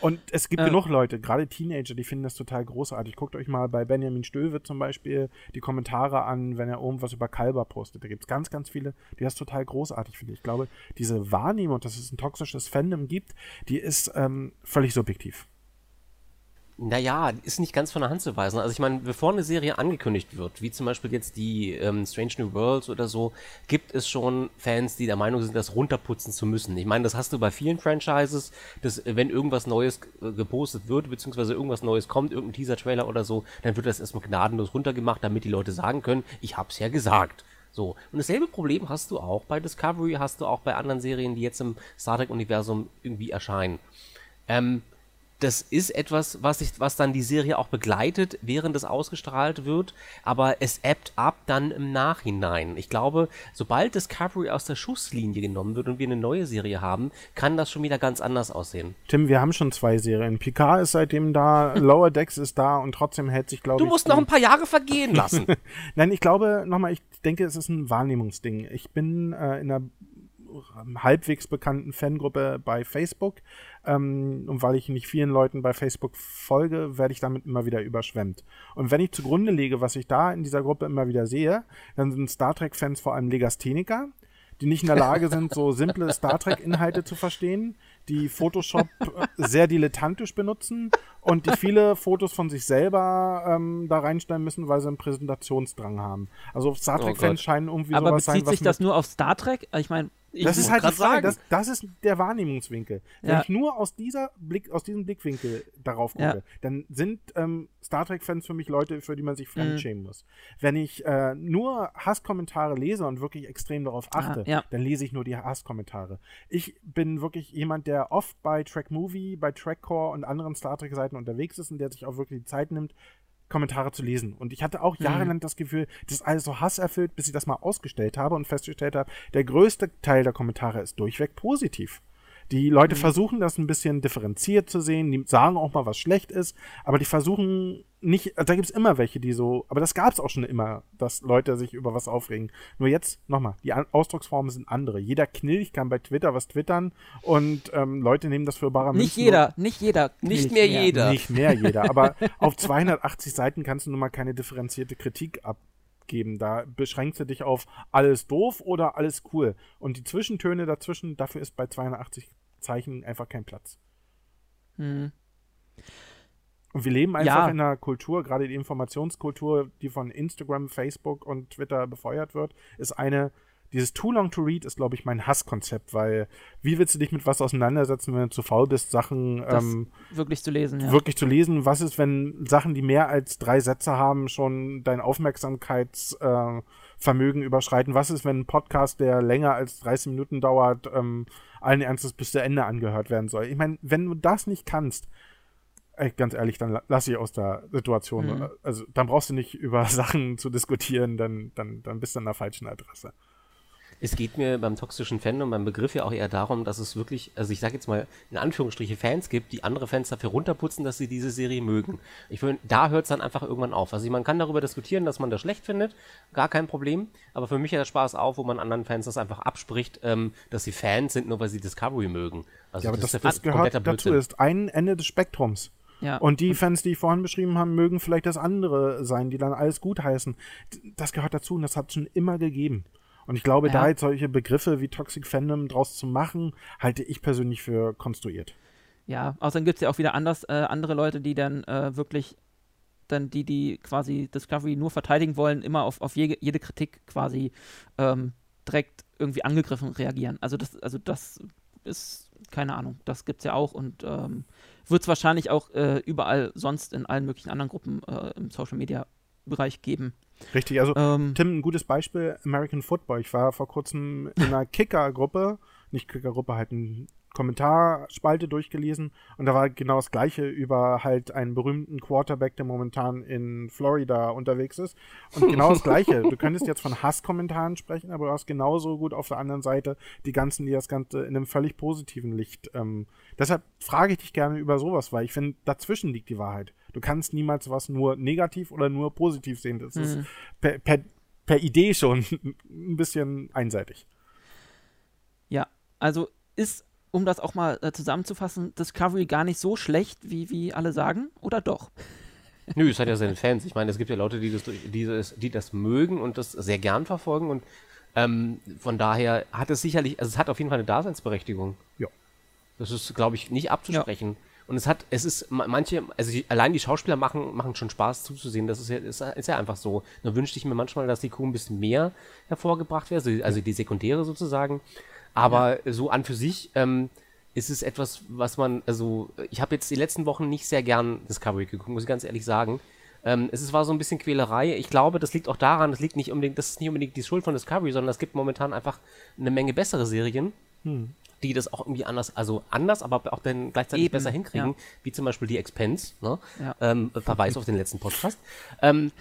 Speaker 3: Und es gibt äh, genug Leute, gerade Teenager, die finden das total großartig. Guckt euch mal bei Benjamin Stöwe zum Beispiel die Kommentare an, wenn er irgendwas über Kalber postet. Da gibt es ganz, ganz viele, die das total großartig finden. Ich glaube, diese Wahrnehmung, dass es ein toxisches Fandom gibt, die ist ähm, völlig subjektiv.
Speaker 2: Naja, ist nicht ganz von der Hand zu weisen. Also ich meine, bevor eine Serie angekündigt wird, wie zum Beispiel jetzt die ähm, Strange New Worlds oder so, gibt es schon Fans, die der Meinung sind, das runterputzen zu müssen. Ich meine, das hast du bei vielen Franchises, dass wenn irgendwas Neues äh, gepostet wird, beziehungsweise irgendwas Neues kommt, irgendein Teaser-Trailer oder so, dann wird das erstmal gnadenlos runtergemacht, damit die Leute sagen können, ich hab's ja gesagt. So. Und dasselbe Problem hast du auch bei Discovery, hast du auch bei anderen Serien, die jetzt im Star Trek-Universum irgendwie erscheinen. Ähm, das ist etwas, was, ich, was dann die Serie auch begleitet, während es ausgestrahlt wird, aber es ebbt ab dann im Nachhinein. Ich glaube, sobald Discovery aus der Schusslinie genommen wird und wir eine neue Serie haben, kann das schon wieder ganz anders aussehen.
Speaker 3: Tim, wir haben schon zwei Serien. Picard ist seitdem da, Lower Decks ist da und trotzdem hält sich, glaube
Speaker 2: ich. Du musst noch ein paar Jahre vergehen lassen.
Speaker 3: Nein, ich glaube, nochmal, ich denke, es ist ein Wahrnehmungsding. Ich bin äh, in einer halbwegs bekannten Fangruppe bei Facebook. Ähm, und weil ich nicht vielen Leuten bei Facebook folge, werde ich damit immer wieder überschwemmt. Und wenn ich zugrunde lege, was ich da in dieser Gruppe immer wieder sehe, dann sind Star Trek-Fans vor allem Legastheniker, die nicht in der Lage sind, so simple Star Trek-Inhalte zu verstehen, die Photoshop sehr dilettantisch benutzen und die viele Fotos von sich selber ähm, da reinstellen müssen, weil sie einen Präsentationsdrang haben. Also Star oh Trek-Fans oh scheinen irgendwie
Speaker 1: Aber sowas bezieht sein, sich das nur auf Star Trek? Ich meine,
Speaker 2: Ich
Speaker 3: das ist halt die Frage, das, das ist der Wahrnehmungswinkel. Wenn
Speaker 1: Ja.
Speaker 3: ich nur aus dieser Blick, aus diesem Blickwinkel darauf gucke,
Speaker 1: Ja.
Speaker 3: dann sind ähm, Star Trek-Fans für mich Leute, für die man sich
Speaker 1: Mhm.
Speaker 3: fremdschämen muss. Wenn ich äh, nur Hasskommentare lese und wirklich extrem darauf achte,
Speaker 1: Ah, ja.
Speaker 3: dann lese ich nur die Hasskommentare. Ich bin wirklich jemand, der oft bei Track Movie, bei Trackcore und anderen Star Trek-Seiten unterwegs ist und der sich auch wirklich die Zeit nimmt, Kommentare zu lesen. Und ich hatte auch
Speaker 1: Mhm.
Speaker 3: jahrelang das Gefühl, das ist alles so hasserfüllt, bis ich das mal ausgestellt habe und festgestellt habe, der größte Teil der Kommentare ist durchweg positiv. Die
Speaker 1: Mhm.
Speaker 3: Leute versuchen das ein bisschen differenziert zu sehen, die sagen auch mal, was schlecht ist, aber die versuchen nicht, da gibt es immer welche, die so, aber das gab es auch schon immer, dass Leute sich über was aufregen. Nur jetzt, nochmal, die Ausdrucksformen sind andere. Jeder Knilch kann bei Twitter was twittern und ähm, Leute nehmen das für bare
Speaker 1: Nicht jeder, nicht jeder.
Speaker 2: Nicht
Speaker 1: Knilch
Speaker 2: mehr jeder.
Speaker 3: Nicht mehr jeder, aber auf 280 Seiten kannst du nun mal keine differenzierte Kritik abgeben. Da beschränkst du dich auf alles doof oder alles cool. Und die Zwischentöne dazwischen, dafür ist bei 280 Zeichen einfach kein Platz.
Speaker 1: Hm.
Speaker 3: Und wir leben einfach
Speaker 1: Ja.
Speaker 3: in einer Kultur, gerade die Informationskultur, die von Instagram, Facebook und Twitter befeuert wird, ist eine, dieses Too Long to Read ist, glaube ich, mein Hasskonzept, weil wie willst du dich mit was auseinandersetzen, wenn du zu faul bist, Sachen ähm,
Speaker 1: wirklich zu lesen, ja.
Speaker 3: wirklich zu lesen? Was ist, wenn Sachen, die mehr als drei Sätze haben, schon dein Aufmerksamkeitsvermögen äh, überschreiten? Was ist, wenn ein Podcast, der länger als 30 Minuten dauert, ähm, allen Ernstes bis zu Ende angehört werden soll? Ich meine, wenn du das nicht kannst, Ey, ganz ehrlich, dann la- lass ich aus der Situation.
Speaker 1: Mhm.
Speaker 3: Also dann brauchst du nicht über Sachen zu diskutieren, dann, dann, dann bist du an der falschen Adresse.
Speaker 2: Es geht mir beim toxischen Fandom, beim Begriff ja auch eher darum, dass es wirklich, also ich sage jetzt mal in Anführungsstriche Fans gibt, die andere Fans dafür runterputzen, dass sie diese Serie mögen. Ich finde, da hört es dann einfach irgendwann auf. Also man kann darüber diskutieren, dass man das schlecht findet, gar kein Problem. Aber für mich hört der Spaß auf, wo man anderen Fans das einfach abspricht, ähm, dass sie Fans sind, nur weil sie Discovery mögen. Also
Speaker 3: Ja, aber das,
Speaker 2: ja
Speaker 3: das gehört dazu. Das ist ein Ende des Spektrums.
Speaker 1: Ja.
Speaker 3: Und die Fans, die ich vorhin beschrieben habe, mögen vielleicht das andere sein, die dann alles gut heißen. Das gehört dazu und das hat es schon immer gegeben. Und ich glaube,
Speaker 1: Ja.
Speaker 3: da jetzt solche Begriffe wie Toxic Fandom draus zu machen, halte ich persönlich für konstruiert.
Speaker 1: Ja, außerdem gibt es ja auch wieder anders, äh, andere Leute, die dann äh, wirklich, dann die, die quasi Discovery nur verteidigen wollen, immer auf, auf jede, jede Kritik quasi ähm, direkt irgendwie angegriffen reagieren. Also das, also das ist, keine Ahnung, das gibt es ja auch und ähm, wird es wahrscheinlich auch äh, überall sonst in allen möglichen anderen Gruppen äh, im Social Media Bereich geben.
Speaker 3: Richtig, also
Speaker 1: Ähm,
Speaker 3: Tim, ein gutes Beispiel, American Football. Ich war vor kurzem in einer Kicker-Gruppe, nicht Kicker-Gruppe, halt eine Kommentarspalte durchgelesen und da war genau das gleiche über halt einen berühmten Quarterback, der momentan in Florida unterwegs ist. Und genau das gleiche. Du könntest jetzt von Hasskommentaren sprechen, aber du hast genauso gut auf der anderen Seite die ganzen, die das Ganze in einem völlig positiven Licht. Ähm, deshalb frage ich dich gerne über sowas, weil ich finde, dazwischen liegt die Wahrheit. Du kannst niemals was nur negativ oder nur positiv sehen. Das ist
Speaker 1: Mhm.
Speaker 3: per, per, per Idee schon ein bisschen einseitig.
Speaker 1: Ja, also ist, um das auch mal äh, zusammenzufassen, Discovery gar nicht so schlecht, wie, wie alle sagen, oder doch?
Speaker 2: Nö, es hat ja seine Fans. Ich meine, es gibt ja Leute, die das, die das, die das mögen und das sehr gern verfolgen und ähm, von daher hat es sicherlich, also es hat auf jeden Fall eine Daseinsberechtigung.
Speaker 3: Ja.
Speaker 2: Das ist, glaube ich, nicht abzusprechen. Und es hat, es ist, ma- manche, also die, allein die Schauspieler machen, machen schon Spaß zuzusehen. Das ist ja, ist, ist ja einfach so. Da wünschte ich mir manchmal, dass die Crew ein bisschen mehr hervorgebracht wäre, also, also die Sekundäre sozusagen. Aber so an für sich ähm, ist es etwas, was man, also ich habe jetzt die letzten Wochen nicht sehr gern Discovery geguckt, muss ich ganz ehrlich sagen. Ähm, es war so ein bisschen Quälerei. Ich glaube, das liegt auch daran, das liegt nicht unbedingt, das ist nicht unbedingt die Schuld von Discovery, sondern es gibt momentan einfach eine Menge bessere Serien, die das auch irgendwie anders, also anders, aber auch dann gleichzeitig
Speaker 1: Eben,
Speaker 2: besser hinkriegen,
Speaker 1: ja.
Speaker 2: wie zum Beispiel die Expense, ne?
Speaker 1: Ja.
Speaker 2: ähm, Verweis auf den letzten Podcast. Ähm,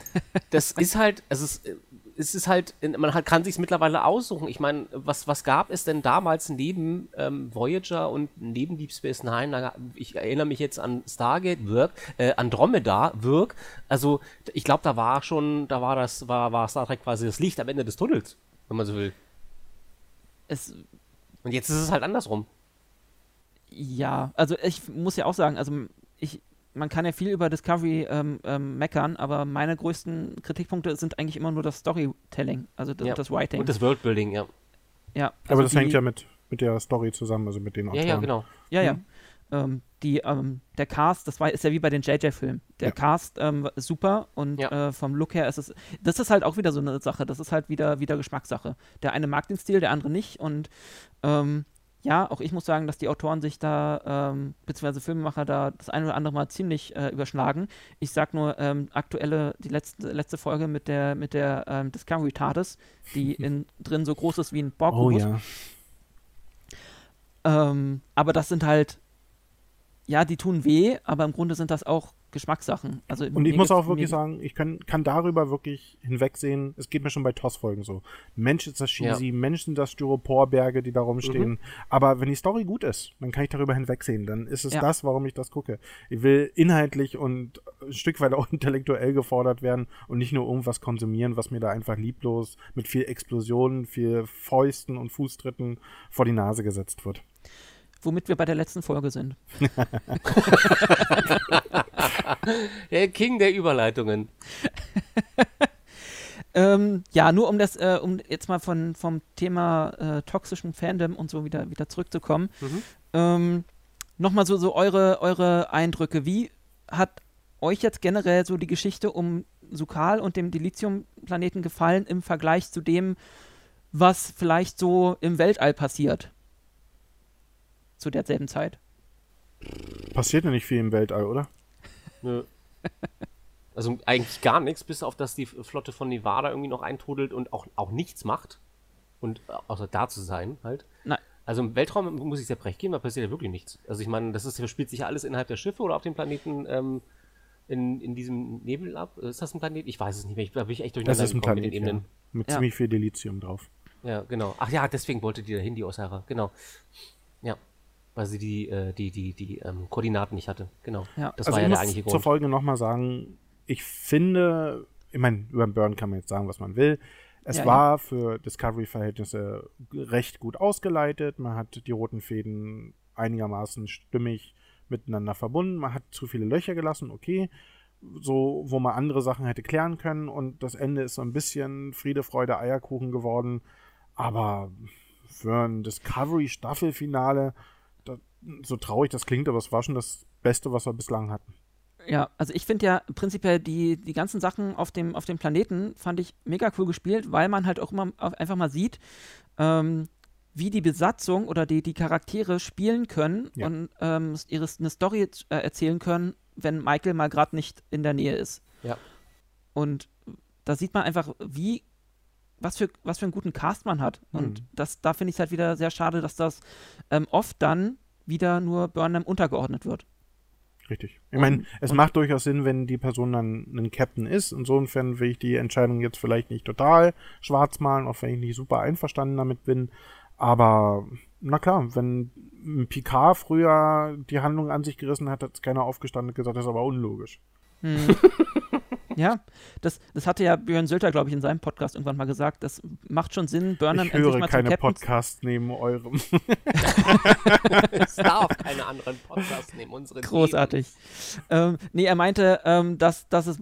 Speaker 2: das ist halt, es ist, äh, es ist halt, man hat, kann sich mittlerweile aussuchen. Ich meine, was, was gab es denn damals neben ähm, Voyager und neben Deep Space Nine? Ich erinnere mich jetzt an Stargate, Wirk, äh, Andromeda, Wirk. Also ich glaube, da war schon, da war das, war, war Star Trek quasi das Licht am Ende des Tunnels, wenn man so will.
Speaker 1: Es,
Speaker 2: Und jetzt ist es halt andersrum.
Speaker 1: ja, also ich muss ja auch sagen, also ich, man kann ja viel über Discovery ähm, ähm, meckern, aber meine größten Kritikpunkte sind eigentlich immer nur das Storytelling, also das,
Speaker 2: Ja.
Speaker 1: das Writing.
Speaker 2: Und das Worldbuilding, ja.
Speaker 1: ja,
Speaker 3: Aber
Speaker 1: also
Speaker 3: das
Speaker 1: die-
Speaker 3: hängt ja mit, mit der Story zusammen, also mit den
Speaker 2: Ja,
Speaker 3: Autoren.
Speaker 2: ja, genau.
Speaker 1: Ja, ja.
Speaker 3: Mhm.
Speaker 1: Ähm, die, ähm, der Cast, das war, ist ja wie bei den JJ-Filmen. Der
Speaker 3: Ja.
Speaker 1: Cast ähm, ist super und
Speaker 2: Ja.
Speaker 1: äh, vom Look her ist es, das ist halt auch wieder so eine Sache, das ist halt wieder, wieder Geschmackssache. Der eine mag den Stil, der andere nicht und ähm, ja, auch ich muss sagen, dass die Autoren sich da, ähm, beziehungsweise Filmemacher da das eine oder andere Mal ziemlich äh, überschlagen. Ich sag nur, ähm, aktuelle, die letzte, letzte Folge mit der, mit der ähm, Discovery TARDIS, die in, drin so groß ist wie ein
Speaker 3: Oh
Speaker 1: Borg-Kubus.
Speaker 3: ja.
Speaker 1: Ähm, aber das sind halt, ja, die tun weh, aber im Grunde sind das auch Geschmackssachen. Also
Speaker 3: Und ich muss auch wirklich sagen, ich kann, kann darüber wirklich hinwegsehen. Es geht mir schon bei TOS-Folgen so. Mensch ist das cheesy, Mensch sind das Styroporberge, die da rumstehen.
Speaker 1: Mhm.
Speaker 3: Aber wenn die Story gut ist, dann kann ich darüber hinwegsehen. Dann ist es
Speaker 1: Ja.
Speaker 3: das, warum ich das gucke. Ich will inhaltlich und ein Stück weit auch intellektuell gefordert werden und nicht nur irgendwas konsumieren, was mir da einfach lieblos mit viel Explosionen, viel Fäusten und Fußtritten vor die Nase gesetzt wird.
Speaker 1: Womit wir bei der letzten Folge sind.
Speaker 2: Der King der Überleitungen.
Speaker 1: Ähm, ja, nur um das, äh, um jetzt mal von, vom Thema äh, toxischen Fandom und so wieder, wieder zurückzukommen.
Speaker 2: Mhm.
Speaker 1: Ähm, Nochmal so, so eure, eure Eindrücke. Wie hat euch jetzt generell so die Geschichte um Sukal und dem Dilithium-Planeten gefallen im Vergleich zu dem, was vielleicht so im Weltall passiert? Zu derselben Zeit.
Speaker 3: Passiert ja nicht viel im Weltall, oder?
Speaker 2: Nö. Also eigentlich gar nichts, bis auf dass die Flotte von Nevada irgendwie noch eintrudelt und auch, auch nichts macht. Und äh, außer da zu sein, halt.
Speaker 1: Nein.
Speaker 2: Also im Weltraum muss ich sehr recht gehen, da passiert ja wirklich nichts. Also ich meine, das ist, spielt sich ja alles innerhalb der Schiffe oder auf dem Planeten ähm, in, in diesem Nebel ab. Ist das ein Planet? Ich weiß es nicht mehr. Ich, da bin ich echt
Speaker 3: Das
Speaker 2: durcheinander
Speaker 3: ist ein
Speaker 2: gekommen
Speaker 3: Planet,
Speaker 2: mit den
Speaker 3: ja.
Speaker 2: Ebenen.
Speaker 3: Mit
Speaker 1: Ja.
Speaker 3: ziemlich viel Delizium drauf.
Speaker 2: Ja. genau. Ach ja, deswegen wollte die dahin, die Osara. Genau. Ja. Weil sie die, äh, die, die, die ähm, Koordinaten nicht hatte. Genau.
Speaker 1: Ja.
Speaker 2: Das
Speaker 3: also
Speaker 2: war
Speaker 3: ich
Speaker 2: ja
Speaker 3: muss
Speaker 2: der eigentliche
Speaker 3: zur
Speaker 2: Grund.
Speaker 3: Folge nochmal sagen, ich finde, ich meine, über den Burn kann man jetzt sagen, was man will. Es
Speaker 1: Ja,
Speaker 3: war für Discovery-Verhältnisse recht gut ausgeleitet. Man hat die roten Fäden einigermaßen stimmig miteinander verbunden. Man hat zu viele Löcher gelassen, okay. So, wo man andere Sachen hätte klären können. Und das Ende ist so ein bisschen Friede, Freude, Eierkuchen geworden. Aber für ein Discovery-Staffelfinale, so traurig das klingt, aber es war schon das Beste, was wir bislang hatten.
Speaker 1: Ja, also ich finde ja prinzipiell die, die ganzen Sachen auf dem, auf dem Planeten fand ich mega cool gespielt, weil man halt auch immer auf- einfach mal sieht, ähm, wie die Besatzung oder die, die Charaktere spielen können
Speaker 3: Ja.
Speaker 1: und ähm, ihre, eine Story äh, erzählen können, wenn Michael mal gerade nicht in der Nähe ist.
Speaker 2: Ja.
Speaker 1: Und da sieht man einfach, wie, was für, was für einen guten Cast man hat. Und
Speaker 3: Mhm.
Speaker 1: das, da finde ich es halt wieder sehr schade, dass das ähm, oft dann wieder nur Burnham untergeordnet wird.
Speaker 3: Richtig. Ich meine, es macht durchaus Sinn, wenn die Person dann ein Captain ist. Insofern will ich die Entscheidung jetzt vielleicht nicht total schwarz malen, auch wenn ich nicht super einverstanden damit bin. Aber na klar, wenn ein Picard früher die Handlung an sich gerissen hat, hat es keiner aufgestanden und gesagt, das ist aber unlogisch.
Speaker 1: Hm. ja, das, das hatte ja Björn Sölter, glaube ich, in seinem Podcast irgendwann mal gesagt. Das macht schon Sinn, Burnham
Speaker 3: ich
Speaker 1: endlich
Speaker 3: höre
Speaker 1: mal
Speaker 3: keine
Speaker 1: zum Captain
Speaker 3: Podcasts neben eurem.
Speaker 2: es darf keine anderen Podcasts nehmen, unsere
Speaker 1: Großartig. Ähm, nee, er meinte, ähm, dass, dass es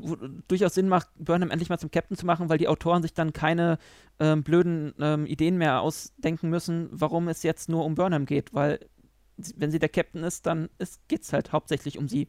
Speaker 1: durchaus Sinn macht, Burnham endlich mal zum Captain zu machen, weil die Autoren sich dann keine ähm, blöden ähm, Ideen mehr ausdenken müssen, warum es jetzt nur um Burnham geht, weil wenn sie der Captain ist, dann geht es halt hauptsächlich um sie.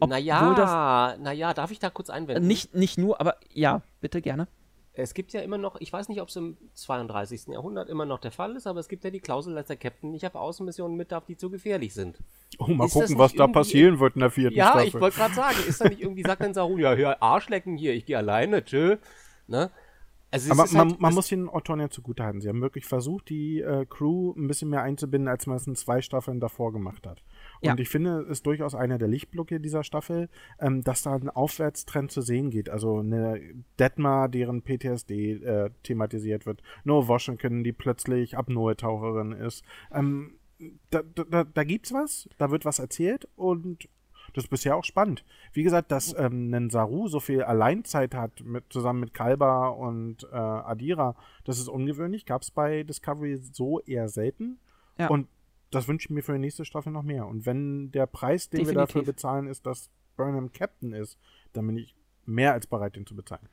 Speaker 1: Obwohl das
Speaker 2: Naja, naja, darf ich da kurz einwenden?
Speaker 1: nicht, nicht nur, aber ja, bitte gerne.
Speaker 2: Es gibt ja immer noch, ich weiß nicht, ob es im 32. Jahrhundert immer noch der Fall ist, aber es gibt ja die Klausel, dass der Captain nicht auf Außenmissionen mit darf, die zu gefährlich sind.
Speaker 3: Oh, mal
Speaker 2: Ist
Speaker 3: gucken, was da passieren wird in der vierten
Speaker 2: Ja,
Speaker 3: Staffel.
Speaker 2: ich wollte gerade sagen, ist da nicht irgendwie, sagt dann Saru, ja, hör, Arschlecken hier, ich gehe alleine, tschö. Ne? Also
Speaker 3: Aber man,
Speaker 2: halt,
Speaker 3: man muss den Autoren ja zugutehalten. Sie haben wirklich versucht, die äh, Crew ein bisschen mehr einzubinden, als man es in zwei Staffeln davor gemacht hat. Und
Speaker 1: Ja.
Speaker 3: ich finde, es ist durchaus einer der Lichtblicke dieser Staffel, ähm, dass da ein Aufwärtstrend zu sehen geht. Also eine Detmar, deren PTSD äh, thematisiert wird. No Washington, die plötzlich Apnoe-Taucherin ist. Ähm, da, da, da, da gibt's was, da wird was erzählt und das ist bisher auch spannend. Wie gesagt, dass ähm, ein Saru so viel Alleinzeit hat, mit, zusammen mit Kalba und äh, Adira, das ist ungewöhnlich. Gab es bei Discovery so eher selten.
Speaker 1: Ja.
Speaker 3: Und das wünsche ich mir für die nächste Staffel noch mehr. Und wenn der Preis, den wir dafür
Speaker 1: Definitiv.
Speaker 3: bezahlen, ist, dass Burnham Captain ist, dann bin ich mehr als bereit, den zu bezahlen.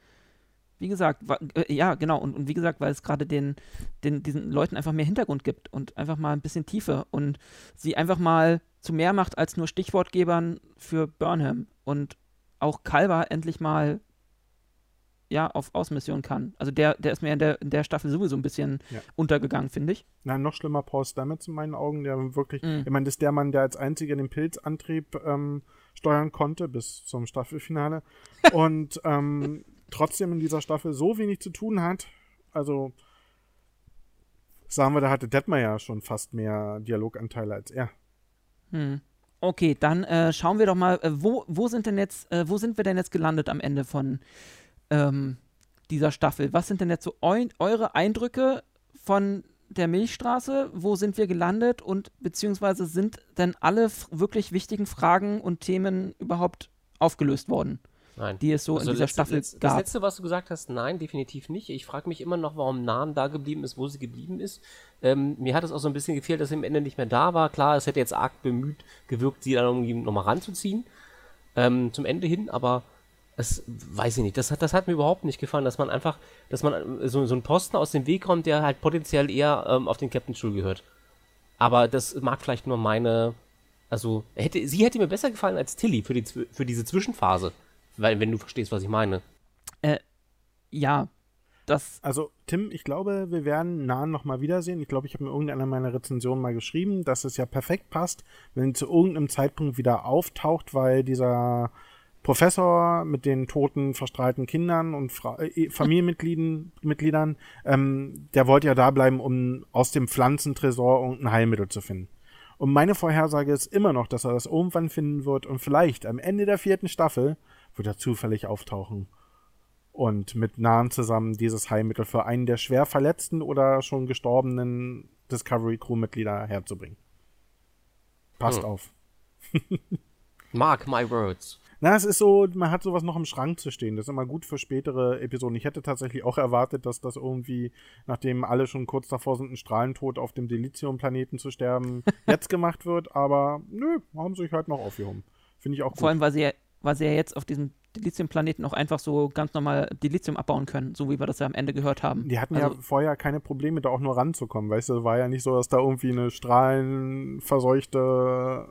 Speaker 1: Wie gesagt, äh, ja, genau. Und, und wie gesagt, weil es gerade den, den, diesen Leuten einfach mehr Hintergrund gibt und einfach mal ein bisschen Tiefe und sie einfach mal zu mehr macht als nur Stichwortgebern für Burnham und auch Kalber endlich mal ja, auf Außenmission kann. Also der, der ist mir in der, in der Staffel sowieso ein bisschen ja. untergegangen, finde ich.
Speaker 3: Nein, noch schlimmer Paul Stamets in meinen Augen, der wirklich, mm. ich meine, das ist der Mann, der als einziger den Pilzantrieb ähm, steuern konnte bis zum Staffelfinale und ähm, trotzdem in dieser Staffel so wenig zu tun hat. Also sagen wir, da hatte Detmer ja schon fast mehr Dialoganteile als er.
Speaker 1: Hm. Okay, dann äh, schauen wir doch mal, äh, wo, wo sind denn jetzt, äh, wo sind wir denn jetzt gelandet am Ende von ähm, dieser Staffel? Was sind denn jetzt so eu eure Eindrücke von der Milchstraße? Wo sind wir gelandet? Und beziehungsweise sind denn alle wirklich wichtigen Fragen und Themen überhaupt aufgelöst worden?
Speaker 2: Nein.
Speaker 1: die es so also in dieser
Speaker 2: letzte,
Speaker 1: Staffel
Speaker 2: letzte,
Speaker 1: gab.
Speaker 2: Das letzte, was du gesagt hast, nein, definitiv nicht. Ich frage mich immer noch, warum Nahen da geblieben ist, wo sie geblieben ist. Ähm, mir hat es auch so ein bisschen gefehlt, dass sie am Ende nicht mehr da war. Klar, es hätte jetzt arg bemüht gewirkt, sie dann irgendwie nochmal ranzuziehen. Ähm, zum Ende hin, aber das weiß ich nicht. Das hat, das hat mir überhaupt nicht gefallen, dass man einfach, dass man so, so einen Posten aus dem Weg kommt, der halt potenziell eher ähm, auf den Captain Stuhl gehört. Aber das mag vielleicht nur meine, also hätte, sie hätte mir besser gefallen als Tilly für, die, für diese Zwischenphase. Weil, wenn du verstehst, was ich meine.
Speaker 1: Äh, ja. Das
Speaker 3: also, Tim, ich glaube, wir werden Nahen nochmal wiedersehen. Ich glaube, ich habe in irgendeiner meiner Rezensionen mal geschrieben, dass es ja perfekt passt, wenn zu irgendeinem Zeitpunkt wieder auftaucht, weil dieser Professor mit den toten, verstrahlten Kindern und Fra äh, Familienmitgliedern, ähm, der wollte ja da bleiben, um aus dem Pflanzentresor irgendein Heilmittel zu finden. Und meine Vorhersage ist immer noch, dass er das irgendwann finden wird und vielleicht am Ende der vierten Staffel wird er zufällig auftauchen und mit Nahen zusammen dieses Heilmittel für einen der schwer verletzten oder schon gestorbenen Discovery Crew Mitglieder herzubringen. Passt hm. auf.
Speaker 2: Mark my words.
Speaker 3: Na, es ist so, man hat sowas noch im Schrank zu stehen. Das ist immer gut für spätere Episoden. Ich hätte tatsächlich auch erwartet, dass das irgendwie, nachdem alle schon kurz davor sind, einen Strahlentod auf dem Delizium-Planeten zu sterben, jetzt gemacht wird. Aber nö, haben sie sich halt noch aufgehoben. Finde ich auch gut.
Speaker 1: Vor allem, weil sie ja weil sie ja jetzt auf diesem Delizium-Planeten auch einfach so ganz normal Delizium abbauen können, so wie wir das ja am Ende gehört haben.
Speaker 3: Die hatten also, ja vorher keine Probleme, da auch nur ranzukommen, weißt du, war ja nicht so, dass da irgendwie eine strahlenverseuchte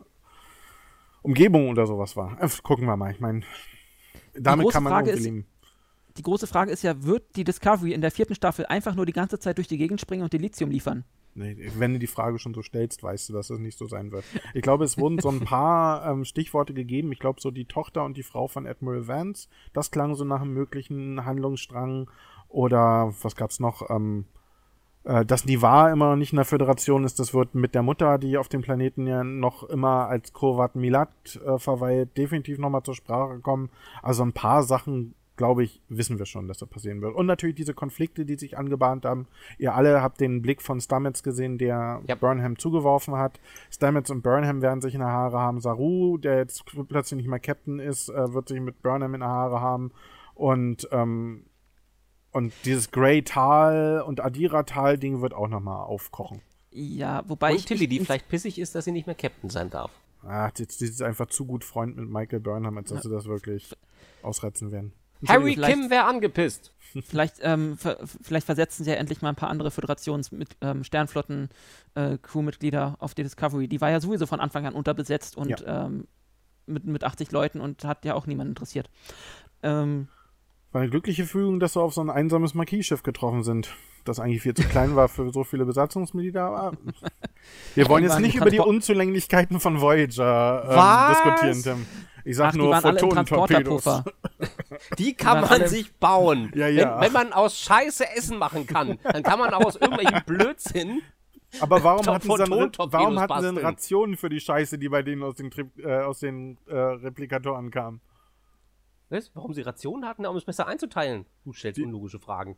Speaker 3: Umgebung oder sowas war. Äh, gucken wir mal, ich meine, damit kann man Frage irgendwie leben.
Speaker 1: Die große Frage ist ja, wird die Discovery in der vierten Staffel einfach nur die ganze Zeit durch die Gegend springen und Delizium liefern?
Speaker 3: Nee, wenn du die Frage schon so stellst, weißt du, dass es nicht so sein wird. Ich glaube, es wurden so ein paar ähm, Stichworte gegeben. Ich glaube, so die Tochter und die Frau von Admiral Vance, das klang so nach einem möglichen Handlungsstrang. Oder was gab's noch? Ähm, äh, dass Nivar immer noch nicht in der Föderation ist, das wird mit der Mutter, die auf dem Planeten ja noch immer als Kovat Milat äh, verweilt, definitiv nochmal zur Sprache kommen. Also ein paar Sachen glaube ich, wissen wir schon, dass das passieren wird. Und natürlich diese Konflikte, die sich angebahnt haben. Ihr alle habt den Blick von Stamets gesehen, der ja. Burnham zugeworfen hat. Stamets und Burnham werden sich in der Haare haben. Saru, der jetzt plötzlich nicht mehr Captain ist, äh, wird sich mit Burnham in der Haare haben. Und, ähm, und dieses Grey Tal und Adira Tal Ding wird auch nochmal aufkochen.
Speaker 1: Ja, wobei
Speaker 2: und
Speaker 1: ich.
Speaker 2: Tilly, die vielleicht pissig ist, dass sie nicht mehr Captain sein darf.
Speaker 3: Ach, die ist einfach zu gut Freund mit Michael Burnham, als dass ja. sie das wirklich ausretzen werden.
Speaker 2: Harry Kim wäre angepisst.
Speaker 1: Vielleicht, ähm, vielleicht versetzen sie ja endlich mal ein paar andere Föderations- mit ähm, äh, auf die Discovery. Die war ja sowieso von Anfang an unterbesetzt und ja. ähm, mit, mit 80 Leuten und hat ja auch niemand interessiert. Ähm,
Speaker 3: war eine glückliche Fügung, dass sie auf so ein einsames Marquis-Schiff getroffen sind, das eigentlich viel zu klein war für so viele Besatzungsmitglieder. Aber wir wollen jetzt nicht über die Unzulänglichkeiten von Voyager ähm, diskutieren, Tim. Ich sag Ach, nur Photonentorpedos.
Speaker 2: Die kann man sich bauen. Ja, ja. Wenn, wenn, man aus Scheiße Essen machen kann, dann kann man auch aus irgendwelchem Blödsinn.
Speaker 3: Aber warum hatten, sie dann, warum hatten sie dann Rationen für die Scheiße, die bei denen aus den, äh, aus den äh, Replikatoren kam?
Speaker 2: Was? Warum sie Rationen hatten, um es besser einzuteilen? Du stellst die, unlogische Fragen.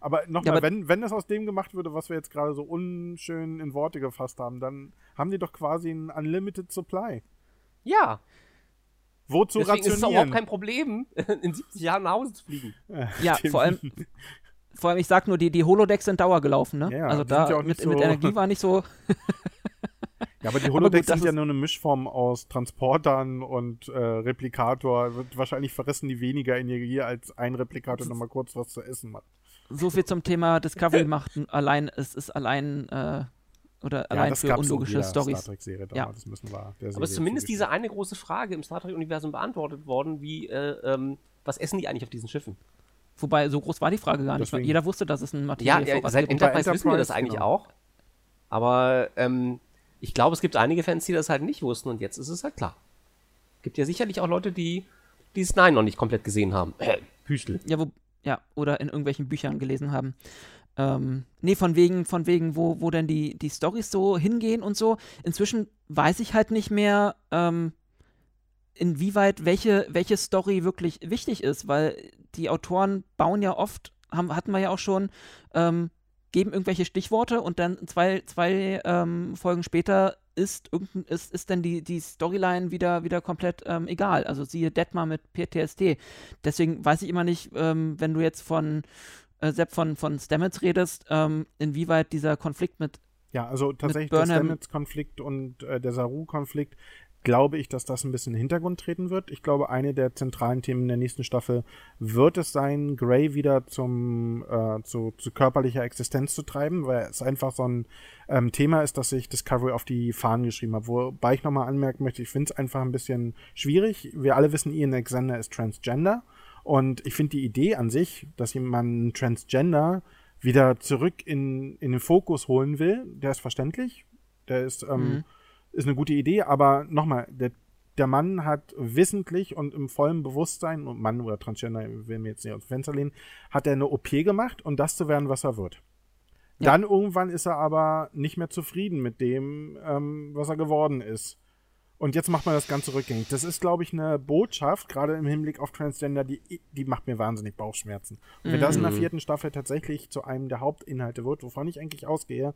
Speaker 3: Aber nochmal, ja, wenn, wenn das aus dem gemacht würde, was wir jetzt gerade so unschön in Worte gefasst haben, dann haben die doch quasi ein Unlimited Supply.
Speaker 2: Ja.
Speaker 3: Wozu
Speaker 2: Deswegen
Speaker 3: rationieren?
Speaker 2: ist es überhaupt kein Problem, in 70 Jahren nach Hause zu fliegen.
Speaker 1: Ja, vor allem, vor allem, ich sag nur, die, die Holodecks sind Dauer gelaufen, ne?
Speaker 3: Ja,
Speaker 1: also da
Speaker 3: ja
Speaker 1: mit,
Speaker 3: so
Speaker 1: mit Energie war nicht so.
Speaker 3: ja, aber die Holodecks aber gut, sind ja nur eine Mischform aus Transportern und äh, Replikator. Wird wahrscheinlich verrissen die weniger Energie, als ein Replikator nochmal kurz was zu essen macht.
Speaker 1: So viel zum Thema Discovery macht allein, es ist allein äh, oder allein
Speaker 3: das
Speaker 1: für unlogische Stories.
Speaker 3: Star Trek-Serie
Speaker 1: Ja.
Speaker 3: damals, das müssen wir der
Speaker 2: Aber ist zumindest diese eine große Frage im Star Trek-Universum beantwortet worden, wie, äh, ähm, was essen die eigentlich auf diesen Schiffen?
Speaker 1: Wobei, so groß war die Frage gar nicht,
Speaker 3: Deswegen-
Speaker 1: jeder wusste, dass es ein
Speaker 2: Ja,
Speaker 1: Materie
Speaker 2: ja seit
Speaker 3: Und bei
Speaker 2: Enterprise wissen wir das
Speaker 3: Enterprise,
Speaker 2: eigentlich
Speaker 3: genau.
Speaker 2: auch. Aber ähm, ich glaube, es gibt einige Fans, die das halt nicht wussten und jetzt ist es halt klar. Gibt ja sicherlich auch Leute, die dieses Nein noch nicht komplett gesehen haben. Äh, Püstel.
Speaker 1: Ja, wo, ja, oder in irgendwelchen Büchern gelesen haben. Ähm, nee, von wegen, von wegen, wo, wo denn die, die Storys so hingehen und so. Inzwischen weiß ich halt nicht mehr, ähm, inwieweit welche, welche Story wirklich wichtig ist, weil die Autoren bauen ja oft, haben, hatten wir ja auch schon, ähm, geben irgendwelche Stichworte und dann zwei, zwei ähm, Folgen später ist, irgendein, ist, ist dann die, die Storyline wieder, wieder komplett ähm, egal. Also siehe Detmar mit PTSD. Deswegen weiß ich immer nicht, ähm, wenn du jetzt von äh, Sepp von, von Stamets redest, ähm, inwieweit dieser Konflikt mit
Speaker 3: Ja, also tatsächlich der Stamets-Konflikt und äh, der Saru-Konflikt, glaube ich, dass das ein bisschen in den Hintergrund treten wird. Ich glaube, eine der zentralen Themen der nächsten Staffel wird es sein, Grey wieder zum äh, zu, zu körperlicher Existenz zu treiben, weil es einfach so ein ähm, Thema ist, das sich Discovery auf die Fahnen geschrieben hat. Wobei ich nochmal anmerken möchte, ich finde es einfach ein bisschen schwierig. Wir alle wissen, Ian Alexander ist Transgender. Und ich finde die Idee an sich, dass jemand Transgender wieder zurück in, in den Fokus holen will, der ist verständlich. Der ist, ähm,
Speaker 1: Mhm.
Speaker 3: ist eine gute Idee, aber nochmal, der, der Mann hat wissentlich und im vollen Bewusstsein, und Mann oder Transgender, will mir jetzt nicht aus dem Fenster lehnen, hat er eine OP gemacht, um das zu werden, was er wird.
Speaker 1: Ja.
Speaker 3: Dann irgendwann ist er aber nicht mehr zufrieden mit dem, ähm, was er geworden ist. Und jetzt macht man das Ganze rückgängig. Das ist, glaube ich, eine Botschaft, gerade im Hinblick auf Transgender, die, die macht mir wahnsinnig Bauchschmerzen. Und wenn das in der
Speaker 2: Mhm.
Speaker 3: vierten Staffel tatsächlich zu einem der Hauptinhalte wird, wovon ich eigentlich ausgehe,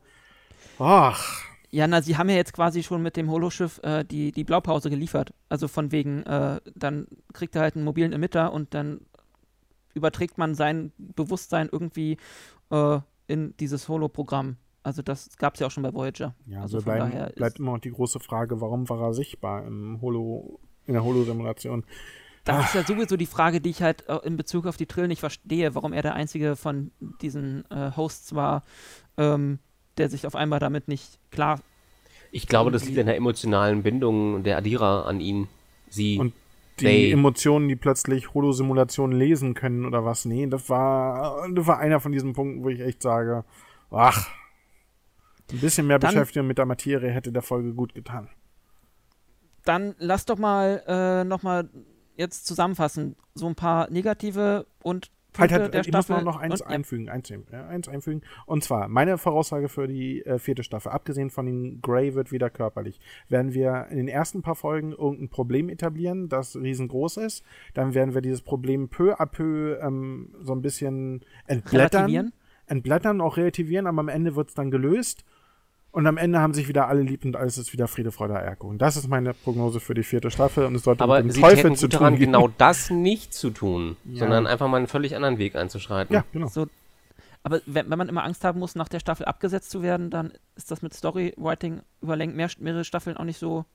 Speaker 3: ach,
Speaker 1: Ja, na, sie haben ja jetzt quasi schon mit dem Holoschiff äh, die, die Blaupause geliefert. Also von wegen, äh, dann kriegt er halt einen mobilen Emitter und dann überträgt man sein Bewusstsein irgendwie äh, in dieses Holo-Programm. Also das gab es ja auch schon bei Voyager.
Speaker 3: Ja,
Speaker 1: also
Speaker 3: also
Speaker 1: von
Speaker 3: bleiben,
Speaker 1: daher
Speaker 3: bleibt immer noch die große Frage, warum war er sichtbar im Holo, in der Holo-Simulation?
Speaker 1: das ist ja sowieso die Frage, die ich halt äh, in Bezug auf die Trill nicht verstehe, warum er der einzige von diesen äh, Hosts war, ähm, der sich auf einmal damit nicht klar
Speaker 2: Ich glaube, das liegt an der emotionalen Bindung der Adira an ihn. Sie.
Speaker 3: Und die
Speaker 2: They-
Speaker 3: Emotionen, die plötzlich Holo-Simulationen lesen können oder was? Nee, das war, das war einer von diesen Punkten, wo ich echt sage, ach, ein bisschen mehr
Speaker 1: Dann-
Speaker 3: Beschäftigung mit der Materie hätte der Folge gut getan.
Speaker 1: Dann lass doch mal äh, noch mal jetzt zusammenfassen. So ein paar negative und
Speaker 3: Halt,
Speaker 1: Punkte
Speaker 3: halt,
Speaker 1: der
Speaker 3: ich muss
Speaker 1: Staffel.
Speaker 3: noch, noch eins
Speaker 1: und, ja,
Speaker 3: einfügen, eins, ja, eins einfügen. Und zwar, meine Voraussage für die äh, vierte Staffel, abgesehen von den Grey wird wieder körperlich, werden wir in den ersten paar Folgen irgendein Problem etablieren, das riesengroß ist. Dann werden wir dieses Problem peu à peu ähm, so ein bisschen entblättern.
Speaker 1: relativieren.
Speaker 3: Entblättern, auch relativieren, aber am Ende wird es dann gelöst. Und am Ende haben sich wieder alle lieb und alles ist wieder Friede, Freude, Eierkuchen. Das ist meine Prognose für die vierte Staffel und es sollte
Speaker 2: aber
Speaker 3: mit dem
Speaker 2: sie
Speaker 3: Teufel zu tun
Speaker 2: daran,
Speaker 3: geben.
Speaker 2: genau das nicht zu tun,
Speaker 3: Ja.
Speaker 2: sondern einfach mal einen völlig anderen Weg einzuschreiten.
Speaker 3: Ja, genau.
Speaker 1: So, aber wenn, wenn man immer Angst haben muss, nach der Staffel abgesetzt zu werden, dann ist das mit Storywriting über mehr, mehrere Staffeln auch nicht so,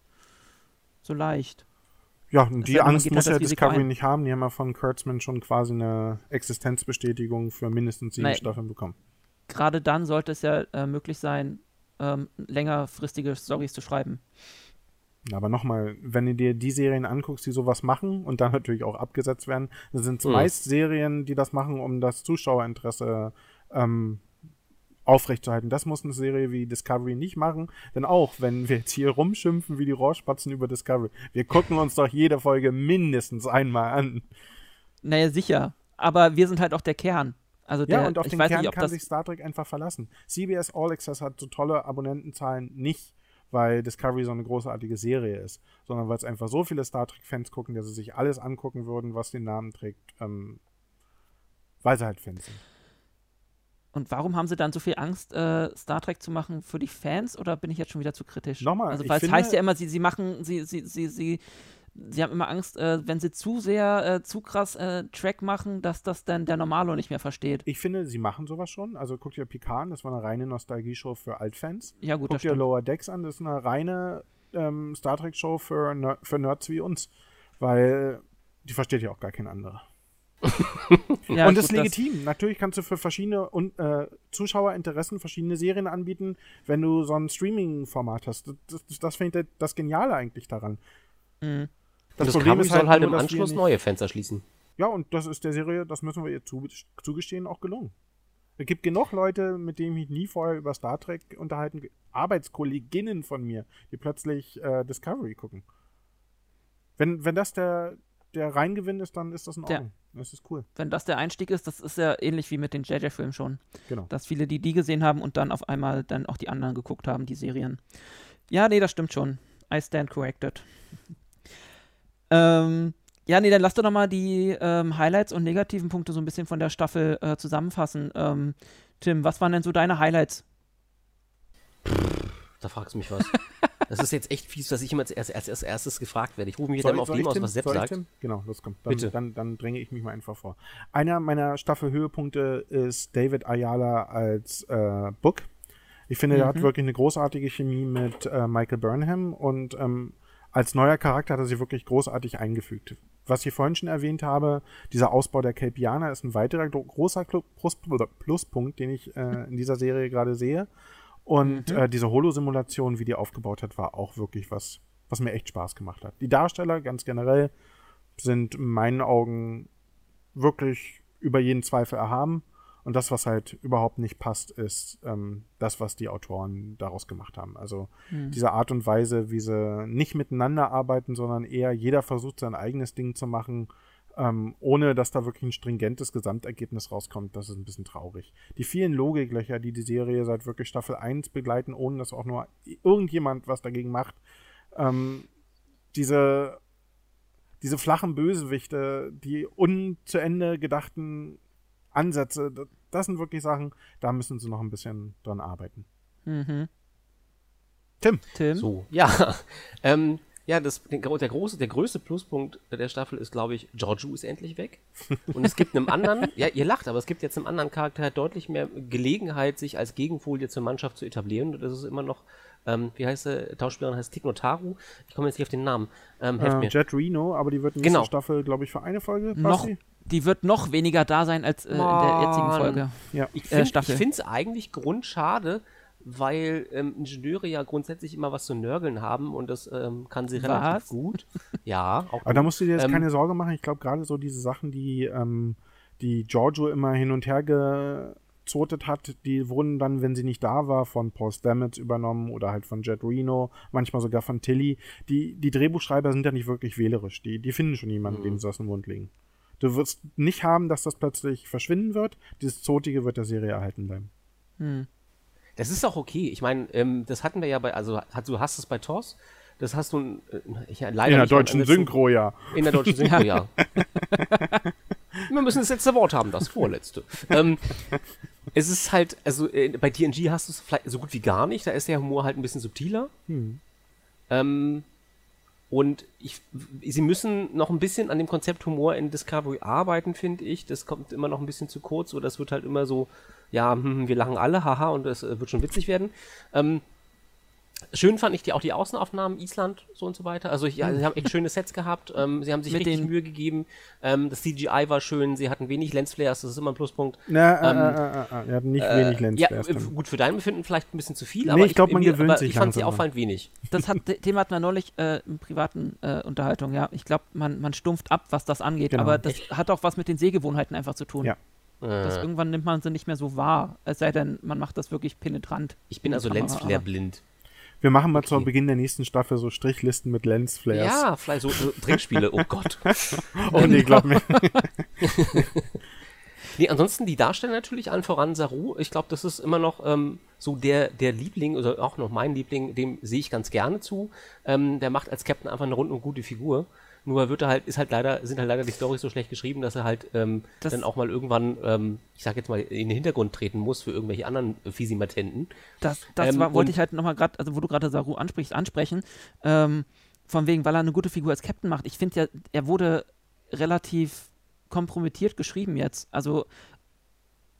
Speaker 1: so leicht.
Speaker 3: Ja, und die Angst muss
Speaker 1: halt
Speaker 3: ja Discovery
Speaker 1: ein.
Speaker 3: nicht haben. Die haben ja von Kurtzman schon quasi eine Existenzbestätigung für mindestens sieben
Speaker 1: Nein.
Speaker 3: Staffeln bekommen.
Speaker 1: Gerade dann sollte es ja äh, möglich sein, ähm, längerfristige Storys zu schreiben.
Speaker 3: Aber nochmal, wenn du dir die Serien anguckst, die sowas machen und dann natürlich auch abgesetzt werden, sind es
Speaker 2: Mhm.
Speaker 3: meist Serien, die das machen, um das Zuschauerinteresse ähm, aufrechtzuerhalten. Das muss eine Serie wie Discovery nicht machen, denn auch wenn wir jetzt hier rumschimpfen wie die Rohrspatzen über Discovery, wir gucken uns doch jede Folge mindestens einmal an.
Speaker 1: Naja, sicher. Aber wir sind halt auch der Kern. Also der,
Speaker 3: Ja, und auf den Kern
Speaker 1: nicht,
Speaker 3: kann sich Star Trek einfach verlassen. CBS All Access hat so tolle Abonnentenzahlen nicht, weil Discovery so eine großartige Serie ist, sondern weil es einfach so viele Star Trek-Fans gucken, dass sie sich alles angucken würden, was den Namen trägt, ähm, weil sie halt Fans sind.
Speaker 1: Und warum haben sie dann so viel Angst, äh, Star Trek zu machen für die Fans? Oder bin ich jetzt schon wieder zu kritisch?
Speaker 3: Nochmal,
Speaker 1: Also, weil es heißt ja immer, sie, sie machen, sie, sie, sie, sie, sie haben immer Angst, äh, wenn sie zu sehr, äh, zu krass äh, Track machen, dass das dann der Normalo nicht mehr versteht.
Speaker 3: Ich finde, sie machen sowas schon. Also guckt ihr Picard, an, das war eine reine Nostalgie-Show für Altfans.
Speaker 1: Ja, gut, das
Speaker 3: Guckt ihr. Lower Decks an, das ist eine reine ähm, Star Trek-Show für, Ner für Nerds wie uns. Weil die versteht ja auch gar kein anderer. ja, und das ist legitim. Das Natürlich kannst du für verschiedene und, äh, Zuschauerinteressen verschiedene Serien anbieten, wenn du so ein Streaming-Format hast. Das, das, das finde ich das Geniale eigentlich daran.
Speaker 2: Mhm. Das, das Problem ist halt soll halt, im Anschluss neue Fenster schließen.
Speaker 3: Ja, und das ist der Serie, das müssen wir ihr zu, zugestehen, auch gelungen. Es gibt genug Leute, mit denen ich nie vorher über Star Trek unterhalten, Arbeitskolleginnen von mir, die plötzlich äh, Discovery gucken. Wenn, wenn das der, der Reingewinn ist, dann ist das in Ordnung. Ja. Das ist cool.
Speaker 1: Wenn das der Einstieg ist, das ist ja ähnlich wie mit den JJ-Filmen schon.
Speaker 3: Genau.
Speaker 1: Dass viele, die die gesehen haben und dann auf einmal dann auch die anderen geguckt haben, die Serien. Ja, nee, das stimmt schon. I stand corrected. Ähm, ja, nee, dann lass doch noch mal die ähm, Highlights und negativen Punkte so ein bisschen von der Staffel äh, zusammenfassen. Ähm, Tim, was waren denn so deine Highlights?
Speaker 2: Da fragst du mich was. Das ist jetzt echt fies, dass ich immer als, als, als erstes gefragt werde. Ich rufe mich jetzt immer auf dem aus, was Sepp sagt. Tim?
Speaker 3: Genau, los kommt. Dann, Bitte. Dann, dann, dränge ich mich mal einfach vor. Einer meiner Staffelhöhepunkte ist David Ayala als äh, Book. Ich finde, mhm. er hat wirklich eine großartige Chemie mit äh, Michael Burnham und ähm, als neuer Charakter hat er sie wirklich großartig eingefügt. Was ich vorhin schon erwähnt habe, dieser Ausbau der Kelpianer ist ein weiterer großer Plus Pluspunkt, den ich äh, in dieser Serie gerade sehe. Und mhm. äh, diese Holo-Simulation, wie die aufgebaut hat, war auch wirklich was, was mir echt Spaß gemacht hat. Die Darsteller ganz generell sind in meinen Augen wirklich über jeden Zweifel erhaben. Und das, was halt überhaupt nicht passt, ist ähm, das, was die Autoren daraus gemacht haben. Also mhm. diese Art und Weise, wie sie nicht miteinander arbeiten, sondern eher jeder versucht, sein eigenes Ding zu machen ähm, ohne dass da wirklich ein stringentes Gesamtergebnis rauskommt, das ist ein bisschen traurig. Die vielen Logiklöcher, die die Serie seit wirklich Staffel 1 begleiten, ohne dass auch nur irgendjemand was dagegen macht, ähm, diese, diese flachen Bösewichte, die unzu Ende gedachten Ansätze, das sind wirklich Sachen, da müssen sie noch ein bisschen dran arbeiten. Mhm.
Speaker 2: Tim. Tim. So, ja. ähm, ja, das, der, große, der größte Pluspunkt der Staffel ist, glaube ich, Giorgio ist endlich weg. Und es gibt einem anderen, ja, ihr lacht, aber es gibt jetzt einem anderen Charakter deutlich mehr Gelegenheit, sich als Gegenfolie zur Mannschaft zu etablieren. Und das ist immer noch, ähm, wie heißt der Tauschspielerin, heißt Tiknotaru. Ich komme jetzt nicht auf den Namen.
Speaker 3: Ähm, äh, Jet Reno, aber die wird nächste genau. Staffel, glaube ich, für eine Folge.
Speaker 1: Noch, die wird noch weniger da sein als äh, in der jetzigen Folge.
Speaker 2: Ja. Ich finde es eigentlich grundschade, weil ähm, Ingenieure ja grundsätzlich immer was zu nörgeln haben und das ähm, kann sie relativ was? gut. Ja,
Speaker 3: auch Aber gut. da musst du dir jetzt ähm, keine Sorge machen. Ich glaube, gerade so diese Sachen, die, ähm, die Giorgio immer hin und her gezotet hat, die wurden dann, wenn sie nicht da war, von Paul Stamets übernommen oder halt von Jet Reno, manchmal sogar von Tilly. Die, die Drehbuchschreiber sind ja nicht wirklich wählerisch. Die, die finden schon jemanden, mhm. dem sie in den Mund legen. Du wirst nicht haben, dass das plötzlich verschwinden wird. Dieses Zotige wird der Serie erhalten bleiben.
Speaker 2: Mhm. Das ist auch okay. Ich meine, ähm, das hatten wir ja bei, also du hast es bei TOS, das hast du äh,
Speaker 3: ich, leider in der deutschen Synchro, ja.
Speaker 2: In der deutschen Synchro, ja. wir müssen das letzte Wort haben, das vorletzte. ähm, es ist halt, also äh, bei TNG hast du es vielleicht so gut wie gar nicht, da ist der Humor halt ein bisschen subtiler. Hm. Ähm, und ich, sie müssen noch ein bisschen an dem Konzept Humor in Discovery arbeiten, finde ich. Das kommt immer noch ein bisschen zu kurz oder das wird halt immer so ja, hm, wir lachen alle, haha, und es äh, wird schon witzig werden. Ähm, Schön fand ich die, auch die Außenaufnahmen, Island, so und so weiter. Also, ja, sie haben echt schöne Sets gehabt. Ähm, sie haben sich Mit richtig Mühe gegeben. Ähm, das CGI war schön. Sie hatten wenig Lensflares, das ist immer ein Pluspunkt.
Speaker 3: Na, ähm, äh, äh, äh, wir hatten nicht äh, wenig Lensflares.
Speaker 2: Ja, gut, für dein Befinden vielleicht ein bisschen zu viel,
Speaker 3: nee, aber ich glaube, man gewöhnt aber sich
Speaker 2: Ich fand sie auffallend wenig.
Speaker 1: Das hat, Thema hatten wir neulich äh, in privaten äh, Unterhaltung, ja. Ich glaube, man, man stumpft ab, was das angeht, genau. aber das echt? hat auch was mit den Sehgewohnheiten einfach zu tun.
Speaker 3: Ja.
Speaker 1: Das irgendwann nimmt man sie nicht mehr so wahr. Es sei denn, man macht das wirklich penetrant.
Speaker 2: Ich bin also Lensflare blind.
Speaker 3: Wir machen mal okay. zu Beginn der nächsten Staffel so Strichlisten mit Lensflares.
Speaker 2: Ja, vielleicht so, Trinkspiele, oh Gott.
Speaker 3: oh nee, glaub mir.
Speaker 2: nee, ansonsten die Darsteller natürlich, allen voran Saru. Ich glaube, das ist immer noch ähm, so der, der Liebling, oder auch noch mein Liebling, dem sehe ich ganz gerne zu. Ähm, der macht als Captain einfach eine rundum gute Figur. Nur wird er halt, ist halt leider, sind halt leider die Storys so schlecht geschrieben, dass er halt ähm, dann auch mal irgendwann, ähm, ich sag jetzt mal, in den Hintergrund treten muss für irgendwelche anderen äh, Fisimatenten.
Speaker 1: Das, das ähm, war, wollte ich halt nochmal gerade, also wo du gerade Saru ansprichst, ansprechen. Ähm, von wegen, weil er eine gute Figur als Captain macht. Ich finde ja, er wurde relativ kompromittiert geschrieben jetzt. Also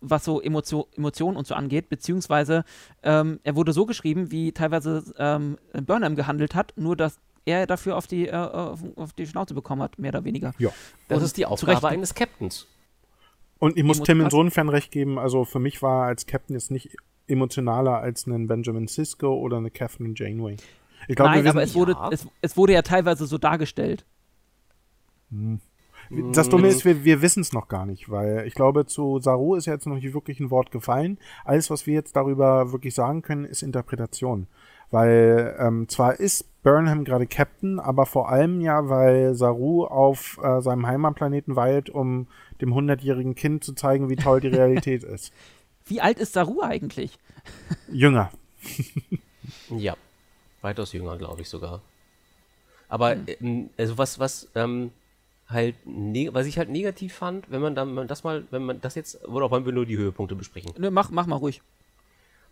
Speaker 1: was so Emotio Emotionen und so angeht, beziehungsweise ähm, er wurde so geschrieben, wie teilweise ähm, Burnham gehandelt hat, nur dass er dafür auf die, äh, auf, die Schnauze bekommen hat, mehr oder weniger.
Speaker 2: Ja. Das und ist die Aufgabe eines Captains.
Speaker 3: Und ich muss Tim insofern recht geben, also für mich war als Captain jetzt nicht emotionaler als ein Benjamin Sisko oder eine Catherine Janeway.
Speaker 1: Ich glaub, Nein, aber es wurde, ja. es, es wurde ja teilweise so dargestellt.
Speaker 3: Hm. Das Dumme ist, wir, wir wissen es noch gar nicht, weil ich glaube, zu Saru ist jetzt noch nicht wirklich ein Wort gefallen. Alles, was wir jetzt darüber wirklich sagen können, ist Interpretation. Weil ähm, zwar ist Burnham gerade Captain, aber vor allem ja, weil Saru auf äh, seinem Heimatplaneten weilt, um dem hundertjährigen Kind zu zeigen, wie toll die Realität ist.
Speaker 1: Wie alt ist Saru eigentlich?
Speaker 3: Jünger.
Speaker 2: ja, weitaus jünger, glaube ich sogar. Aber hm. also was, was ähm, halt, was ich halt negativ fand, wenn man dann das mal, wenn man das jetzt, oder wollen wir nur die Höhepunkte besprechen?
Speaker 1: Ne, mach, mach mal ruhig.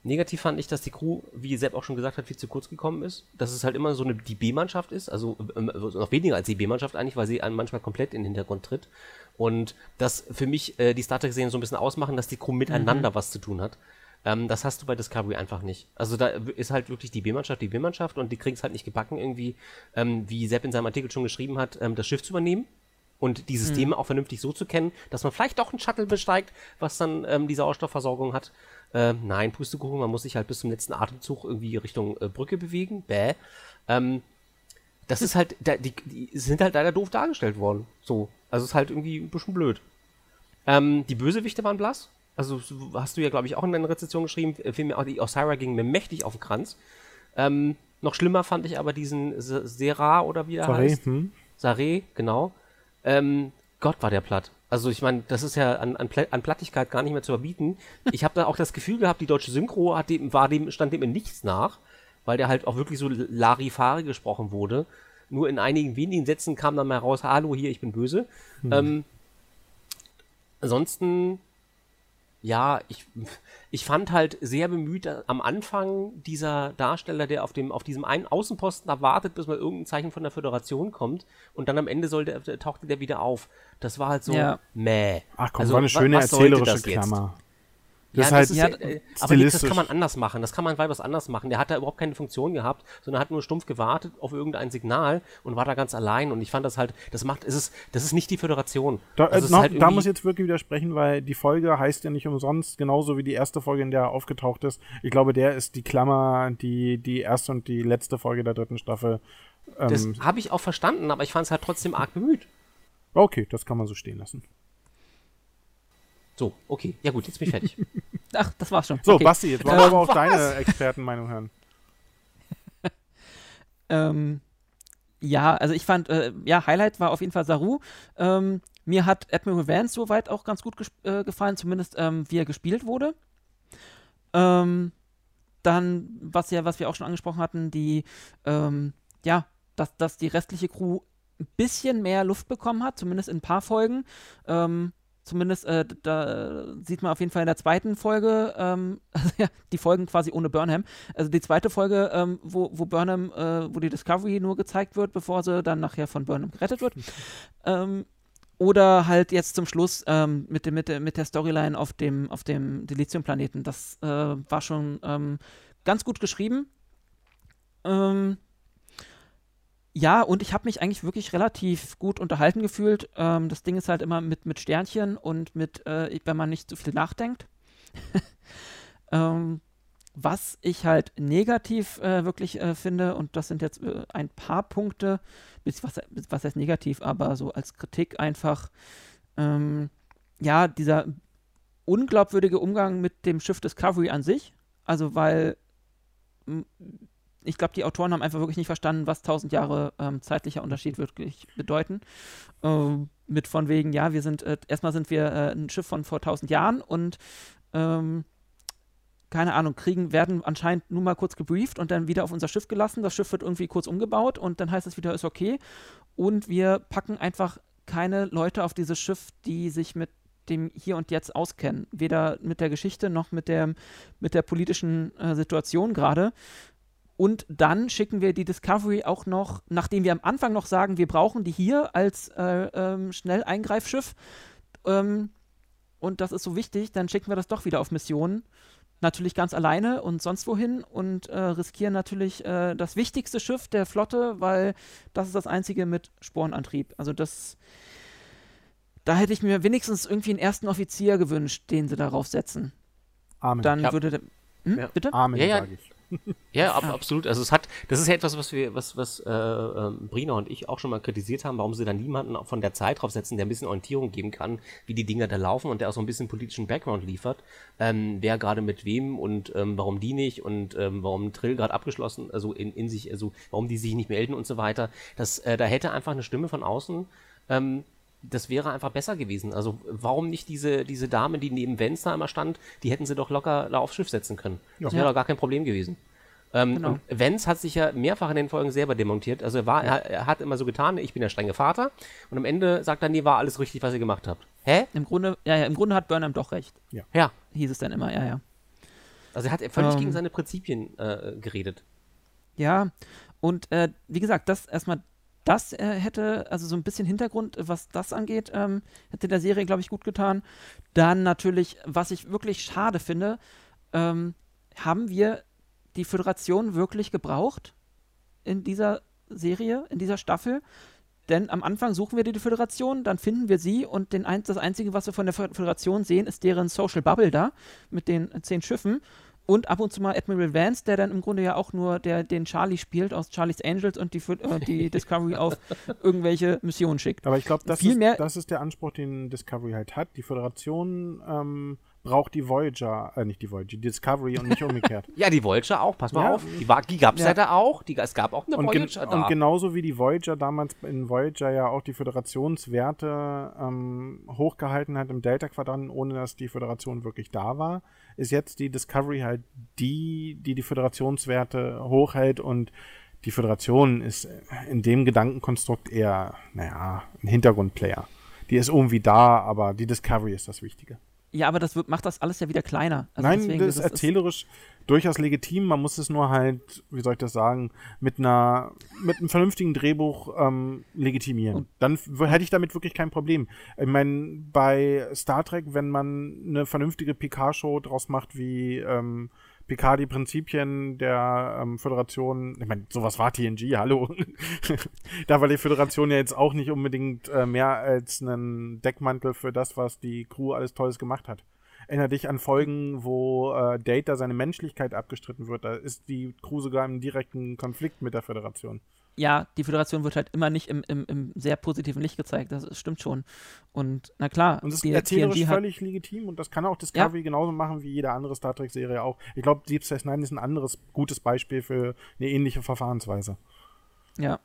Speaker 2: Negativ fand ich, dass die Crew, wie Sepp auch schon gesagt hat, viel zu kurz gekommen ist. Dass es halt immer so eine die B-Mannschaft ist, also ähm, noch weniger als die B-Mannschaft eigentlich, weil sie manchmal komplett in den Hintergrund tritt. Und das für mich äh, die Star Trek-Serien so ein bisschen ausmachen, dass die Crew miteinander mhm. was zu tun hat. Ähm, das hast du bei Discovery einfach nicht. Also da ist halt wirklich die B-Mannschaft die B-Mannschaft und die kriegen es halt nicht gebacken, irgendwie, ähm, wie Sepp in seinem Artikel schon geschrieben hat, ähm, das Schiff zu übernehmen und die Systeme mhm. auch vernünftig so zu kennen, dass man vielleicht doch ein Shuttle besteigt, was dann ähm, die Sauerstoffversorgung hat. Äh, nein, Pustekuchen, man muss sich halt bis zum letzten Atemzug irgendwie Richtung äh, Brücke bewegen. Bäh. Ähm, das ist halt, die, die sind halt leider doof dargestellt worden. So. Also ist halt irgendwie ein bisschen blöd. Ähm, die Bösewichte waren blass. Also hast du ja, glaube ich, auch in deiner Rezession geschrieben, äh, auch die Osira ging mir mächtig auf den Kranz. Ähm, noch schlimmer fand ich aber diesen Sera oder wie er Saré, heißt. Hm? Saré, genau. Ähm, Gott war der platt. Also ich meine, das ist ja an, an, an, Plattigkeit gar nicht mehr zu verbieten. Ich habe da auch das Gefühl gehabt, die deutsche Synchro hat dem, war dem, stand dem in nichts nach, weil der halt auch wirklich so Larifare gesprochen wurde. Nur in einigen wenigen Sätzen kam dann mal raus, hallo, hier, ich bin böse. Hm. Ähm, ansonsten ja, ich, ich fand halt sehr bemüht äh, am Anfang dieser Darsteller, der auf, dem, auf diesem einen Außenposten da wartet, bis mal irgendein Zeichen von der Föderation kommt und dann am Ende soll der, tauchte der wieder auf. Das war halt so ja. mäh.
Speaker 3: Ach komm, also, war eine schöne erzählerische Klammer.
Speaker 2: Das ja, das ist halt ja, aber das kann man anders machen. Das kann man weitaus anders machen. Der hat da überhaupt keine Funktion gehabt, sondern hat nur stumpf gewartet auf irgendein Signal und war da ganz allein. Und ich fand das halt, das macht, ist es, das ist nicht die Föderation.
Speaker 3: Da, äh, noch, halt da muss ich jetzt wirklich widersprechen, weil die Folge heißt ja nicht umsonst, genauso wie die erste Folge, in der er aufgetaucht ist. Ich glaube, der ist die Klammer, die die erste und die letzte Folge der dritten Staffel.
Speaker 2: Ähm, das habe ich auch verstanden, aber ich fand es halt trotzdem arg bemüht.
Speaker 3: Okay, das kann man so stehen lassen.
Speaker 2: So, okay. Ja gut, jetzt bin ich fertig.
Speaker 1: Ach, das war's schon.
Speaker 3: So, okay. Basti, jetzt wollen wir aber auch deine Expertenmeinung hören.
Speaker 1: ähm, ja, also ich fand, äh, ja, Highlight war auf jeden Fall Saru. Ähm, mir hat Admiral Vance soweit auch ganz gut äh, gefallen, zumindest ähm, wie er gespielt wurde. Ähm, dann, was ja, was wir auch schon angesprochen hatten, die, ähm, ja, dass, dass die restliche Crew ein bisschen mehr Luft bekommen hat, zumindest in ein paar Folgen. Ähm, Zumindest, äh, da sieht man auf jeden Fall in der zweiten Folge, ähm, also ja, die Folgen quasi ohne Burnham. Also die zweite Folge, ähm, wo, wo Burnham, äh, wo die Discovery nur gezeigt wird, bevor sie dann nachher von Burnham gerettet wird. ähm, oder halt jetzt zum Schluss ähm, mit, dem, mit, der, mit der Storyline auf dem, auf dem Delizium-Planeten. Das äh, war schon ähm, ganz gut geschrieben. Ähm, ja, und ich habe mich eigentlich wirklich relativ gut unterhalten gefühlt. Ähm, das Ding ist halt immer mit, mit Sternchen und mit, äh, wenn man nicht zu viel nachdenkt. ähm, was ich halt negativ äh, wirklich äh, finde, und das sind jetzt äh, ein paar Punkte, was, was heißt negativ, aber so als Kritik einfach, ähm, ja, dieser unglaubwürdige Umgang mit dem Schiff Discovery an sich. Also, weil ich glaube, die Autoren haben einfach wirklich nicht verstanden, was 1000 Jahre ähm, zeitlicher Unterschied wirklich bedeuten. Ähm, mit von wegen, ja, wir sind, äh, erstmal sind wir äh, ein Schiff von vor 1000 Jahren und ähm, keine Ahnung, kriegen, werden anscheinend nur mal kurz gebrieft und dann wieder auf unser Schiff gelassen. Das Schiff wird irgendwie kurz umgebaut und dann heißt es wieder, ist okay. Und wir packen einfach keine Leute auf dieses Schiff, die sich mit dem Hier und Jetzt auskennen. Weder mit der Geschichte noch mit der, mit der politischen äh, Situation gerade. Und dann schicken wir die Discovery auch noch, nachdem wir am Anfang noch sagen, wir brauchen die hier als äh, ähm, Schnelleingreifschiff. Ähm, und das ist so wichtig, dann schicken wir das doch wieder auf Missionen. Natürlich ganz alleine und sonst wohin und äh, riskieren natürlich äh, das wichtigste Schiff der Flotte, weil das ist das einzige mit Sporenantrieb. Also das, da hätte ich mir wenigstens irgendwie einen ersten Offizier gewünscht, den sie darauf setzen.
Speaker 3: Amen.
Speaker 1: Dann
Speaker 2: Ja.
Speaker 1: würde der. Hm,
Speaker 2: Ja.
Speaker 1: Bitte?
Speaker 3: Amen,
Speaker 2: Ja, ja.
Speaker 3: sage ich.
Speaker 2: Ja, ab,
Speaker 1: Ah.
Speaker 2: absolut. Also es hat, das ist ja etwas, was wir, was, was äh, ähm, Brina und ich auch schon mal kritisiert haben, warum sie da niemanden von der Zeit draufsetzen, der ein bisschen Orientierung geben kann, wie die Dinger da laufen und der auch so ein bisschen politischen Background liefert, ähm, wer gerade mit wem und ähm, warum die nicht und ähm, warum Trill gerade abgeschlossen, also in, in sich, also warum die sich nicht melden und so weiter. Das, äh, da hätte einfach eine Stimme von außen ähm, das wäre einfach besser gewesen. Also warum nicht diese, diese Dame, die neben Vance da immer stand, die hätten sie doch locker da aufs Schiff setzen können. Das wäre
Speaker 1: Ja.
Speaker 2: doch gar kein Problem gewesen. Ähm,
Speaker 1: Genau.
Speaker 2: Und Vance hat sich ja mehrfach in den Folgen selber demontiert. Also er, war, er, er hat immer so getan, ich bin der strenge Vater. Und am Ende sagt er, nee, war alles richtig, was ihr gemacht habt. Hä?
Speaker 1: Im Grunde, ja, ja, im Grunde hat Burnham doch recht.
Speaker 2: Ja.
Speaker 1: Hieß es dann immer, ja, ja.
Speaker 2: Also er hat völlig
Speaker 1: Ähm.
Speaker 2: gegen seine Prinzipien äh, geredet.
Speaker 1: Ja, und äh, wie gesagt, das erstmal, das äh, hätte, also so ein bisschen Hintergrund, was das angeht, ähm, hätte der Serie, glaube ich, gut getan. Dann natürlich, was ich wirklich schade finde, ähm, haben wir die Föderation wirklich gebraucht in dieser Serie, in dieser Staffel? Denn am Anfang suchen wir die Föderation, dann finden wir sie und ein, das Einzige, was wir von der Föderation sehen, ist deren Social Bubble da mit den zehn Schiffen und ab und zu mal Admiral Vance, der dann im Grunde ja auch nur der, den Charlie spielt aus Charlie's Angels und die, äh, die Discovery auf irgendwelche Missionen schickt.
Speaker 3: Aber ich glaube, das,
Speaker 1: Viel
Speaker 3: ist-
Speaker 1: mehr-
Speaker 3: das ist der Anspruch, den Discovery halt hat. Die Föderation ähm, braucht die Voyager, äh, nicht die Voyager, die Discovery und nicht umgekehrt.
Speaker 2: Ja, die Voyager auch, pass mal
Speaker 3: Ja.
Speaker 2: auf. Die, war- die gab es ja.
Speaker 3: Ja.
Speaker 2: da auch. Die, es gab auch eine
Speaker 3: und,
Speaker 2: Voyager da.
Speaker 3: und genauso wie die Voyager damals in Voyager ja auch die Föderationswerte ähm, hochgehalten hat im Delta-Quadranten, ohne dass die Föderation wirklich da war, ist jetzt die Discovery halt die, die die Föderationswerte hochhält und die Föderation ist in dem Gedankenkonstrukt eher, naja, ein Hintergrundplayer. Die ist irgendwie da, aber die Discovery ist das Wichtige.
Speaker 1: Ja, aber das wird, macht das alles ja wieder kleiner. Also
Speaker 3: Nein, das ist erzählerisch durchaus legitim. Man muss es nur halt, wie soll ich das sagen, mit einer, mit einem vernünftigen Drehbuch ähm, legitimieren. Dann hätte ich damit wirklich kein Problem. Ich meine, bei Star Trek, wenn man eine vernünftige Picard-Show draus macht, wie ähm, Picard die Prinzipien der ähm, Föderation, ich meine, sowas war TNG, hallo. da war die Föderation ja jetzt auch nicht unbedingt äh, mehr als ein Deckmantel für das, was die Crew alles Tolles gemacht hat. Erinner dich an Folgen, wo äh, Data seine Menschlichkeit abgestritten wird. Da ist die Crew sogar im direkten Konflikt mit der Föderation.
Speaker 1: ja, die Föderation wird halt immer nicht im, im, im sehr positiven Licht gezeigt. Das stimmt schon. Und na klar,
Speaker 3: Und das ist erzählerisch
Speaker 1: TNG hat,
Speaker 3: völlig legitim und das kann auch Discovery genauso machen wie jede andere Star Trek-Serie auch. Ich glaube, Deep Space Nine ist ein anderes gutes Beispiel für eine ähnliche Verfahrensweise.
Speaker 1: ja.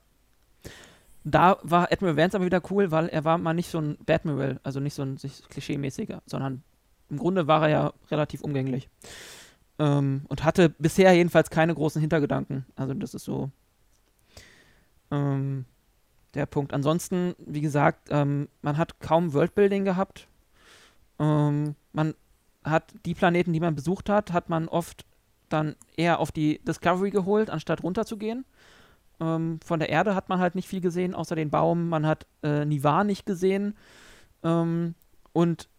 Speaker 1: Da war Admiral Vance aber wieder cool, weil er war mal nicht so ein Badmiral, also nicht so ein sich klischee-mäßiger, sondern im Grunde war er ja relativ umgänglich. Ähm, und hatte bisher jedenfalls keine großen Hintergedanken. Also das ist so ähm, der Punkt. Ansonsten, wie gesagt, ähm, man hat kaum Worldbuilding gehabt. Ähm, man hat die Planeten, die man besucht hat, hat man oft dann eher auf die Discovery geholt, anstatt runterzugehen. Ähm, von der Erde hat man halt nicht viel gesehen, außer den Baum. Man hat äh, Nivar nicht gesehen. Ähm, und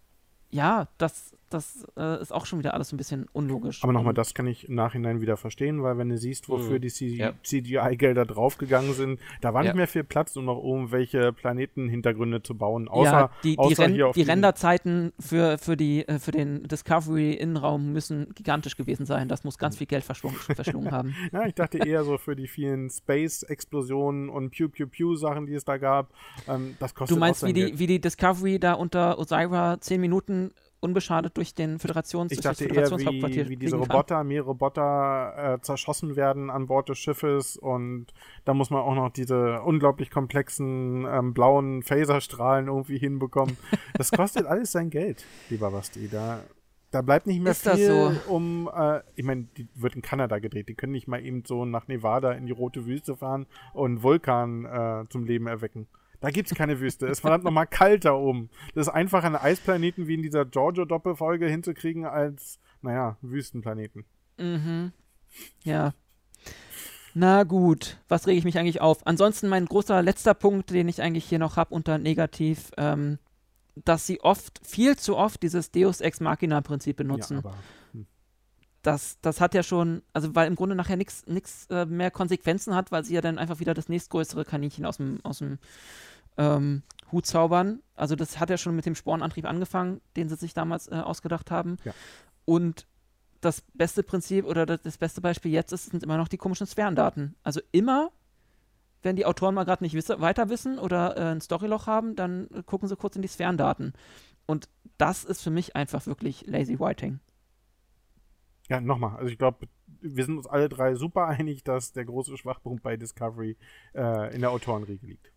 Speaker 1: ja, das, das äh, ist auch schon wieder alles ein bisschen unlogisch.
Speaker 3: Aber nochmal, das kann ich im Nachhinein wieder verstehen, weil wenn du siehst, wofür
Speaker 2: Mhm.
Speaker 3: die
Speaker 2: Ja.
Speaker 3: CGI-Gelder draufgegangen sind, da war
Speaker 2: Ja.
Speaker 3: nicht mehr viel Platz, um noch irgendwelche Planetenhintergründe zu bauen. Außer,
Speaker 1: ja, die, die,
Speaker 3: außer
Speaker 1: Ren
Speaker 3: hier auf
Speaker 1: die Renderzeiten für, für, die, äh, für den Discovery-Innenraum müssen gigantisch gewesen sein. Das muss ganz
Speaker 3: Mhm.
Speaker 1: viel Geld verschlungen, haben.
Speaker 3: Ja, ich dachte eher so für die vielen Space-Explosionen und Pew-Pew-Pew-Sachen, die es da gab. Ähm, das kostet
Speaker 1: Du meinst,
Speaker 3: auch
Speaker 1: wie die,
Speaker 3: Geld.
Speaker 1: wie die Discovery da unter Osira zehn Minuten unbeschadet durch den Föderations
Speaker 3: Ich dachte eher,
Speaker 1: Föderationshauptquartier
Speaker 3: wie, wie diese. Roboter, mehrere Roboter äh, zerschossen werden an Bord des Schiffes und da muss man auch noch diese unglaublich komplexen ähm, blauen Phaserstrahlen irgendwie hinbekommen. Das kostet alles sein Geld, lieber Basti. Da, da bleibt nicht mehr
Speaker 1: Ist
Speaker 3: viel
Speaker 1: so?
Speaker 3: um, äh, ich meine, die wird in Kanada gedreht. Die können nicht mal eben so nach Nevada in die rote Wüste fahren und Vulkan äh, zum Leben erwecken. Da gibt's keine Wüste. Es ist verdammt nochmal kalt da oben. Das ist einfach einen Eisplaneten wie in dieser Giorgio-Doppelfolge hinzukriegen als, naja, Wüstenplaneten.
Speaker 1: Mhm. Ja. Na gut, was rege ich mich eigentlich auf? Ansonsten mein großer letzter Punkt, den ich eigentlich hier noch habe unter negativ, ähm, dass sie oft, viel zu oft dieses Deus Ex Machina Prinzip benutzen.
Speaker 3: Ja, aber
Speaker 1: das, das hat ja schon, also weil im Grunde nachher nichts äh, mehr Konsequenzen hat, weil sie ja dann einfach wieder das nächstgrößere Kaninchen aus dem, aus dem ähm, Hut zaubern. Also das hat ja schon mit dem Spornantrieb angefangen, den sie sich damals äh, ausgedacht haben.
Speaker 3: Ja.
Speaker 1: Und das beste Prinzip oder das, beste Beispiel jetzt ist, sind immer noch die komischen Sphärendaten. Also immer, wenn die Autoren mal gerade nicht wisse, weiter wissen oder äh, ein Storyloch haben, dann äh, gucken sie kurz in die Sphärendaten. Und das ist für mich einfach wirklich lazy writing.
Speaker 3: Ja, nochmal. Also ich glaube, wir sind uns alle drei super einig, dass der große Schwachpunkt bei Discovery äh, in der Autorenriege liegt.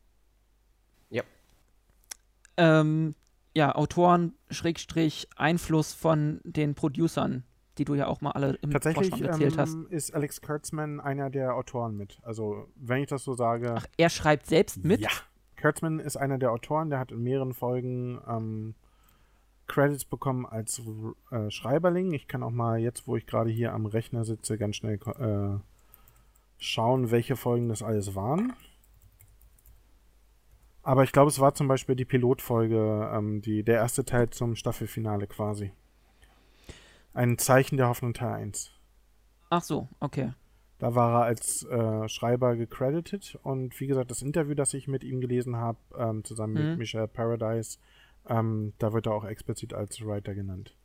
Speaker 2: Ja.
Speaker 1: Ähm, ja, Autoren, Schrägstrich, Einfluss von den Producern, die du ja auch mal alle im
Speaker 3: Tatsächlich
Speaker 1: erzählt hast.
Speaker 3: ähm, ist Alex Kurtzman einer der Autoren mit. Also, wenn ich das so sage.
Speaker 1: Ach, er schreibt selbst mit?
Speaker 3: Ja. Kurtzman ist einer der Autoren, der hat in mehreren Folgen ähm, Credits bekommen als äh, Schreiberling. Ich kann auch mal jetzt, wo ich gerade hier am Rechner sitze, ganz schnell äh, schauen, welche Folgen das alles waren. Aber ich glaube, es war zum Beispiel die Pilotfolge, ähm, die, der erste Teil zum Staffelfinale quasi. Ein Zeichen der Hoffnung Teil 1.
Speaker 1: Ach so, okay.
Speaker 3: Da war er als äh, Schreiber gecredited und wie gesagt, das Interview, das ich mit ihm gelesen habe, ähm, zusammen mit
Speaker 1: Mhm.
Speaker 3: Michelle Paradise, ähm, da wird er auch explizit als Writer genannt.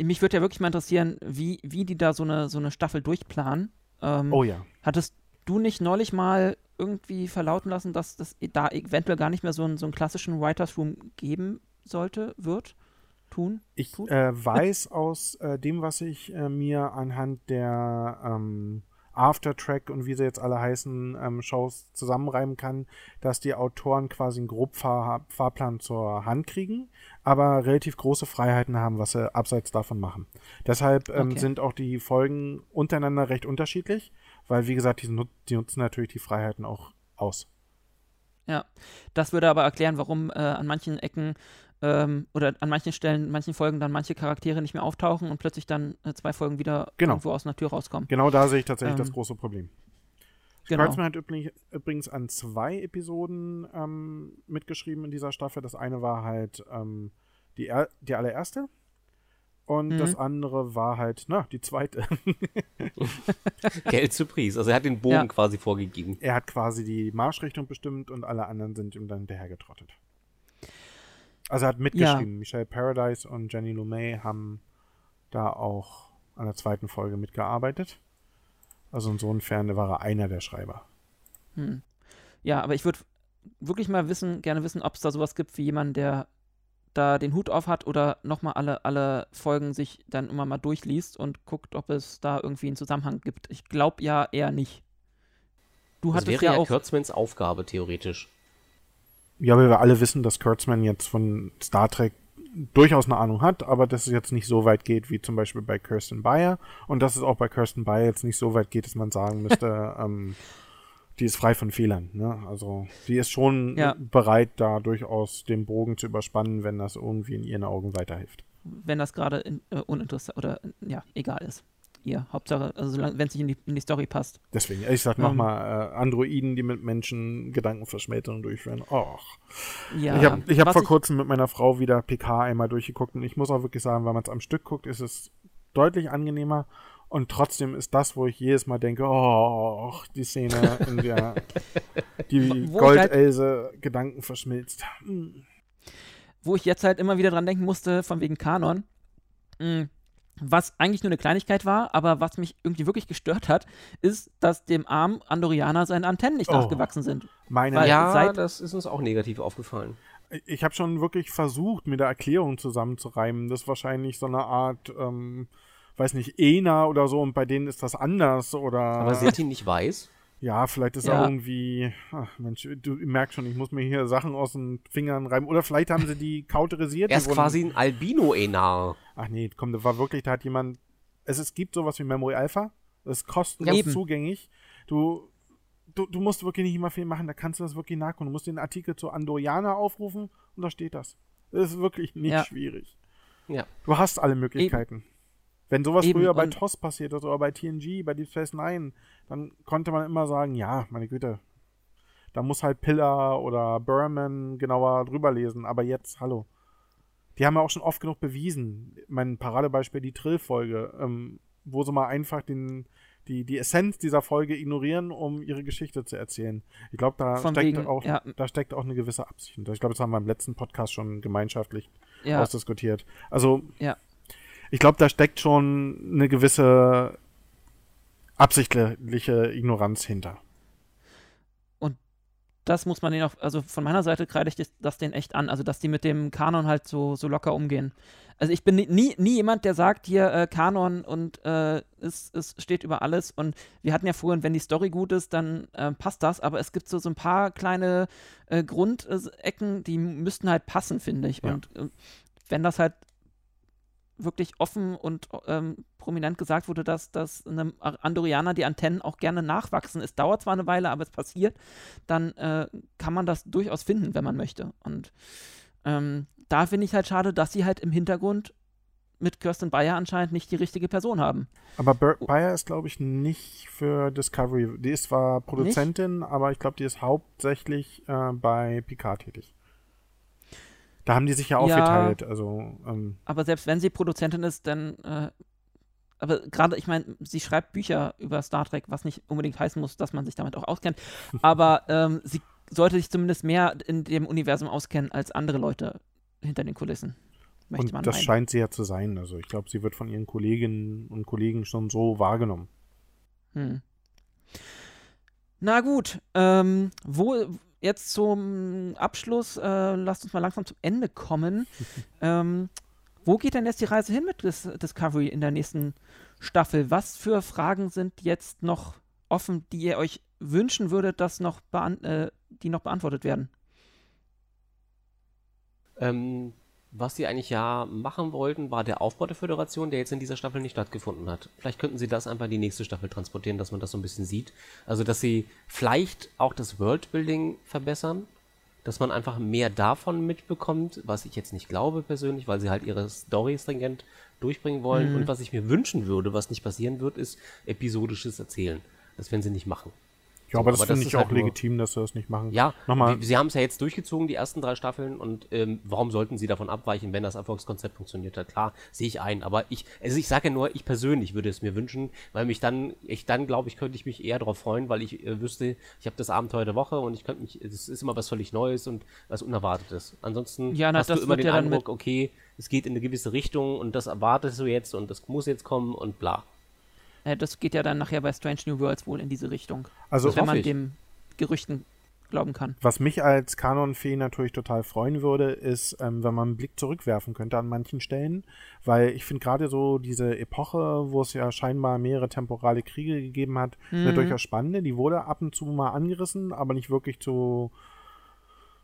Speaker 1: Mich würde ja wirklich mal interessieren, wie, wie die da so eine, so eine Staffel durchplanen. Ähm,
Speaker 3: Oh ja.
Speaker 1: Hattest du nicht neulich mal irgendwie verlauten lassen, dass das da eventuell gar nicht mehr so einen, so einen klassischen Writers Room geben sollte, wird, tun?
Speaker 3: Ich äh, weiß aus äh, dem, was ich äh, mir anhand der ähm, Aftertrack und wie sie jetzt alle heißen, ähm, Shows zusammenreimen kann, dass die Autoren quasi einen Grobfahr Fahrplan zur Hand kriegen, aber relativ große Freiheiten haben, was sie abseits davon machen. Deshalb ähm,
Speaker 1: Okay.
Speaker 3: sind auch die Folgen untereinander recht unterschiedlich, weil wie gesagt, die, nut die nutzen natürlich die Freiheiten auch aus.
Speaker 1: Ja, das würde aber erklären, warum äh, an manchen Ecken ähm, oder an manchen Stellen, in manchen Folgen dann manche Charaktere nicht mehr auftauchen und plötzlich dann äh, zwei Folgen wieder
Speaker 3: Genau.
Speaker 1: irgendwo aus einer Tür rauskommen.
Speaker 3: Genau da sehe ich tatsächlich das
Speaker 1: Ähm,
Speaker 3: große Problem.
Speaker 1: Genau.
Speaker 3: Hat übrig- übrigens an zwei Episoden ähm, mitgeschrieben in dieser Staffel. Das eine war halt ähm, die, die allererste. Und
Speaker 1: Mhm.
Speaker 3: das andere war halt, na, die zweite.
Speaker 2: Geld zu Preis. Also er hat den Bogen
Speaker 1: Ja.
Speaker 2: quasi vorgegeben.
Speaker 3: er hat quasi die Marschrichtung bestimmt und alle anderen sind ihm dann hinterhergetrottet. Also er hat mitgeschrieben. Michelle Paradise und Jenny Lumey haben da auch an der zweiten Folge mitgearbeitet. Also insofern war er einer der Schreiber.
Speaker 1: Hm. Ja, aber ich würde wirklich mal wissen, gerne wissen, ob es da sowas gibt wie jemand, der da den Hut auf hat oder nochmal alle, alle Folgen sich dann immer mal durchliest und guckt, ob es da irgendwie einen Zusammenhang gibt. Ich glaube ja eher nicht. Du
Speaker 2: Das
Speaker 1: hattest
Speaker 2: wäre
Speaker 1: ja
Speaker 2: ja
Speaker 1: auch.
Speaker 2: Kurtzmans Aufgabe, theoretisch.
Speaker 3: Ja, weil wir alle wissen, dass Kurtzman jetzt von Star Trek durchaus eine Ahnung hat, aber dass es jetzt nicht so weit geht wie zum Beispiel bei Kirsten Bayer und dass es auch bei Kirsten Bayer jetzt nicht so weit geht, dass man sagen müsste, ähm, die ist frei von Fehlern. Ne? Also die ist schon
Speaker 1: Ja.
Speaker 3: bereit, da durchaus den Bogen zu überspannen, wenn das irgendwie in ihren Augen weiterhilft.
Speaker 1: wenn das gerade äh, uninteressant oder äh, ja, egal ist. Ihr, Hauptsache, also wenn es nicht in die, in die Story passt.
Speaker 3: Deswegen, ich sag
Speaker 1: Ähm.
Speaker 3: nochmal, äh, Androiden, die mit Menschen Gedankenverschmelzung durchführen. Och.
Speaker 1: Ja,
Speaker 3: ich habe ich hab vor kurzem mit meiner Frau wieder PK einmal durchgeguckt und ich muss auch wirklich sagen, wenn man es am Stück guckt, ist es deutlich angenehmer. Und trotzdem ist das, wo ich jedes Mal denke, oh, die Szene, in der die
Speaker 1: ich
Speaker 3: Goldelse Gedanken verschmilzt. Hm.
Speaker 1: wo ich jetzt halt immer wieder dran denken musste, von wegen Kanon, mh, was eigentlich nur eine Kleinigkeit war, aber was mich irgendwie wirklich gestört hat, ist, dass dem armen Andorianer seine Antennen nicht
Speaker 3: Oh.
Speaker 1: nachgewachsen sind.
Speaker 3: Meine,
Speaker 1: Weil-
Speaker 2: ja,
Speaker 1: seit-
Speaker 2: das ist uns auch negativ aufgefallen.
Speaker 3: ich habe schon wirklich versucht, mir da Erklärungen zusammenzureimen. Das ist wahrscheinlich so eine Art, ähm, weiß nicht, ENA oder so und bei denen ist das anders oder.
Speaker 2: Aber sind die nicht weiß?
Speaker 3: Ja, vielleicht ist
Speaker 1: Ja.
Speaker 3: er irgendwie. Ach Mensch, du merkst schon, ich muss mir hier Sachen aus den Fingern reiben. Oder vielleicht haben sie die kauterisiert.
Speaker 2: Er ist quasi ein Albino-Enar.
Speaker 3: Ach nee, komm, das war wirklich, da hat jemand. Es, es gibt sowas wie Memory Alpha. Das ist kostenlos
Speaker 1: Ja, eben.
Speaker 3: zugänglich. Du, du, du musst wirklich nicht immer viel machen, da kannst du das wirklich nachgucken. Du musst den Artikel zu Andorianer aufrufen und da steht das. Das ist wirklich nicht
Speaker 1: Ja.
Speaker 3: schwierig.
Speaker 2: Ja.
Speaker 3: Du hast alle Möglichkeiten. Wenn sowas
Speaker 1: Eben,
Speaker 3: früher bei TOS passiert ist oder bei TNG, bei Deep Space Nine, dann konnte man immer sagen, ja, meine Güte, da muss halt Pillar oder Berman genauer drüber lesen. Aber jetzt, hallo. Die haben ja auch schon oft genug bewiesen. Mein Paradebeispiel, die Trill-Folge, ähm, wo sie mal einfach den, die, die Essenz dieser Folge ignorieren, um ihre Geschichte zu erzählen. Ich glaube, da
Speaker 1: Von
Speaker 3: steckt
Speaker 1: wegen,
Speaker 3: auch,
Speaker 1: ja.
Speaker 3: da steckt auch eine gewisse Absicht. hinter. Ich glaube, das haben wir im letzten Podcast schon gemeinschaftlich
Speaker 1: Ja,
Speaker 3: ausdiskutiert. Also,
Speaker 1: Ja.
Speaker 3: Ich glaube, da steckt schon eine gewisse absichtliche Ignoranz hinter.
Speaker 1: das muss man denen auch, also von meiner Seite kreide ich das, denen echt an, also dass die mit dem Kanon halt so, so locker umgehen. Also ich bin nie, nie, nie jemand, der sagt, hier äh, Kanon und äh, es, es steht über alles und wir hatten ja vorhin, wenn die Story gut ist, dann äh, passt das, aber es gibt so, so ein paar kleine äh, Grundecken, die müssten halt passen, finde ich.
Speaker 3: Ja.
Speaker 1: Und äh, wenn das halt wirklich offen und ähm, prominent gesagt wurde, dass, dass einem Andorianer die Antennen auch gerne nachwachsen. Es dauert zwar eine Weile, aber es passiert, dann äh, kann man das durchaus finden, wenn man möchte. Und ähm, da finde ich halt schade, dass sie halt im Hintergrund mit Kirsten Bayer anscheinend nicht die richtige Person haben.
Speaker 3: Aber Ber Bayer ist, glaube ich, nicht für Discovery. Die ist zwar Produzentin, aber ich glaube, die ist hauptsächlich äh, bei Picard tätig. Da haben die sich ja
Speaker 1: Ja.
Speaker 3: aufgeteilt. Also, ähm,
Speaker 1: Aber selbst wenn sie Produzentin ist, dann. Äh, aber gerade, ich meine, sie schreibt Bücher über Star Trek, was nicht unbedingt heißen muss, dass man sich damit auch auskennt. Aber ähm, sie sollte sich zumindest mehr in dem Universum auskennen als andere Leute hinter den Kulissen.
Speaker 3: Und das
Speaker 1: meinen.
Speaker 3: scheint sie ja zu sein. Also, ich glaube, sie wird von ihren Kolleginnen und Kollegen schon so wahrgenommen.
Speaker 1: Hm. Na gut, ähm, wo jetzt zum Abschluss, äh, lasst uns mal langsam zum Ende kommen. ähm, wo geht denn jetzt die Reise hin mit Dis Discovery in der nächsten Staffel? Was für Fragen sind jetzt noch offen, die ihr euch wünschen würdet, dass noch äh, die noch beantwortet werden?
Speaker 2: Ähm, was sie eigentlich ja machen wollten, war der Aufbau der Föderation, der jetzt in dieser Staffel nicht stattgefunden hat. Vielleicht könnten sie das einfach in die nächste Staffel transportieren, dass man das so ein bisschen sieht. Also, dass sie vielleicht auch das Worldbuilding verbessern, dass man einfach mehr davon mitbekommt, was ich jetzt nicht glaube persönlich, weil sie halt ihre Story stringent durchbringen wollen.
Speaker 1: Mhm.
Speaker 2: Und was ich mir wünschen würde, was nicht passieren wird, ist episodisches Erzählen. Das werden sie nicht machen.
Speaker 3: Ja, aber das finde ich
Speaker 2: ist
Speaker 3: auch
Speaker 2: halt nur-
Speaker 3: legitim, dass sie das nicht machen.
Speaker 2: Ja,
Speaker 3: Nochmal,
Speaker 2: sie haben es ja jetzt durchgezogen, die ersten drei Staffeln, und ähm, warum sollten sie davon abweichen, wenn das Erfolgskonzept funktioniert hat? Klar, sehe ich ein, aber ich, also ich sage ja nur, ich persönlich würde es mir wünschen, weil mich dann, ich dann glaube ich, könnte ich mich eher darauf freuen, weil ich äh, wüsste, ich habe das Abenteuer der Woche und ich könnte mich, es ist immer was völlig Neues und was Unerwartetes. Ansonsten
Speaker 1: Ja, na,
Speaker 2: hast
Speaker 1: das
Speaker 2: du immer den
Speaker 1: ja
Speaker 2: Eindruck, okay, es geht in eine gewisse Richtung und das erwartest du jetzt und das muss jetzt kommen und bla.
Speaker 1: Äh, das geht ja dann nachher bei Strange New Worlds wohl in diese Richtung.
Speaker 3: also
Speaker 1: wenn man
Speaker 2: ich.
Speaker 1: dem Gerüchten glauben kann.
Speaker 3: Was mich als Kanonfee natürlich total freuen würde, ist, ähm, wenn man einen Blick zurückwerfen könnte an manchen Stellen, weil ich finde gerade so diese Epoche, wo es ja scheinbar mehrere temporale Kriege gegeben hat, eine
Speaker 1: Mhm.
Speaker 3: durchaus spannende. Die wurde ab und zu mal angerissen, aber nicht wirklich zu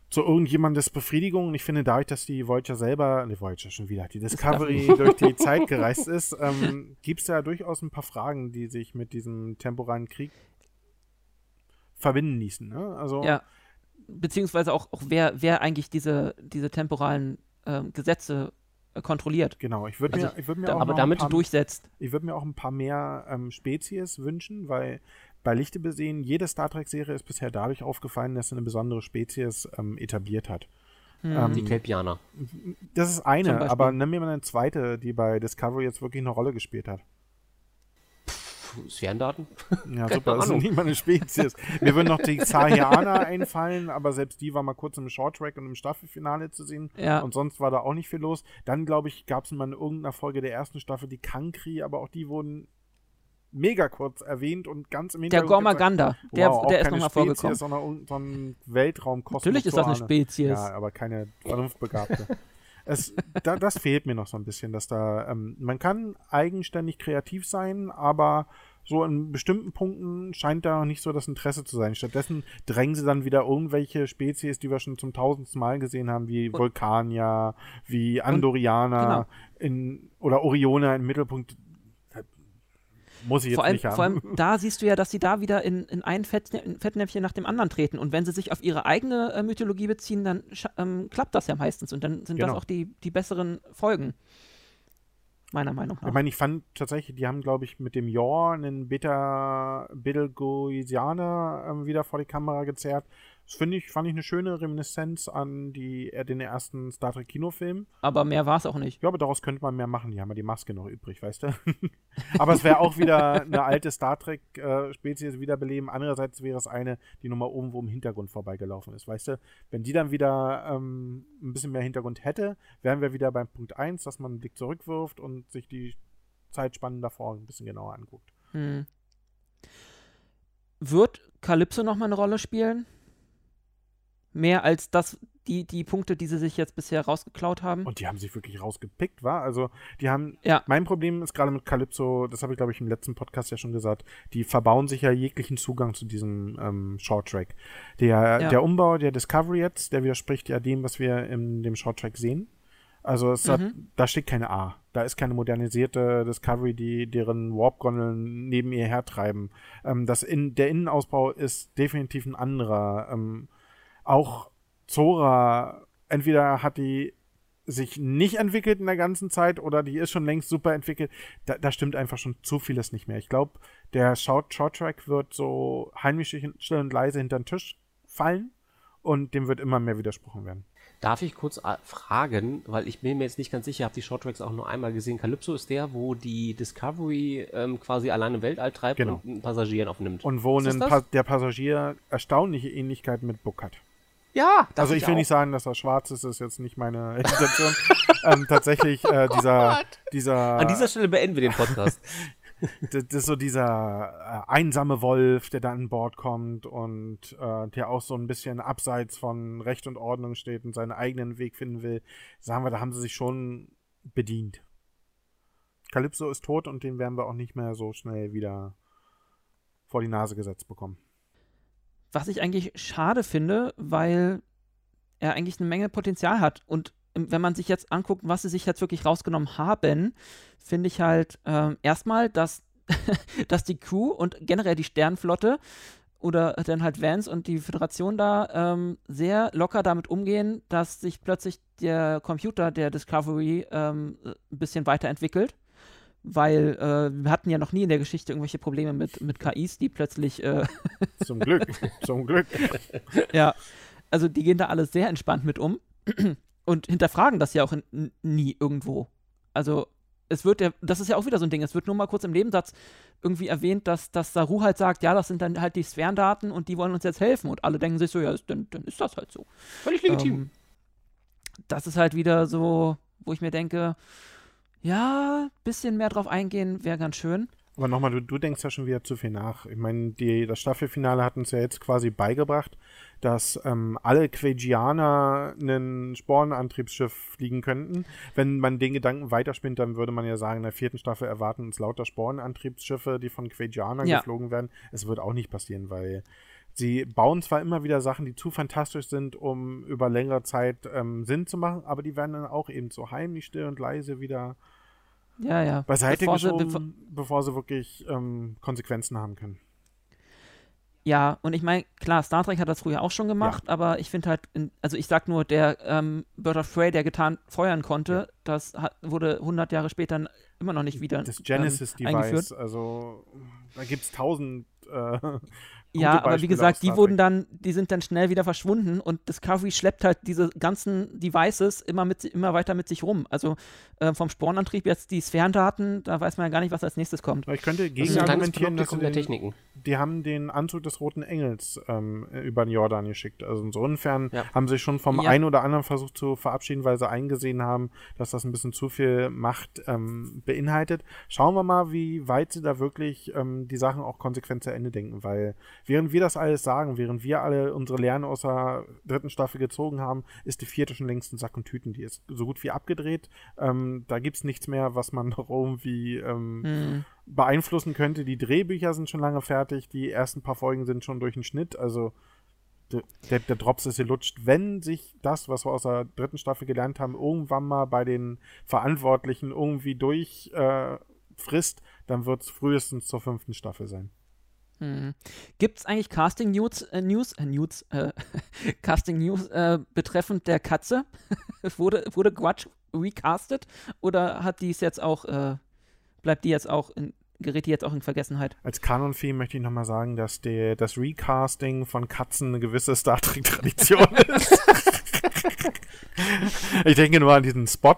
Speaker 3: zu irgendjemandes Befriedigung. Und ich finde, dadurch, dass die Voyager selber, die Voyager schon wieder, die Discovery durch die Zeit gereist ist, ähm, gibt es ja durchaus ein paar Fragen, die sich mit diesem temporalen Krieg verbinden ließen. Ne? Also
Speaker 1: Ja. Beziehungsweise auch, auch wer, wer eigentlich diese, diese temporalen ähm, Gesetze äh, kontrolliert.
Speaker 3: Genau, ich würde
Speaker 1: Also,
Speaker 3: mir, ich würd mir
Speaker 1: Da,
Speaker 3: auch
Speaker 1: aber damit
Speaker 3: ein paar,
Speaker 1: durchsetzt.
Speaker 3: ich würde mir auch ein paar mehr ähm, Spezies wünschen, weil bei Lichte besehen, jede Star Trek-Serie ist bisher dadurch aufgefallen, dass sie eine besondere Spezies ähm, etabliert hat. Ähm,
Speaker 2: Die Kelpianer.
Speaker 3: Das ist eine, aber nimm mir mal eine zweite, die bei Discovery jetzt wirklich eine Rolle gespielt hat.
Speaker 2: Sphärendaten?
Speaker 3: Ja,
Speaker 2: Keine
Speaker 3: super, das ist nicht mal eine Spezies. Mir würden noch die Zahianer einfallen, aber selbst die war mal kurz im Shorttrack und im Staffelfinale zu sehen.
Speaker 1: Ja.
Speaker 3: Und sonst war da auch nicht viel los. Dann, glaube ich, gab es mal in irgendeiner Folge der ersten Staffel die Kankri, aber auch die wurden mega kurz erwähnt und ganz im
Speaker 1: Der
Speaker 3: Hintergrund gezeigt.
Speaker 1: Gormaganda, der,
Speaker 3: wow, auch
Speaker 1: der ist nochmal vorgekommen.
Speaker 3: sondern so ein Weltraum
Speaker 1: Natürlich ist das eine Spezies.
Speaker 3: Ja, aber keine vernunftbegabte. es, da, das fehlt mir noch so ein bisschen, dass da, ähm, man kann eigenständig kreativ sein, aber so in bestimmten Punkten scheint da nicht so das Interesse zu sein. Stattdessen drängen sie dann wieder irgendwelche Spezies, die wir schon zum tausendsten Mal gesehen haben, wie Vulkanier, wie Andorianer
Speaker 1: genau.
Speaker 3: in, oder Orioner im Mittelpunkt. Muss ich jetzt
Speaker 1: Vor allem,
Speaker 3: nicht haben.
Speaker 1: vor allem da siehst du ja, dass sie da wieder in, in ein Fettnä Fettnäpfchen nach dem anderen treten. Und wenn sie sich auf ihre eigene äh, Mythologie beziehen, dann ähm, klappt das ja meistens. Und dann sind
Speaker 3: Genau.
Speaker 1: das auch die, die besseren Folgen. Meiner Meinung nach.
Speaker 3: Ich meine, ich fand tatsächlich, die haben, glaube ich, mit dem Yor einen Beta Betelgeusiner ähm, wieder vor die Kamera gezerrt, Das finde ich, fand ich eine schöne Reminiszenz an die, äh, den ersten Star Trek Kinofilm.
Speaker 1: Aber mehr war es auch nicht.
Speaker 3: Ja, aber daraus könnte man mehr machen. Die haben ja die Maske noch übrig, weißt du? aber es wäre auch wieder eine alte Star Trek-Spezies äh, wiederbeleben. Andererseits wäre es eine, die nochmal irgendwo im Hintergrund vorbeigelaufen ist, weißt du? Wenn die dann wieder ähm, ein bisschen mehr Hintergrund hätte, wären wir wieder beim Punkt 1, dass man einen Blick zurückwirft und sich die Zeitspannen davor ein bisschen genauer anguckt. Hm.
Speaker 1: Wird Calypso nochmal eine Rolle spielen? Mehr als das, die, die Punkte, die sie sich jetzt bisher rausgeklaut haben.
Speaker 3: Und die haben sich wirklich rausgepickt, war? Also, die haben. Ja. Mein Problem ist gerade mit Calypso, das habe ich, glaube ich, im letzten Podcast ja schon gesagt, die verbauen sich ja jeglichen Zugang zu diesem ähm, Short-Track. Der, ja. der Umbau der Discovery jetzt, der widerspricht ja dem, was wir in dem Short-Track sehen. Also es mhm. hat, da steht keine A. Da ist keine modernisierte Discovery, die deren Warp-Gondeln neben ihr hertreiben. Ähm, das in, der Innenausbau ist definitiv ein anderer. Ähm, auch Zora, entweder hat die sich nicht entwickelt in der ganzen Zeit oder die ist schon längst super entwickelt. Da, da stimmt einfach schon zu vieles nicht mehr. Ich glaube, der Short, Short Track wird so heimlich still und leise hinter den Tisch fallen und dem wird immer mehr widersprochen werden.
Speaker 2: Darf ich kurz äh, fragen, weil ich bin mir jetzt nicht ganz sicher, habe die Short Tracks auch nur einmal gesehen. Calypso ist der, wo die Discovery ähm, quasi alleine im Weltall treibt genau. und Passagieren aufnimmt.
Speaker 3: Und wo pa der Passagier erstaunliche Ähnlichkeiten mit Book hat.
Speaker 2: Ja,
Speaker 3: also ich, ich will auch. nicht sagen, dass er schwarz ist, ist jetzt nicht meine Intention. ähm, tatsächlich äh, dieser, oh dieser.
Speaker 2: An dieser Stelle beenden wir den Podcast.
Speaker 3: das, das, ist so dieser äh, einsame Wolf, der da an Bord kommt und äh, der auch so ein bisschen abseits von Recht und Ordnung steht und seinen eigenen Weg finden will. Sagen wir, da haben sie sich schon bedient. Calypso ist tot und den werden wir auch nicht mehr so schnell wieder vor die Nase gesetzt bekommen.
Speaker 1: Was ich eigentlich schade finde, weil er eigentlich eine Menge Potenzial hat. Und wenn man sich jetzt anguckt, was sie sich jetzt wirklich rausgenommen haben, finde ich halt ähm, erstmal, dass, dass die Crew und generell die Sternflotte oder dann halt Vance und die Föderation da ähm, sehr locker damit umgehen, dass sich plötzlich der Computer der Discovery ähm, ein bisschen weiterentwickelt weil äh, wir hatten ja noch nie in der Geschichte irgendwelche Probleme mit, mit KIs, die plötzlich. Äh
Speaker 3: zum Glück, zum Glück.
Speaker 1: ja, also die gehen da alle sehr entspannt mit um und hinterfragen das ja auch in, nie irgendwo. Also es wird ja, das ist ja auch wieder so ein Ding, es wird nur mal kurz im Nebensatz irgendwie erwähnt, dass, dass Saru halt sagt, ja, das sind dann halt die Sphärendaten und die wollen uns jetzt helfen und alle denken sich so, ja, dann, dann ist das halt so.
Speaker 2: Völlig legitim. Ähm,
Speaker 1: das ist halt wieder so, wo ich mir denke, ja, bisschen mehr drauf eingehen wäre ganz schön.
Speaker 3: Aber nochmal, du, du denkst ja schon wieder zu viel nach. Ich meine, das Staffelfinale hat uns ja jetzt quasi beigebracht, dass ähm, alle Quagianer ein Spornantriebsschiff fliegen könnten. Wenn man den Gedanken weiterspinnt, dann würde man ja sagen, in der vierten Staffel erwarten uns lauter Spornantriebsschiffe, die von Quagianern ja. geflogen werden. Es wird auch nicht passieren, weil sie bauen zwar immer wieder Sachen, die zu fantastisch sind, um über längere Zeit ähm, Sinn zu machen, aber die werden dann auch eben so heimlich still und leise wieder
Speaker 1: ja, ja.
Speaker 3: beiseite bevor geschoben, sie, bevor, bevor sie wirklich ähm, Konsequenzen haben können.
Speaker 1: Ja, und ich meine, klar, Star Trek hat das früher auch schon gemacht, ja. aber ich finde halt, in, also ich sag nur, der ähm, Bird of Prey, der getan feuern konnte, ja. das hat, wurde 100 Jahre später immer noch nicht wieder
Speaker 3: Das Genesis-Device, ähm, also da gibt es tausend äh,
Speaker 1: ja, aber wie gesagt, die wurden dann, die sind dann schnell wieder verschwunden und Discovery schleppt halt diese ganzen Devices immer, mit, immer weiter mit sich rum. Also äh, vom Spornantrieb jetzt die Sphärendaten, da weiß man ja gar nicht, was als nächstes kommt.
Speaker 3: Ich könnte gegen argumentieren, dass den, Techniken. die haben den Anzug des Roten Engels ähm, über den Jordan geschickt. Also insofern ja. haben sie schon vom ja. einen oder anderen versucht zu verabschieden, weil sie eingesehen haben, dass das ein bisschen zu viel Macht ähm, beinhaltet. Schauen wir mal, wie weit sie da wirklich ähm, die Sachen auch konsequent zu Ende denken, weil während wir das alles sagen, während wir alle unsere Lernen aus der dritten Staffel gezogen haben, ist die vierte schon längst in Sack und Tüten. Die ist so gut wie abgedreht. Ähm, da gibt es nichts mehr, was man noch irgendwie ähm, hm. beeinflussen könnte. Die Drehbücher sind schon lange fertig. Die ersten paar Folgen sind schon durch den Schnitt. Also der, der, Drops ist gelutscht. Wenn sich das, was wir aus der dritten Staffel gelernt haben, irgendwann mal bei den Verantwortlichen irgendwie durchfrisst, äh, dann wird es frühestens zur fünften Staffel sein.
Speaker 1: Hm. Gibt es eigentlich Casting News, äh, News, äh, News äh, Casting News äh, betreffend der Katze? wurde, wurde Grudge recastet oder hat die es jetzt auch, äh, bleibt die jetzt auch in, gerät die jetzt auch in Vergessenheit.
Speaker 3: Als Kanon-Fee möchte ich nochmal sagen, dass der, das Recasting von Katzen eine gewisse Star Trek-Tradition ist. ich denke nur an diesen Spot.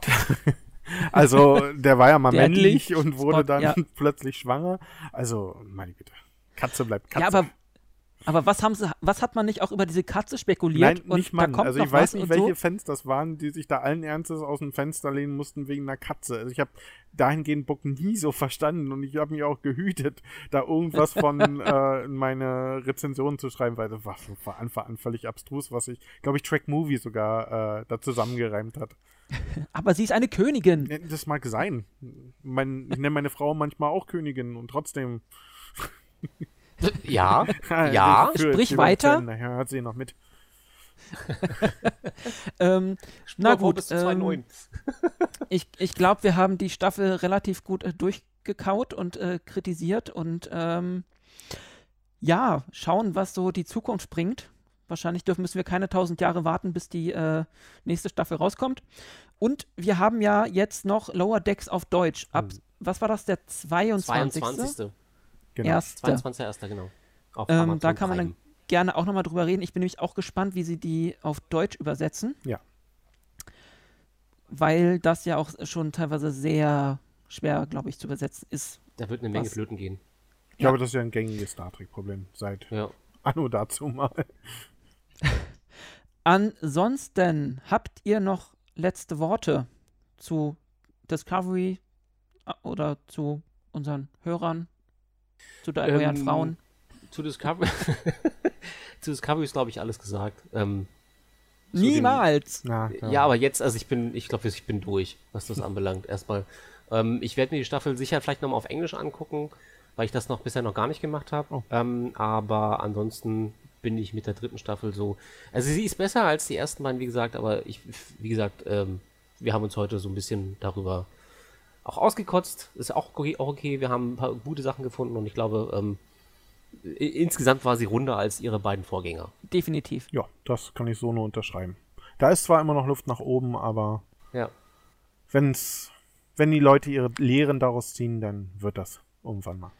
Speaker 3: Also, der war ja mal
Speaker 1: Der
Speaker 3: männlich und wurde
Speaker 1: Spot,
Speaker 3: dann
Speaker 1: ja.
Speaker 3: plötzlich schwanger. Also, meine Güte. Katze bleibt Katze.
Speaker 1: Ja, aber, aber was haben sie, was hat man nicht auch über diese Katze spekuliert?
Speaker 3: Nein, nicht
Speaker 1: und da
Speaker 3: Mann.
Speaker 1: kommt
Speaker 3: Also ich weiß nicht, welche
Speaker 1: so.
Speaker 3: Fans das waren, die sich da allen Ernstes aus dem Fenster lehnen mussten wegen einer Katze. Also ich habe dahingehend Bock nie so verstanden und ich habe mich auch gehütet, da irgendwas von äh, in meine Rezension zu schreiben, weil das war von Anfang an völlig abstrus, was ich, glaube ich, Track Movie sogar äh, da zusammengereimt hat.
Speaker 1: Aber sie ist eine Königin.
Speaker 3: Das mag sein. Mein, ich nenne meine Frau manchmal auch Königin und trotzdem.
Speaker 2: Ja, ja.
Speaker 3: Ich führe
Speaker 1: Sprich weiter.
Speaker 3: Ja, hört sie noch mit.
Speaker 1: Ähm, na gut, ähm,
Speaker 2: 2,9.
Speaker 1: ich, ich glaube, wir haben die Staffel relativ gut äh, durchgekaut und äh, kritisiert und ähm, ja, schauen, was so die Zukunft bringt. Wahrscheinlich dürfen müssen wir keine tausend Jahre warten, bis die äh, nächste Staffel rauskommt. Und wir haben ja jetzt noch Lower Decks auf Deutsch. Ab,
Speaker 3: Mhm.
Speaker 1: was war das, der 22.
Speaker 2: 22.
Speaker 3: Genau.
Speaker 1: Erste.
Speaker 2: 22.1. genau. Auf
Speaker 1: Ähm, da kann man dann gerne auch nochmal drüber reden. Ich bin nämlich auch gespannt, wie sie die auf Deutsch übersetzen.
Speaker 3: Ja.
Speaker 1: Weil das ja auch schon teilweise sehr schwer, glaube ich, zu übersetzen ist.
Speaker 2: Da wird eine Menge flöten gehen.
Speaker 3: Ich glaube, das ist ja ein gängiges Star Trek-Problem seit
Speaker 2: Ja.
Speaker 3: Anno dazu mal.
Speaker 1: Ansonsten habt ihr noch letzte Worte zu Discovery äh, oder zu unseren Hörern, zu euren
Speaker 2: Ähm,
Speaker 1: Frauen?
Speaker 2: Zu Discovery. zu Discovery ist, glaube ich, alles gesagt. Ähm, zu dem-
Speaker 1: Niemals!
Speaker 3: Na,
Speaker 2: Ja, aber jetzt, also ich bin, ich glaube, ich bin durch, was das anbelangt. Erstmal. Ähm, ich werde mir die Staffel sicher vielleicht nochmal auf Englisch angucken, weil ich das noch bisher noch gar nicht gemacht habe.
Speaker 3: Oh.
Speaker 2: Ähm, aber ansonsten bin ich mit der dritten Staffel so. Also sie ist besser als die ersten beiden, wie gesagt, aber ich, wie gesagt, ähm, wir haben uns heute so ein bisschen darüber auch ausgekotzt. Ist auch okay, auch okay. Wir haben ein paar gute Sachen gefunden und ich glaube, ähm, insgesamt war sie runder als ihre beiden Vorgänger.
Speaker 1: Definitiv.
Speaker 3: ja, das kann ich so nur unterschreiben. Da ist zwar immer noch Luft nach oben, aber
Speaker 2: Ja.
Speaker 3: wenn's, wenn die Leute ihre Lehren daraus ziehen, dann wird das irgendwann mal.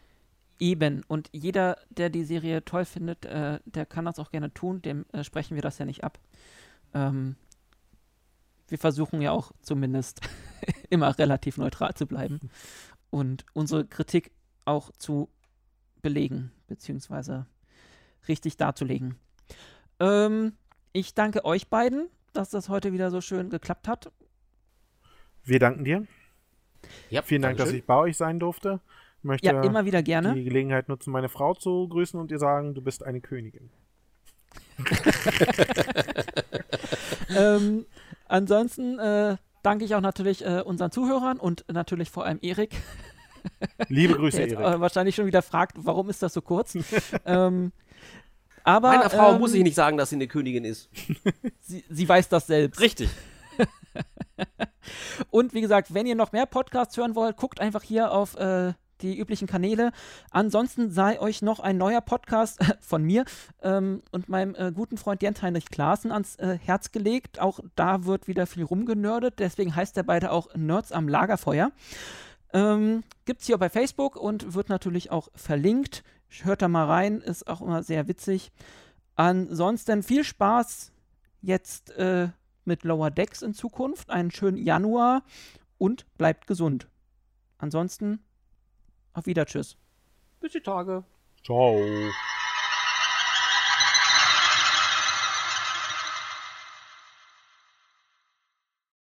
Speaker 1: Eben. Und jeder, der die Serie toll findet, äh, der kann das auch gerne tun. Dem äh, sprechen wir das ja nicht ab. Ähm, wir versuchen ja auch zumindest immer relativ neutral zu bleiben und unsere Kritik auch zu belegen, beziehungsweise richtig darzulegen. Ähm, ich danke euch beiden, dass das heute wieder so schön geklappt hat.
Speaker 3: Wir danken dir.
Speaker 2: ja
Speaker 3: Vielen Dank, dass ich bei euch sein durfte. Ich möchte
Speaker 1: Ja, immer wieder gerne.
Speaker 3: die Gelegenheit nutzen, meine Frau zu grüßen und ihr sagen, du bist eine Königin.
Speaker 1: ähm, ansonsten äh, danke ich auch natürlich äh, unseren Zuhörern und natürlich vor allem Erik,
Speaker 3: Liebe Grüße, Erik.
Speaker 1: äh, wahrscheinlich schon wieder fragt, warum ist das so kurz. ähm, aber
Speaker 2: Meiner Frau
Speaker 1: ähm,
Speaker 2: muss ich nicht sagen, dass sie eine Königin ist.
Speaker 1: Sie, sie weiß das selbst.
Speaker 2: Richtig.
Speaker 1: Und wie gesagt, wenn ihr noch mehr Podcasts hören wollt, guckt einfach hier auf äh, die üblichen Kanäle. Ansonsten sei euch noch ein neuer Podcast von mir ähm, und meinem äh, guten Freund Jens Heinrich Klaassen ans äh, Herz gelegt. Auch da wird wieder viel rumgenördet, deswegen heißt der beide auch Nerds am Lagerfeuer. Ähm, Gibt es hier bei Facebook und wird natürlich auch verlinkt. Hört da mal rein, ist auch immer sehr witzig. Ansonsten viel Spaß jetzt äh, mit Lower Decks in Zukunft. Einen schönen Januar und bleibt gesund. Ansonsten auf Wieder, tschüss.
Speaker 2: Bis die Tage.
Speaker 3: Ciao.